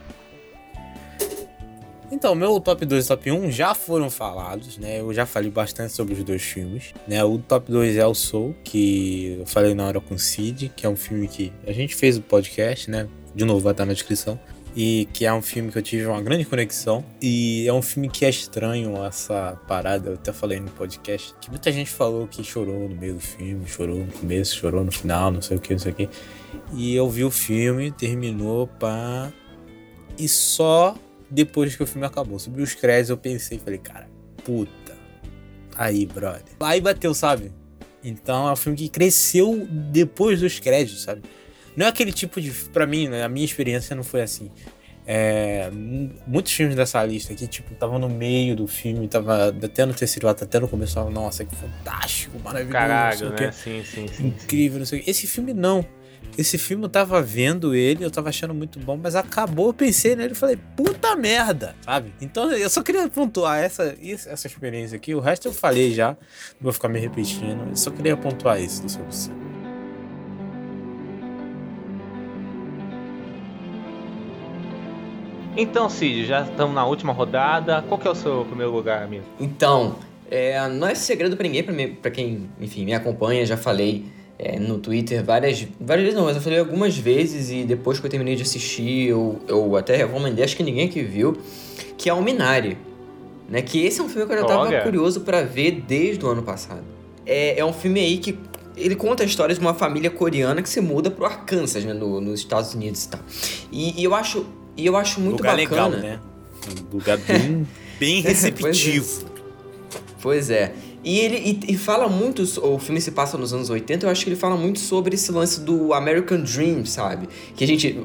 Então, meu top 2 e top 1 já foram falados, né? Eu já falei bastante sobre os dois filmes, né? O top 2 é o Soul, que eu falei na hora com o Cid, que é um filme que a gente fez o podcast, né? De novo, vai estar na descrição e que é um filme que eu tive uma grande conexão e é um filme que é estranho essa parada, eu até falei no podcast, que muita gente falou que chorou no meio do filme, chorou no começo, chorou no final, não sei o que, não sei o que. E eu vi o filme, terminou, pá, e só depois que o filme acabou, subiu os créditos, eu pensei, falei, cara, puta, aí, brother. Aí bateu, sabe? Então é um filme que cresceu depois dos créditos, sabe? Não é aquele tipo de. Pra mim, né, a minha experiência não foi assim. É, muitos filmes dessa lista aqui, tipo, tava no meio do filme, tava até no terceiro ato, até no começo, tava, nossa, que fantástico, maravilhoso. Caralho, né? Sim, sim, sim. Incrível, não sei o que. Esse filme não. Esse filme eu tava vendo ele, eu tava achando muito bom, mas acabou, eu pensei nele e falei, puta merda, sabe? Então eu só queria pontuar essa, essa experiência aqui, o resto eu falei já, não vou ficar me repetindo, eu só queria pontuar isso do seu Então, Cid, já estamos na última rodada. Qual que é o seu primeiro lugar, amigo? Então, é, não é segredo pra ninguém, pra quem, enfim, me acompanha, já falei é, no Twitter várias, várias vezes não, mas eu falei algumas vezes e depois que eu terminei de assistir, eu, eu até recomendei, acho que ninguém aqui viu, que é o Minari, né? Que esse é um filme que eu já tava Olha. curioso pra ver desde o ano passado. É, é um filme aí que ele conta a história de uma família coreana que se muda pro Arkansas, né, no, nos Estados Unidos e tal. E, e eu acho, e eu acho muito lugar bacana. legal, né? Um lugar bem, *laughs* bem receptivo. Pois é. E ele e, e fala muito, o filme se passa nos anos 80, eu acho que ele fala muito sobre esse lance do American Dream, sabe? Que a gente,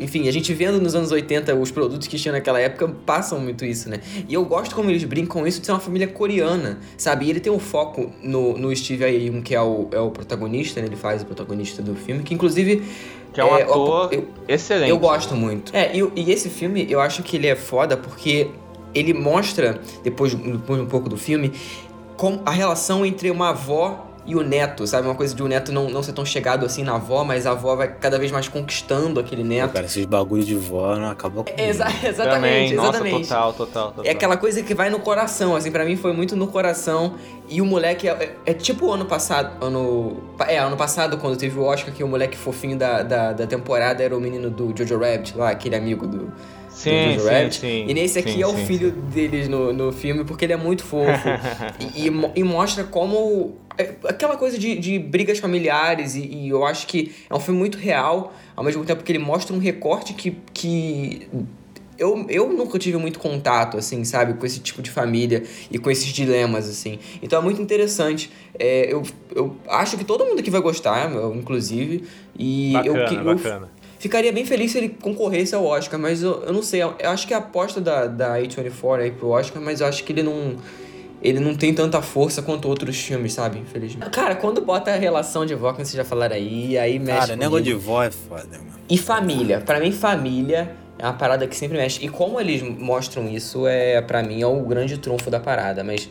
enfim, a gente vendo nos anos 80 os produtos que tinha naquela época passam muito isso, né? E eu gosto como eles brincam com isso de ser uma família coreana, sabe? E ele tem um foco no, no Steve Aoun, que é o, é o protagonista, né? Ele faz o protagonista do filme, que inclusive... Que é um é, ator eu- excelente. eu gosto muito. É, e, e esse filme, eu acho que ele é foda porque ele mostra, depois, depois um pouco do filme, com a relação entre uma avó e o neto, sabe? Uma coisa de o neto não, não ser tão chegado assim na avó, mas a avó vai cada vez mais conquistando aquele Pô, neto. cara, esses bagulho de vó não acabam com Exa- Também, exatamente, nossa, exatamente. total, total, total. É aquela coisa que vai no coração, assim, pra mim foi muito no coração. E o moleque é, é- é tipo o ano passado, ano. É, ano passado, quando teve o Oscar, que o moleque fofinho da, da, da temporada era o menino do Jojo Rabbit, lá, aquele amigo do. Sim, Rabbit. sim. E nesse aqui sim, é o sim, filho sim. deles no, no filme, porque ele é muito fofo. *laughs* e, e e mostra como. é aquela coisa de, de brigas familiares, e, e eu acho que é um filme muito real, ao mesmo tempo que ele mostra um recorte que. que eu, eu nunca tive muito contato, assim, sabe, com esse tipo de família e com esses dilemas, assim. Então é muito interessante. É, eu, eu acho que todo mundo aqui vai gostar, eu, inclusive. E eu, Bacana, que- eu bacana. Ficaria bem feliz se ele concorresse ao Oscar, mas eu, eu não sei. Eu, eu acho que é a aposta da, da A24 aí pro Oscar, mas eu acho que ele não. Ele não tem tanta força quanto outros filmes, sabe? Infelizmente. Cara, quando bota a relação de vó, como vocês já falaram aí, aí mexe. Cara, comigo. negócio de vó é foda, mano. E família. Pra mim, família é uma parada que sempre mexe. E como eles mostram isso, é para mim, é o grande trunfo da parada. Mas,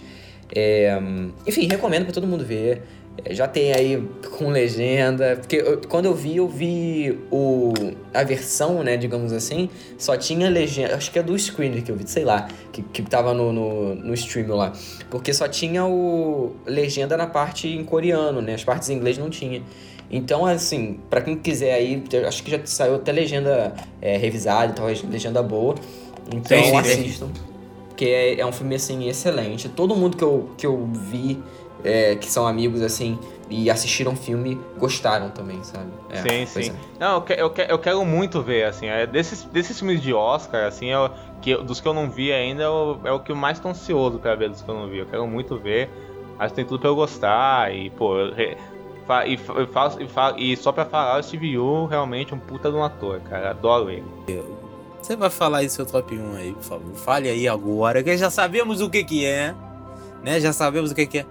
é, enfim, recomendo pra todo mundo ver. Já tem aí com legenda. Porque eu- quando eu vi, eu vi o, a versão, né, digamos assim, só tinha legenda. Acho que é do screener que eu vi, sei lá, que, que tava no, no, no stream lá. Porque só tinha o legenda na parte em coreano, né? As partes em inglês não tinha. Então, assim, pra quem quiser aí, acho que já saiu até legenda é, revisada e tal, legenda boa. Então assistam. Porque é, é um filme, assim, excelente. Todo mundo que eu, que eu vi, é, que são amigos, assim, e assistiram o filme, gostaram também, sabe? É, sim, sim. é. Não, eu, que- eu, que- eu quero muito ver, assim, é, desses, desses filmes de Oscar, assim, é o, que, eu- dos que eu não vi ainda, é o, é o que eu mais tô ansioso pra ver dos que eu não vi. Eu quero muito ver, mas tem tudo pra eu gostar, e, pô, eu re- fa- e, fa- e, faço- e, fa- e só pra falar, o Steve Yu realmente é um puta de um ator, cara, adoro ele. Você vai falar aí seu top 1 aí, por favor. Fale aí agora, que já sabemos o que que é, né? Já sabemos o que que é.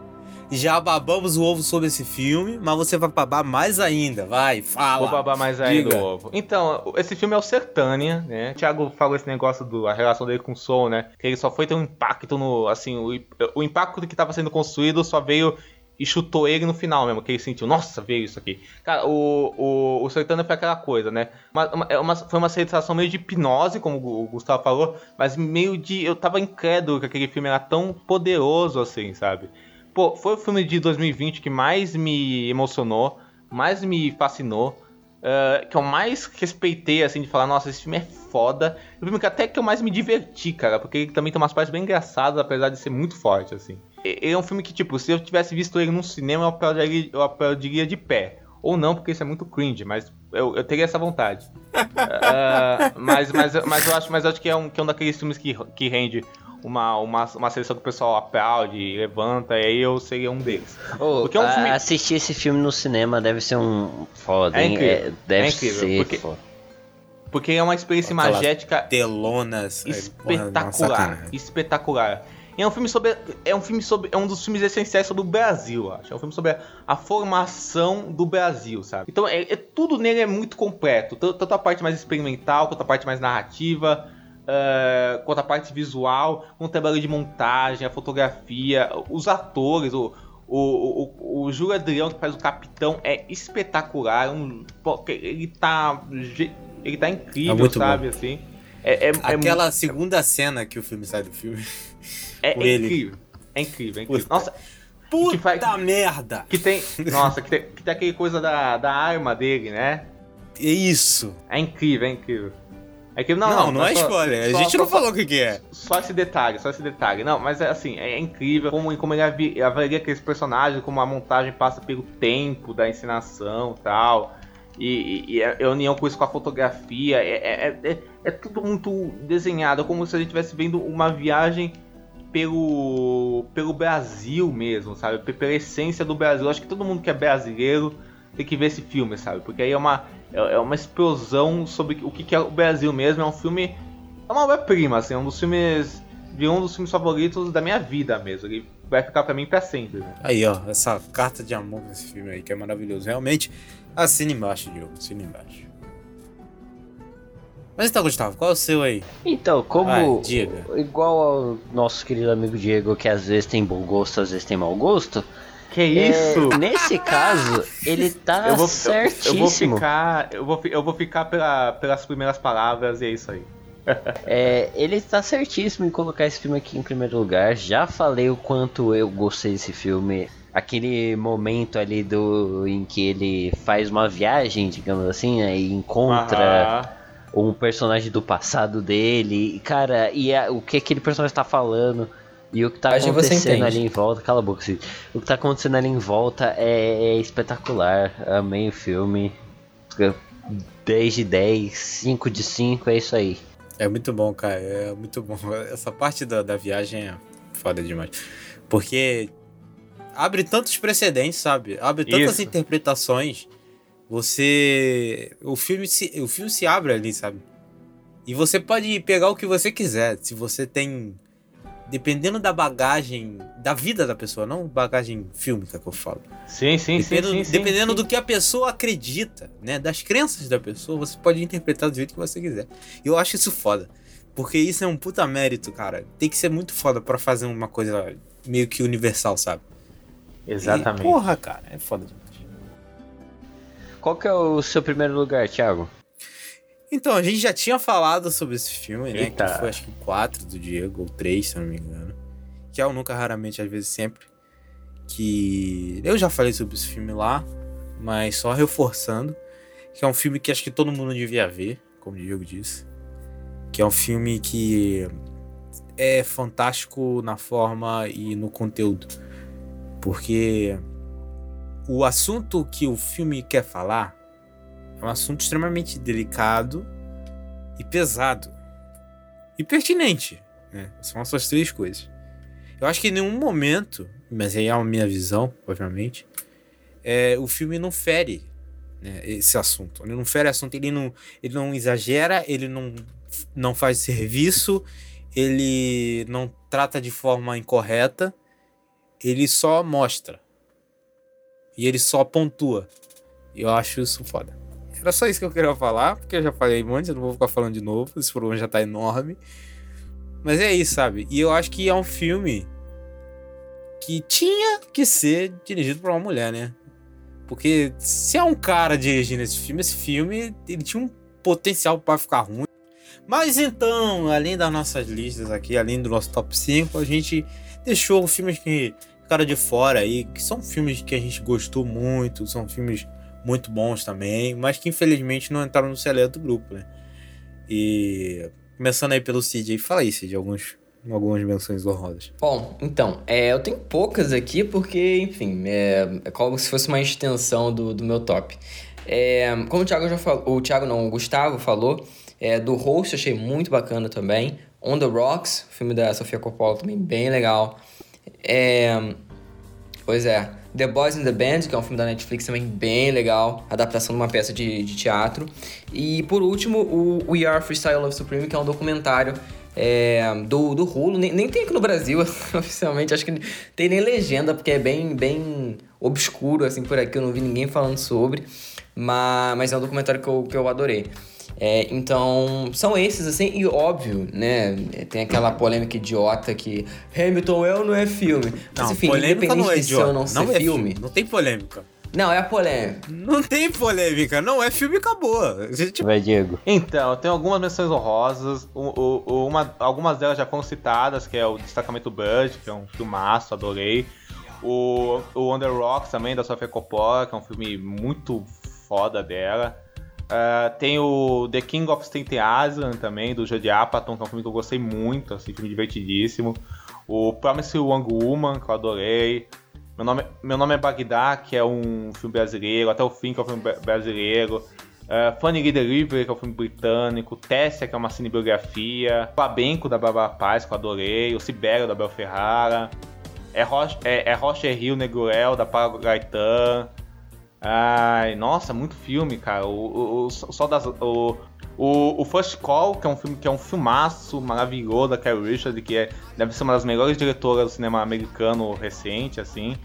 Já babamos o ovo sobre esse filme, mas você vai babar mais ainda. Vai, fala. Vou babar mais ainda o ovo. Então, esse filme é o Sertânia, né? O Thiago falou esse negócio do a relação dele com o Soul, né? Que ele só foi ter um impacto no. Assim, o, o impacto que tava sendo construído só veio e chutou ele no final mesmo, que ele sentiu, nossa, veio isso aqui. Cara, o, o, o Sertânia foi aquela coisa, né? Uma, uma- é uma- foi uma sensação meio de hipnose, como o Gustavo falou, mas meio de. Eu tava incrédulo que aquele filme era tão poderoso assim, sabe? Pô, foi o filme de 2020 que mais me emocionou, mais me fascinou, eh, que eu mais respeitei, assim, de falar, nossa, esse filme é foda. O filme que até que eu mais me diverti, cara, porque ele também tem umas partes bem engraçadas, apesar de ser muito forte, assim. Ele é um filme que, tipo, se eu tivesse visto ele num cinema, eu aplaudiria, eu aplaudiria de pé. Ou não, porque isso é muito cringe, mas eu, eu teria essa vontade. Ah, *laughs* mas, mas, mas eu acho, mas eu acho que é um, que é um daqueles filmes que, que rende uma, uma, uma seleção que o pessoal aplaude, levanta, e aí eu seria um deles. Ô, Porque é um a- filme- Assistir esse filme no cinema deve ser um foda, É hein? incrível, deve é incrível, ser porque- foda. Porque é uma experiência Aquelas imagética Telonas. é, espetacular. sacanagem. espetacular. E é um filme sobre. É um filme sobre. É um dos filmes essenciais sobre o Brasil, eu acho. É um filme sobre a, a formação do Brasil, sabe? Então é, é- tudo nele é muito completo. Tanto a parte mais experimental, quanto a parte mais narrativa. Eh, quanto a parte visual, quanto o trabalho de montagem, a fotografia, os atores, o, o, o, o Júlio Adrião que faz o capitão é espetacular. um- ele tá. Ele tá incrível, É muito sabe? Assim. É, é, Aquela é, segunda cena que o filme sai do filme. é, *laughs* com é ele. incrível. É incrível, é incrível. Puta. Nossa, Puta Que faz- merda! que tem. Nossa, que tem, que tem aquele coisa da, da arma dele, né? É isso. É incrível, é incrível. É incrível. Não, Não, não, é só- spoiler. A só- gente só- não falou o que, que é. Só esse detalhe, só esse detalhe. Não, mas é assim, é incrível como, como ele avalia aqueles personagens, como a montagem passa pelo tempo da encenação e tal. E, e, e a a união com isso com a fotografia. É, é, é, é tudo muito desenhado, como se a gente estivesse vendo uma viagem pelo, pelo Brasil mesmo, sabe? Pela essência do Brasil. Acho que todo mundo que é brasileiro tem que ver esse filme, sabe? Porque aí é uma, é é uma explosão sobre o que é o Brasil mesmo. É um filme. É uma obra-prima, assim, é um dos filmes. De um dos filmes favoritos da minha vida mesmo. Ele vai ficar pra mim pra sempre. Né? Aí, ó, essa carta de amor desse filme aí, que é maravilhoso. Realmente, assina embaixo, Diogo. Assina embaixo. Mas então, Gustavo, qual é o seu aí? Então, como. Vai, diga. Igual ao nosso querido amigo Diego, que às vezes tem bom gosto, às vezes tem mau gosto. Que isso? é, nesse caso, ele tá eu, vou, eu, certíssimo. eu vou ficar. Eu vou, eu vou ficar pela, pelas primeiras palavras e é isso aí. É, ele tá certíssimo em colocar esse filme aqui em primeiro lugar. Já falei o quanto eu gostei desse filme. Aquele momento ali do em que ele faz uma viagem, digamos assim, né, e encontra Aham. um personagem do passado dele. E, cara, e a- o que aquele personagem tá falando e o que tá acontecendo ali em volta. Cala a boca, Cid. O que tá acontecendo ali em volta é, é espetacular. Amei o filme. 10 de 10, 5 de 5, é isso aí. É muito bom, cara. É muito bom. *laughs* Essa parte da, da viagem é foda demais. Porque abre tantos precedentes, sabe? Abre tantas Isso. interpretações. Você. O filme, se, o filme se abre ali, sabe? E você pode pegar o que você quiser. Se você tem. Dependendo da bagagem. Da vida da pessoa, não bagagem fílmica que eu falo. Sim, sim, sim, Dependendo, sim, sim, dependendo sim. do que a pessoa acredita, né? Das crenças da pessoa, você pode interpretar do jeito que você quiser. E eu acho isso foda. Porque isso é um puta mérito, cara. Tem que ser muito foda pra fazer uma coisa meio que universal, sabe? Exatamente. E, porra, cara, é foda demais. Qual que é o seu primeiro lugar, Thiago? Então, a gente já tinha falado sobre esse filme, né? Eita. Que foi acho que 4 do Diego, ou 3, se eu não me engano. Que é o Nunca Raramente, às vezes sempre. Que eu já falei sobre esse filme lá, mas só reforçando. Que é um filme que acho que todo mundo devia ver, como o Diego disse. Que é um filme que é fantástico na forma e no conteúdo. Porque o assunto que o filme quer falar é um assunto extremamente delicado e pesado. E pertinente. Né? São essas três coisas. Eu acho que em nenhum momento, mas aí é a minha visão, obviamente, é, o filme não fere né, esse assunto. Ele não fere assunto, ele não, ele não exagera, ele não, não faz serviço, ele não trata de forma incorreta, ele só mostra. E ele só pontua. E eu acho isso foda. Era só isso que eu queria falar, porque eu já falei antes, eu não vou ficar falando de novo, esse problema já tá enorme. Mas é isso, sabe? E eu acho que é um filme que tinha que ser dirigido por uma mulher, né? Porque se é um cara dirigindo esse filme, esse filme ele tinha um potencial para ficar ruim. Mas então, além das nossas listas aqui, além do nosso top 5, a gente deixou filmes que ficaram de fora aí, que são filmes que a gente gostou muito, são filmes muito bons também, mas que infelizmente não entraram no seleto do grupo, né? E começando aí pelo Cid aí, fala aí, Cid, alguns, algumas menções honrosas. Bom, então, é, eu tenho poucas aqui porque, enfim, é, é como se fosse uma extensão do, do meu top. É, como o Thiago já falou, o Thiago não, o Gustavo falou, é, do Host achei muito bacana também. On the Rocks, filme da Sofia Coppola também bem legal. É, pois é, The Boys in the Band, que é um filme da Netflix também bem legal, adaptação de uma peça de, de teatro. E por último, o We Are Freestyle Love Supreme, que é um documentário é, do, do Hulu, nem, nem tem aqui no Brasil, *laughs* oficialmente, acho que tem nem legenda, porque é bem, bem obscuro, assim, por aqui, eu não vi ninguém falando sobre, mas, mas é um documentário que eu, que eu adorei. É, então, são esses, assim, e óbvio, né? Tem aquela polêmica idiota que Hamilton é ou não é filme? Mas enfim, polêmica independente não é de ser idiota. ou não ser é filme, Não tem polêmica. Não, é a polêmica. Não tem polêmica, não é filme acabou. A gente... Vai, Diego. Então, tem algumas menções honrosas. O, o, uma, algumas delas já foram citadas, que é o Destacamento Bud, que é um filmaço, adorei. O, o Under Rocks também, da Sofia Coppola, que é um filme muito foda dela. Uh, tem o The King of Staten Island também, do Jodie Apatow, que é um filme que eu gostei muito, assim, filme divertidíssimo. O Promise Young Woman, que eu adorei. Meu nome, meu nome é Bagdá, que é um filme brasileiro. Até o fim, que é um filme brasileiro. Uh, Funny Delivery, que é um filme britânico. Tessia, que é uma cinebiografia. Flamenco, da Bárbara Paz, que eu adorei. O Sibério, da Bel Ferrara. É, Roche, é, é Rocher Rio Negrel, da Pago Gaetan. Ai, nossa, muito filme, cara. O, o, o só das, o, o, o First Call, que é um filme que é um filmaço maravilhoso da Carrie Richard, que é, deve ser uma das melhores diretoras do cinema americano recente, assim.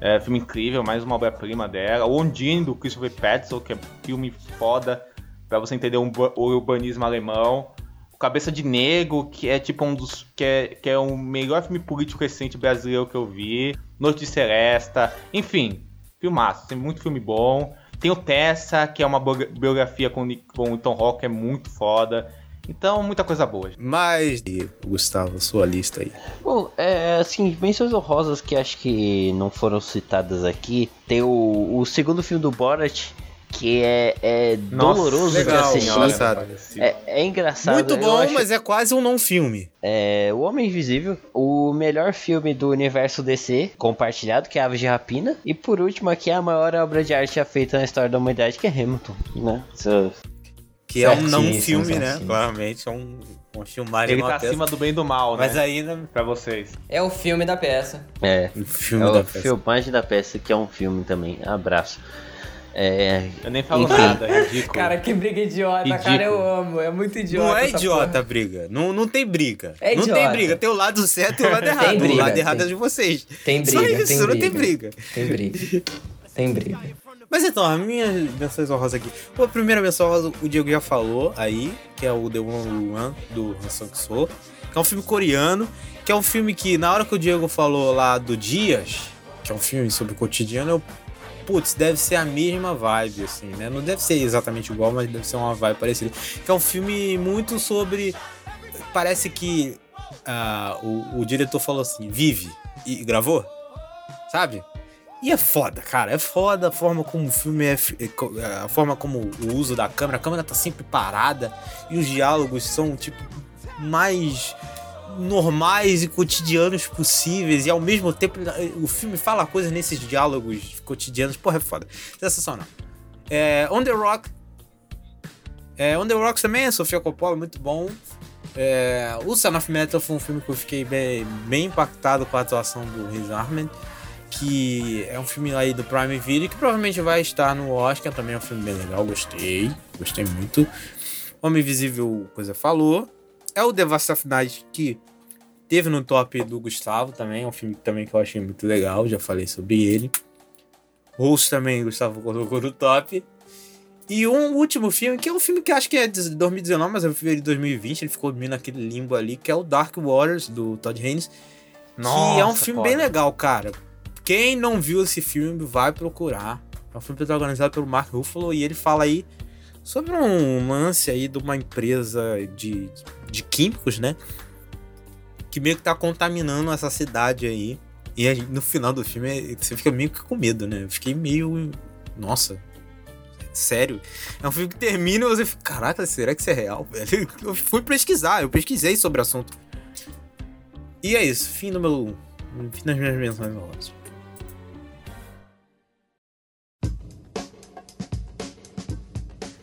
É, filme incrível, mais uma obra-prima dela. O Ondine, do Christopher Petzold, que é filme foda para você entender um, o urbanismo alemão. O Cabeça de Negro, que é tipo um dos. que é, que é o melhor filme político recente brasileiro que eu vi. Noite de Celesta, enfim, filmaço, tem muito filme bom. Tem o Tessa, que é uma biografia com, com o Tom Rock, é muito foda. Então, muita coisa boa. Mas, Gustavo, sua lista aí. Bom, é, assim, menções honrosas que acho que não foram citadas aqui. Tem o, o segundo filme do Borat, que é, é Nossa, doloroso legal, de assistir. Engraçado. É, é, engraçado. Muito bom, acho... mas é quase um não filme. É O Homem Invisível, o melhor filme do universo DC compartilhado, que é Aves de Rapina. E por último aqui a maior obra de arte já feita na história da humanidade, que é Hamilton, né? So... Que é um não filme, né? Claramente é um um filmagem Ele tá acima do bem e do mal, né? Mas ainda. Pra vocês. É o filme da peça. É. O filme é da o peça. filmagem da peça, que é um filme também. Abraço. É, eu nem falo enfim. nada, é ridículo. Cara, que briga idiota, ridículo. cara, eu amo. É muito idiota. Não é idiota a briga. Não, não tem briga. É não tem briga. Tem o lado certo e o lado *laughs* errado. Tem briga, o lado errado é de vocês. Tem briga. Só isso, tem não tem briga. Tem briga. Tem briga. Mas então, a minha menção honrosa aqui. Pô, a primeira menção honrosa o Diego já falou aí, que é o The One One do Han Sang-soo, que é um filme coreano, que é um filme que na hora que o Diego falou lá do Dias, que é um filme sobre o cotidiano, eu putz, deve ser a mesma vibe, assim, né? Não deve ser exatamente igual, mas deve ser uma vibe parecida. Que é um filme muito sobre. Parece que uh, o, o diretor falou assim: vive e gravou, sabe? E é foda, cara. É foda a forma como o filme é. A forma como o uso da câmera. A câmera tá sempre parada. E os diálogos são, tipo, mais normais e cotidianos possíveis e ao mesmo tempo o filme fala coisas nesses diálogos cotidianos, porra, é foda. Sensacional. É, On The Rock. É, On The Rocks também, Sofia Coppola, muito bom. É, o Son of Metal foi um filme que eu fiquei bem, bem impactado com a atuação do Riz Ahmed, que é um filme aí do Prime Video que provavelmente vai estar no Oscar, também é um filme bem legal, gostei, gostei muito. Homem Invisível, coisa falou. É o The Vast of Night que teve no top do Gustavo também. É um filme também que eu achei muito legal. Já falei sobre ele. Rose também, Gustavo colocou no top. E um último filme, que é um filme que acho que é de 2019, mas eu vi ele de 2020. Ele ficou meio naquele limbo ali, que é o Dark Waters, do Todd Haynes. Nossa, que é um filme foda. bem legal, cara. Quem não viu esse filme, vai procurar. É um filme protagonizado pelo Mark Ruffalo e ele fala aí sobre um lance aí de uma empresa de de químicos, né? Que meio que tá contaminando essa cidade aí. E aí, no final do filme você fica meio que com medo, né? Eu fiquei meio. Nossa. Sério. É um filme que termina e você fica, caraca, será que isso é real, *laughs* velho? Eu fui pesquisar, eu pesquisei sobre o assunto. E é isso, fim do meu. Fim das minhas menções honrosas.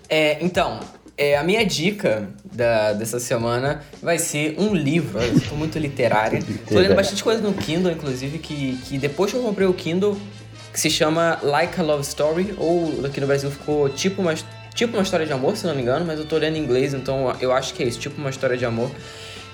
É, então, é, a minha dica da, dessa semana vai ser um livro. Eu sou muito literária. Tô lendo bastante coisa no Kindle, inclusive, que, que depois que eu comprei o Kindle, que se chama Like a Love Story, ou aqui no Brasil ficou tipo uma, tipo uma história de amor, se não me engano, mas eu tô lendo em inglês, então eu acho que é isso, tipo uma história de amor.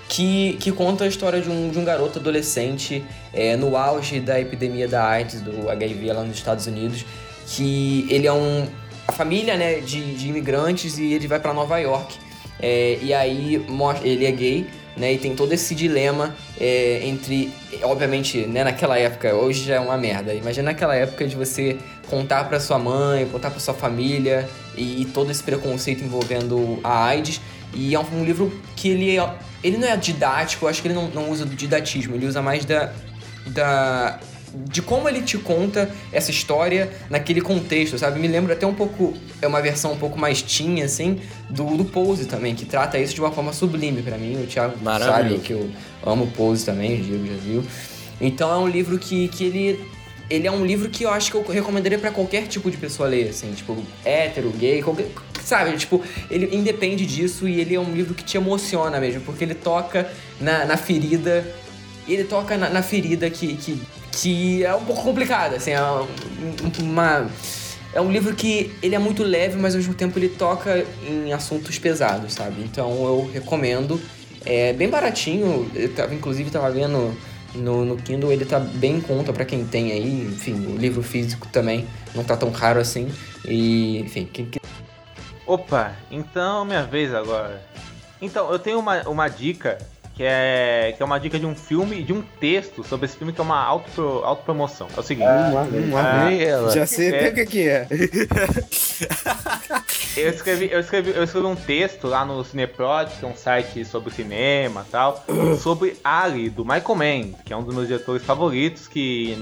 Que, que conta a história de um, de um garoto adolescente é, no auge da epidemia da AIDS, do HIV lá nos Estados Unidos, que ele é um a família, né, de, de imigrantes e ele vai para Nova York. É, e aí ele é gay, né? E tem todo esse dilema é, entre, obviamente, né, naquela época, hoje já é uma merda. Imagina naquela época de você contar para sua mãe, contar para sua família e, e, todo esse preconceito envolvendo a AIDS. E é um, um livro que ele, é, ele não é didático, eu acho que ele não, não usa do didatismo, ele usa mais da, da de como ele te conta essa história naquele contexto, sabe? Me lembra até um pouco, é uma versão um pouco mais teen, assim, do, do Pose também, que trata isso de uma forma sublime para mim. O Thiago sabe que eu amo Pose também, o Diego já viu. Então é um livro que, que ele ele é um livro que eu acho que eu recomendaria para qualquer tipo de pessoa ler, assim, tipo, hétero, gay, qualquer, sabe? Tipo, ele independe disso e ele é um livro que te emociona mesmo, porque ele toca na, na ferida, ele toca na, na ferida que, que que é um pouco complicada, assim, é uma é um livro que ele é muito leve, mas ao mesmo tempo ele toca em assuntos pesados, sabe? Então eu recomendo. É bem baratinho, eu tava, inclusive tava vendo no, no Kindle, ele tá bem em conta para quem tem aí, enfim, o livro físico também não tá tão caro assim. E, enfim, quem Opa, então minha vez agora. Então, eu tenho uma, uma dica que é, que é uma dica de um filme e de um texto sobre esse filme que é uma auto, autopromoção. É o seguinte. Ah, ah, já sei é, o que, que é. *laughs* eu, escrevi, eu, escrevi, eu escrevi um texto lá no Cineprod, que é um site sobre cinema e tal, *coughs* sobre Ali, do Michael Mann, que é um dos meus diretores favoritos, que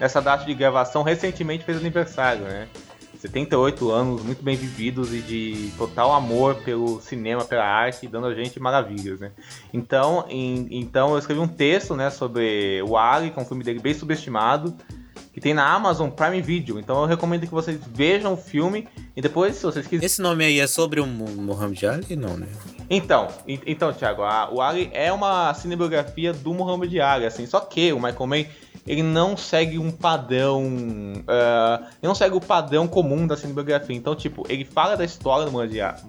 nessa data de gravação recentemente fez aniversário, né? 78 anos muito bem vividos e de total amor pelo cinema, pela arte, dando a gente maravilhas, né? Então, em, então eu escrevi um texto, né, sobre o Ali, que é um filme dele bem subestimado, que tem na Amazon Prime Video. Então eu recomendo que vocês vejam o filme e depois, se vocês quiserem. Esse nome aí é sobre o Muhammad Ali? Não, né? Então, então, Thiago, a, o Ali é uma cinebiografia do Muhammad Ali, assim, só que o Michael Mann ele não segue um padrão. Uh, ele não segue o padrão comum da cinebiografia. Então, tipo, ele fala da história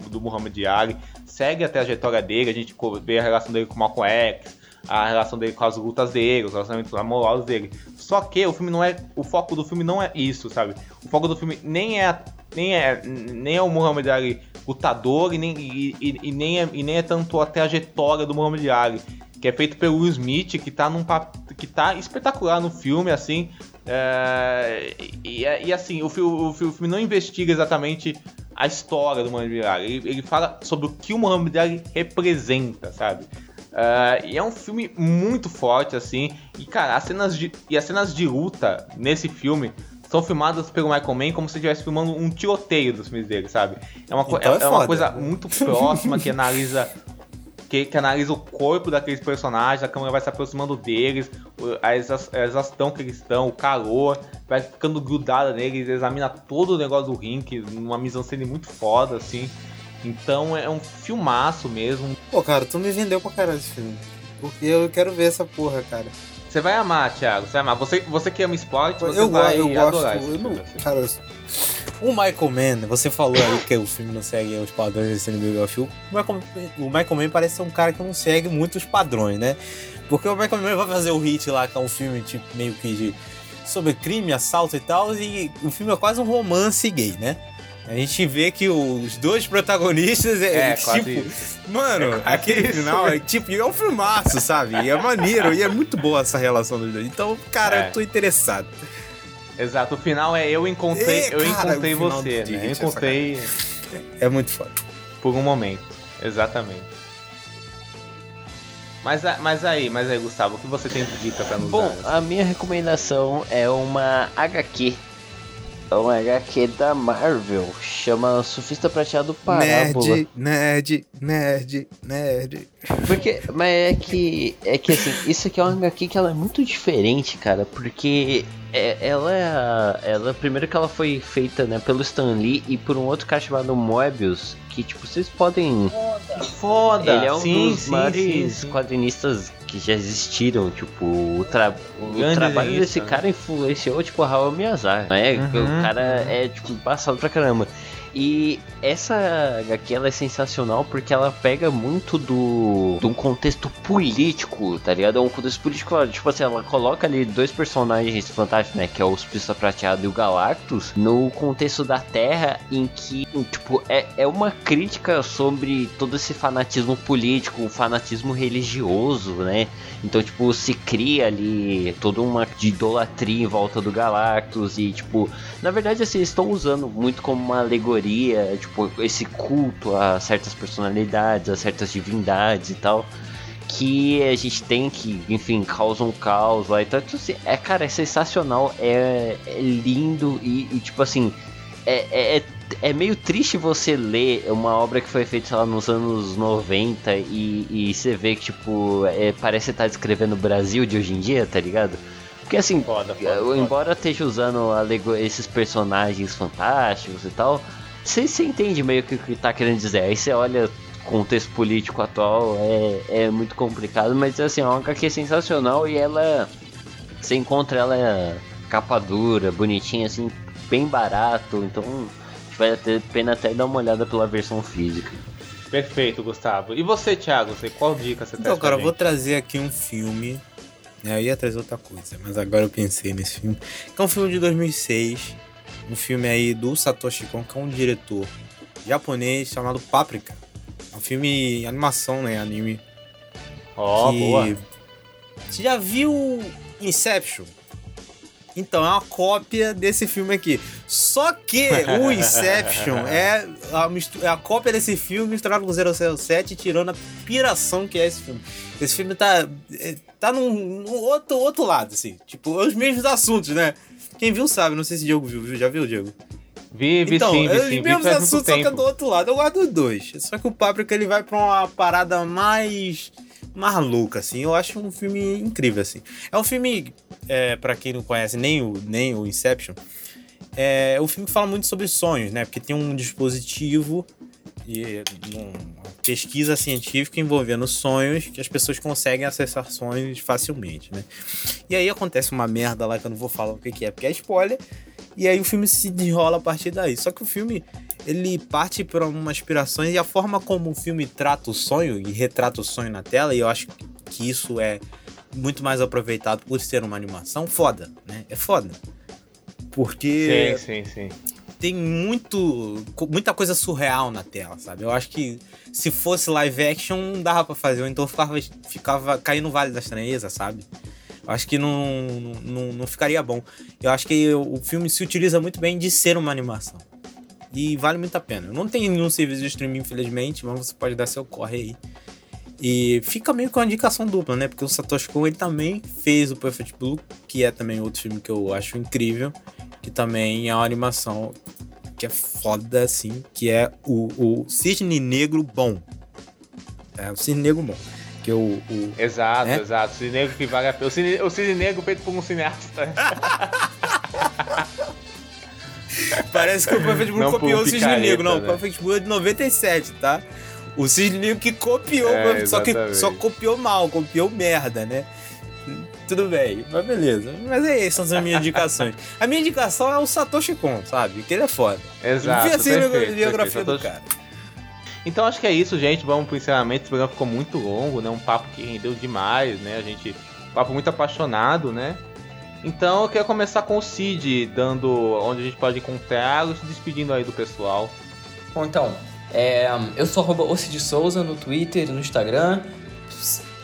do Muhammad, Ali, segue a trajetória dele, a gente vê a relação dele com o Malcolm X, a relação dele com as lutas dele, os relacionamentos amorosos dele. Só que o filme não é. O foco do filme não é isso, sabe? O foco do filme nem é. Nem é, nem é o Muhammad Ali lutador e nem, e, e, e nem é, e nem é tanto a trajetória do Muhammad Ali que é feito pelo Will Smith, que tá, num, que tá espetacular no filme, assim. É, e, e, assim, o, o, o, filme não investiga exatamente a história do Muhammad Ali. Ele, ele fala sobre o que o Muhammad Ali representa, sabe? Uh, e é um filme muito forte, assim. E, cara, as cenas de, e as cenas de luta nesse filme são filmadas pelo Michael Mann como se estivesse filmando um tiroteio dos filmes dele, sabe? É uma, então é, é, é uma coisa muito próxima que analisa que, que, analisa o corpo daqueles personagens, a câmera vai se aproximando deles, a exaustão que eles estão, o calor, vai ficando grudada neles, examina todo o negócio do ring, numa mise-en-scène muito foda, assim. Então é um filmaço mesmo. Pô, cara, tu me vendeu pra caralho esse filme. Porque eu quero ver essa porra, cara. Você vai amar, Thiago. Você vai amar. Você, você que ama esporte, você eu, vai eu adorar gosto, eu não, assim. Cara, o Michael Mann, você falou aí que o filme não segue os padrões desse cinebiografia. O Michael, o Michael Mann parece ser um cara que não segue muitos padrões, né? Porque o Michael Mann vai fazer o Hit lá, que é um filme tipo, meio que de, sobre crime, assalto e tal, e o filme é quase um romance gay, né? A gente vê que os dois protagonistas é, é tipo, isso. mano, é aquele isso. final é tipo, é um filmaço, sabe? E é maneiro, e é muito boa essa relação dos dois. Então, cara, é. eu tô interessado. Exato, o final é eu encontrei, é, eu encontrei você, né? Eu encontrei. É muito foda. Por um momento, exatamente. Mas, mas aí, mas aí, Gustavo, o que você tem de dica pra nos Bom, dar? Bom, a minha recomendação é uma HQ. É uma HQ da Marvel, chama Sufista Prateado Parábola. Nerd, nerd, nerd, nerd. Porque, mas é que, é que assim, isso aqui é uma HQ que ela é muito diferente, cara, porque é, ela é a, ela primeiro que ela foi feita, né, pelo Stan Lee e por um outro cara chamado Moebius, que tipo vocês podem foda, foda. ele é um sim, dos sim, maiores sim, quadrinistas que já existiram, tipo, o, tra o trabalho desse cara influenciou tipo Raul Miyazaki, né? Uhum, o cara uhum. é tipo passado pra caramba. E essa HQ ela é sensacional porque ela pega muito do, do contexto político, tá ligado? É um contexto político, tipo assim, ela coloca ali dois personagens fantásticos, né? Que é o Surfista Prateado e o Galactus, no contexto da Terra, em que, tipo, é, é uma crítica sobre todo esse fanatismo político, o fanatismo religioso, né? Então, tipo, se cria ali toda uma idolatria em volta do Galactus e, tipo, na verdade, assim, eles estão usando muito como uma alegoria, tipo, esse culto a certas personalidades, a certas divindades e tal. Que a gente tem que, enfim, causa um caos lá e tal. Então, assim, é, cara, é sensacional, é, é lindo e, e, tipo assim, é, é, é, é meio triste você ler uma obra que foi feita, sei lá, nos anos 90 e, e você vê que, tipo, é, parece estar tá descrevendo o Brasil de hoje em dia, tá ligado? Porque assim, foda, foda, foda. embora esteja usando esses personagens fantásticos e tal, você, você entende meio que o que tá querendo dizer. Aí você olha o contexto político atual, é, é muito complicado, mas assim, é uma HQ sensacional e ela. Você encontra ela capa dura, bonitinha, assim, bem barato, então vai ter pena até dar uma olhada pela versão física. Perfeito, Gustavo. E você, Thiago? Você, qual dica você Então, cara, eu vou trazer aqui um filme. Né? Eu ia trazer outra coisa, mas agora eu pensei nesse filme. Que é um filme de 2006. Um filme aí do Satoshi Kon, que é um diretor japonês chamado Paprika. É um filme animação, né? Anime. Ó, oh, boa. Você já viu Inception? Então, é uma cópia desse filme aqui. Só que o *laughs* Inception é a, é a cópia desse filme misturado com 007, tirando a piração que é esse filme. Esse filme tá, é, tá num, num outro, outro lado, assim. Tipo, os mesmos assuntos, né? Quem viu sabe, não sei se o Diego viu. Já viu, Diego? Vi, vi então, sim, vi é sim. Os mesmos assuntos, só que é do outro lado. Eu guardo dois. Só que o Paprika ele vai pra uma parada mais maluca, assim. Eu acho um filme incrível, assim. É um filme, é, para quem não conhece nem o, nem o Inception, é um filme que fala muito sobre sonhos, né? Porque tem um dispositivo e uma pesquisa científica envolvendo sonhos que as pessoas conseguem acessar sonhos facilmente, né? E aí acontece uma merda lá que eu não vou falar o que é, porque é spoiler. E aí o filme se desenrola a partir daí. Só que o filme ele parte para uma inspiração e a forma como o filme trata o sonho e retrata o sonho na tela, e eu acho que isso é muito mais aproveitado por ser uma animação, foda, né? É foda. Porque sim, sim, sim. Tem muito muita coisa surreal na tela, sabe? Eu acho que se fosse live action não dava para fazer, ou então ficava ficava caindo no vale da estranheza, sabe? Eu acho que não, não, não ficaria bom. Eu acho que o filme se utiliza muito bem de ser uma animação. E vale muito a pena. Não tem nenhum serviço de streaming, infelizmente, mas você pode dar seu corre aí. E fica meio com uma indicação dupla, né? Porque o Satoshi Kon ele também fez o Perfect Blue, que é também outro filme que eu acho incrível, que também é uma animação que é foda, assim, que é o, o Cisne Negro Bom. É o Cisne Negro Bom. Que é o, o exato, né? exato. O Cisne Negro que vale a pena. O Cisne, o Cisne Negro feito por um cineasta. *laughs* Parece que o Perfect Blue copiou o Cisne Negro. Não, né? o Perfect Blue é de 97, tá? O Cisne Negro que copiou, é, só que só copiou mal, copiou merda, né? Tudo bem, mas beleza. Mas é isso, são as minhas *laughs* indicações. A minha indicação é o Satoshi Kon, sabe? Que ele é foda. Exato. Vi assim a biografia do cara. Então acho que é isso, gente. Vamos pro encerramento. Esse programa ficou muito longo, né? Um papo que rendeu demais, né? A gente. Um papo muito apaixonado, né? Então eu quero começar com o Cid, dando onde a gente pode encontrá-lo, se despedindo aí do pessoal. Bom, então, é, eu sou arroba o Cid Souza no Twitter e no Instagram.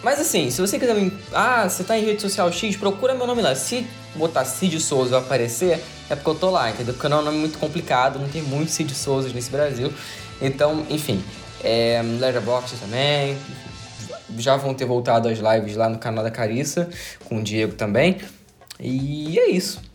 Mas assim, se você quiser me. Ah, você tá em rede social X, procura meu nome lá. Se botar Cid Souza aparecer, é porque eu tô lá, entendeu? Porque não é um nome muito complicado, não tem muitos Cid Souza nesse Brasil. Então, enfim. É, Letterboxd também. Já vão ter voltado as lives lá no canal da Carissa, com o Diego também. E é isso.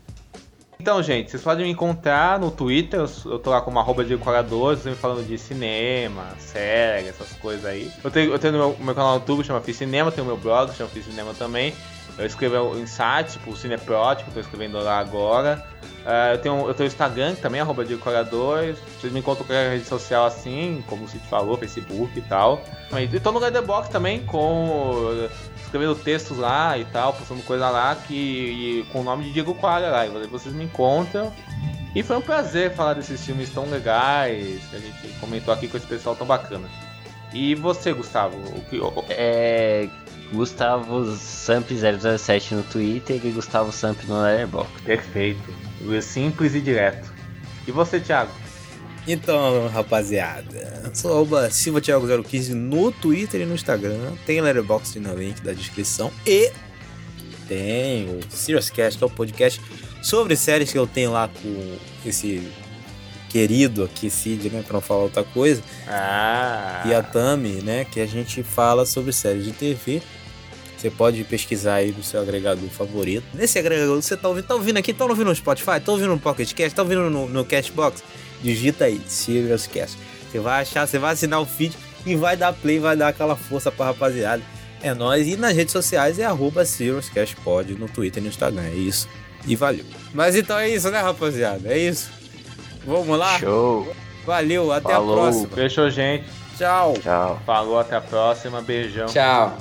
Então, gente, vocês podem me encontrar no Twitter, eu tô lá como arroba de vocês me falando de cinema, série, essas coisas aí. Eu tenho, eu tenho meu, meu canal no YouTube, chama Fiz Cinema, tenho meu blog, chama Fiz Cinema também. Eu escrevo em sites, tipo o Cineprótico, tô escrevendo lá agora. Uh, eu, tenho, eu tenho Instagram também, arroba de decoradores. Vocês me encontram em qualquer rede social assim, como o Cid falou, Facebook e tal. E tô no Letterboxd também, com escrevendo textos lá e tal, postando coisa lá que com o nome de Diego Quadra lá. E vocês me encontram. E foi um prazer falar desses filmes tão legais que a gente comentou aqui com esse pessoal tão bacana. E você, Gustavo? O que, É. Gustavo Samp 007 no Twitter e Gustavo Samp no Letterboxd. Perfeito. Simples e direto. E você, Thiago? Então, rapaziada, sou arroba Silva Thiago 015 no Twitter e no Instagram. Tem Letterboxd no link da descrição. E tem o Serious Cast, que é o podcast sobre séries que eu tenho lá com esse querido aqui, Cid, né? Pra não falar outra coisa. Ah. E a Tami, né? Que a gente fala sobre séries de TV. Você pode pesquisar aí no seu agregador favorito. Nesse agregador você tá ouvindo, tá ouvindo aqui, tá ouvindo no Spotify, tá ouvindo no Pocket Cast, tá ouvindo no, no Castbox? Digita aí, Serious Cast. Você vai achar, você vai assinar o feed e vai dar play, vai dar aquela força pra rapaziada. É nóis. E nas redes sociais é arroba SeriousCastPod no Twitter e no Instagram. É isso. E valeu. Mas então é isso, né, rapaziada? É isso. Vamos lá? Show! Valeu, até Falou. a próxima. Fechou, gente. Tchau. Tchau. Falou, até a próxima. Beijão. Tchau.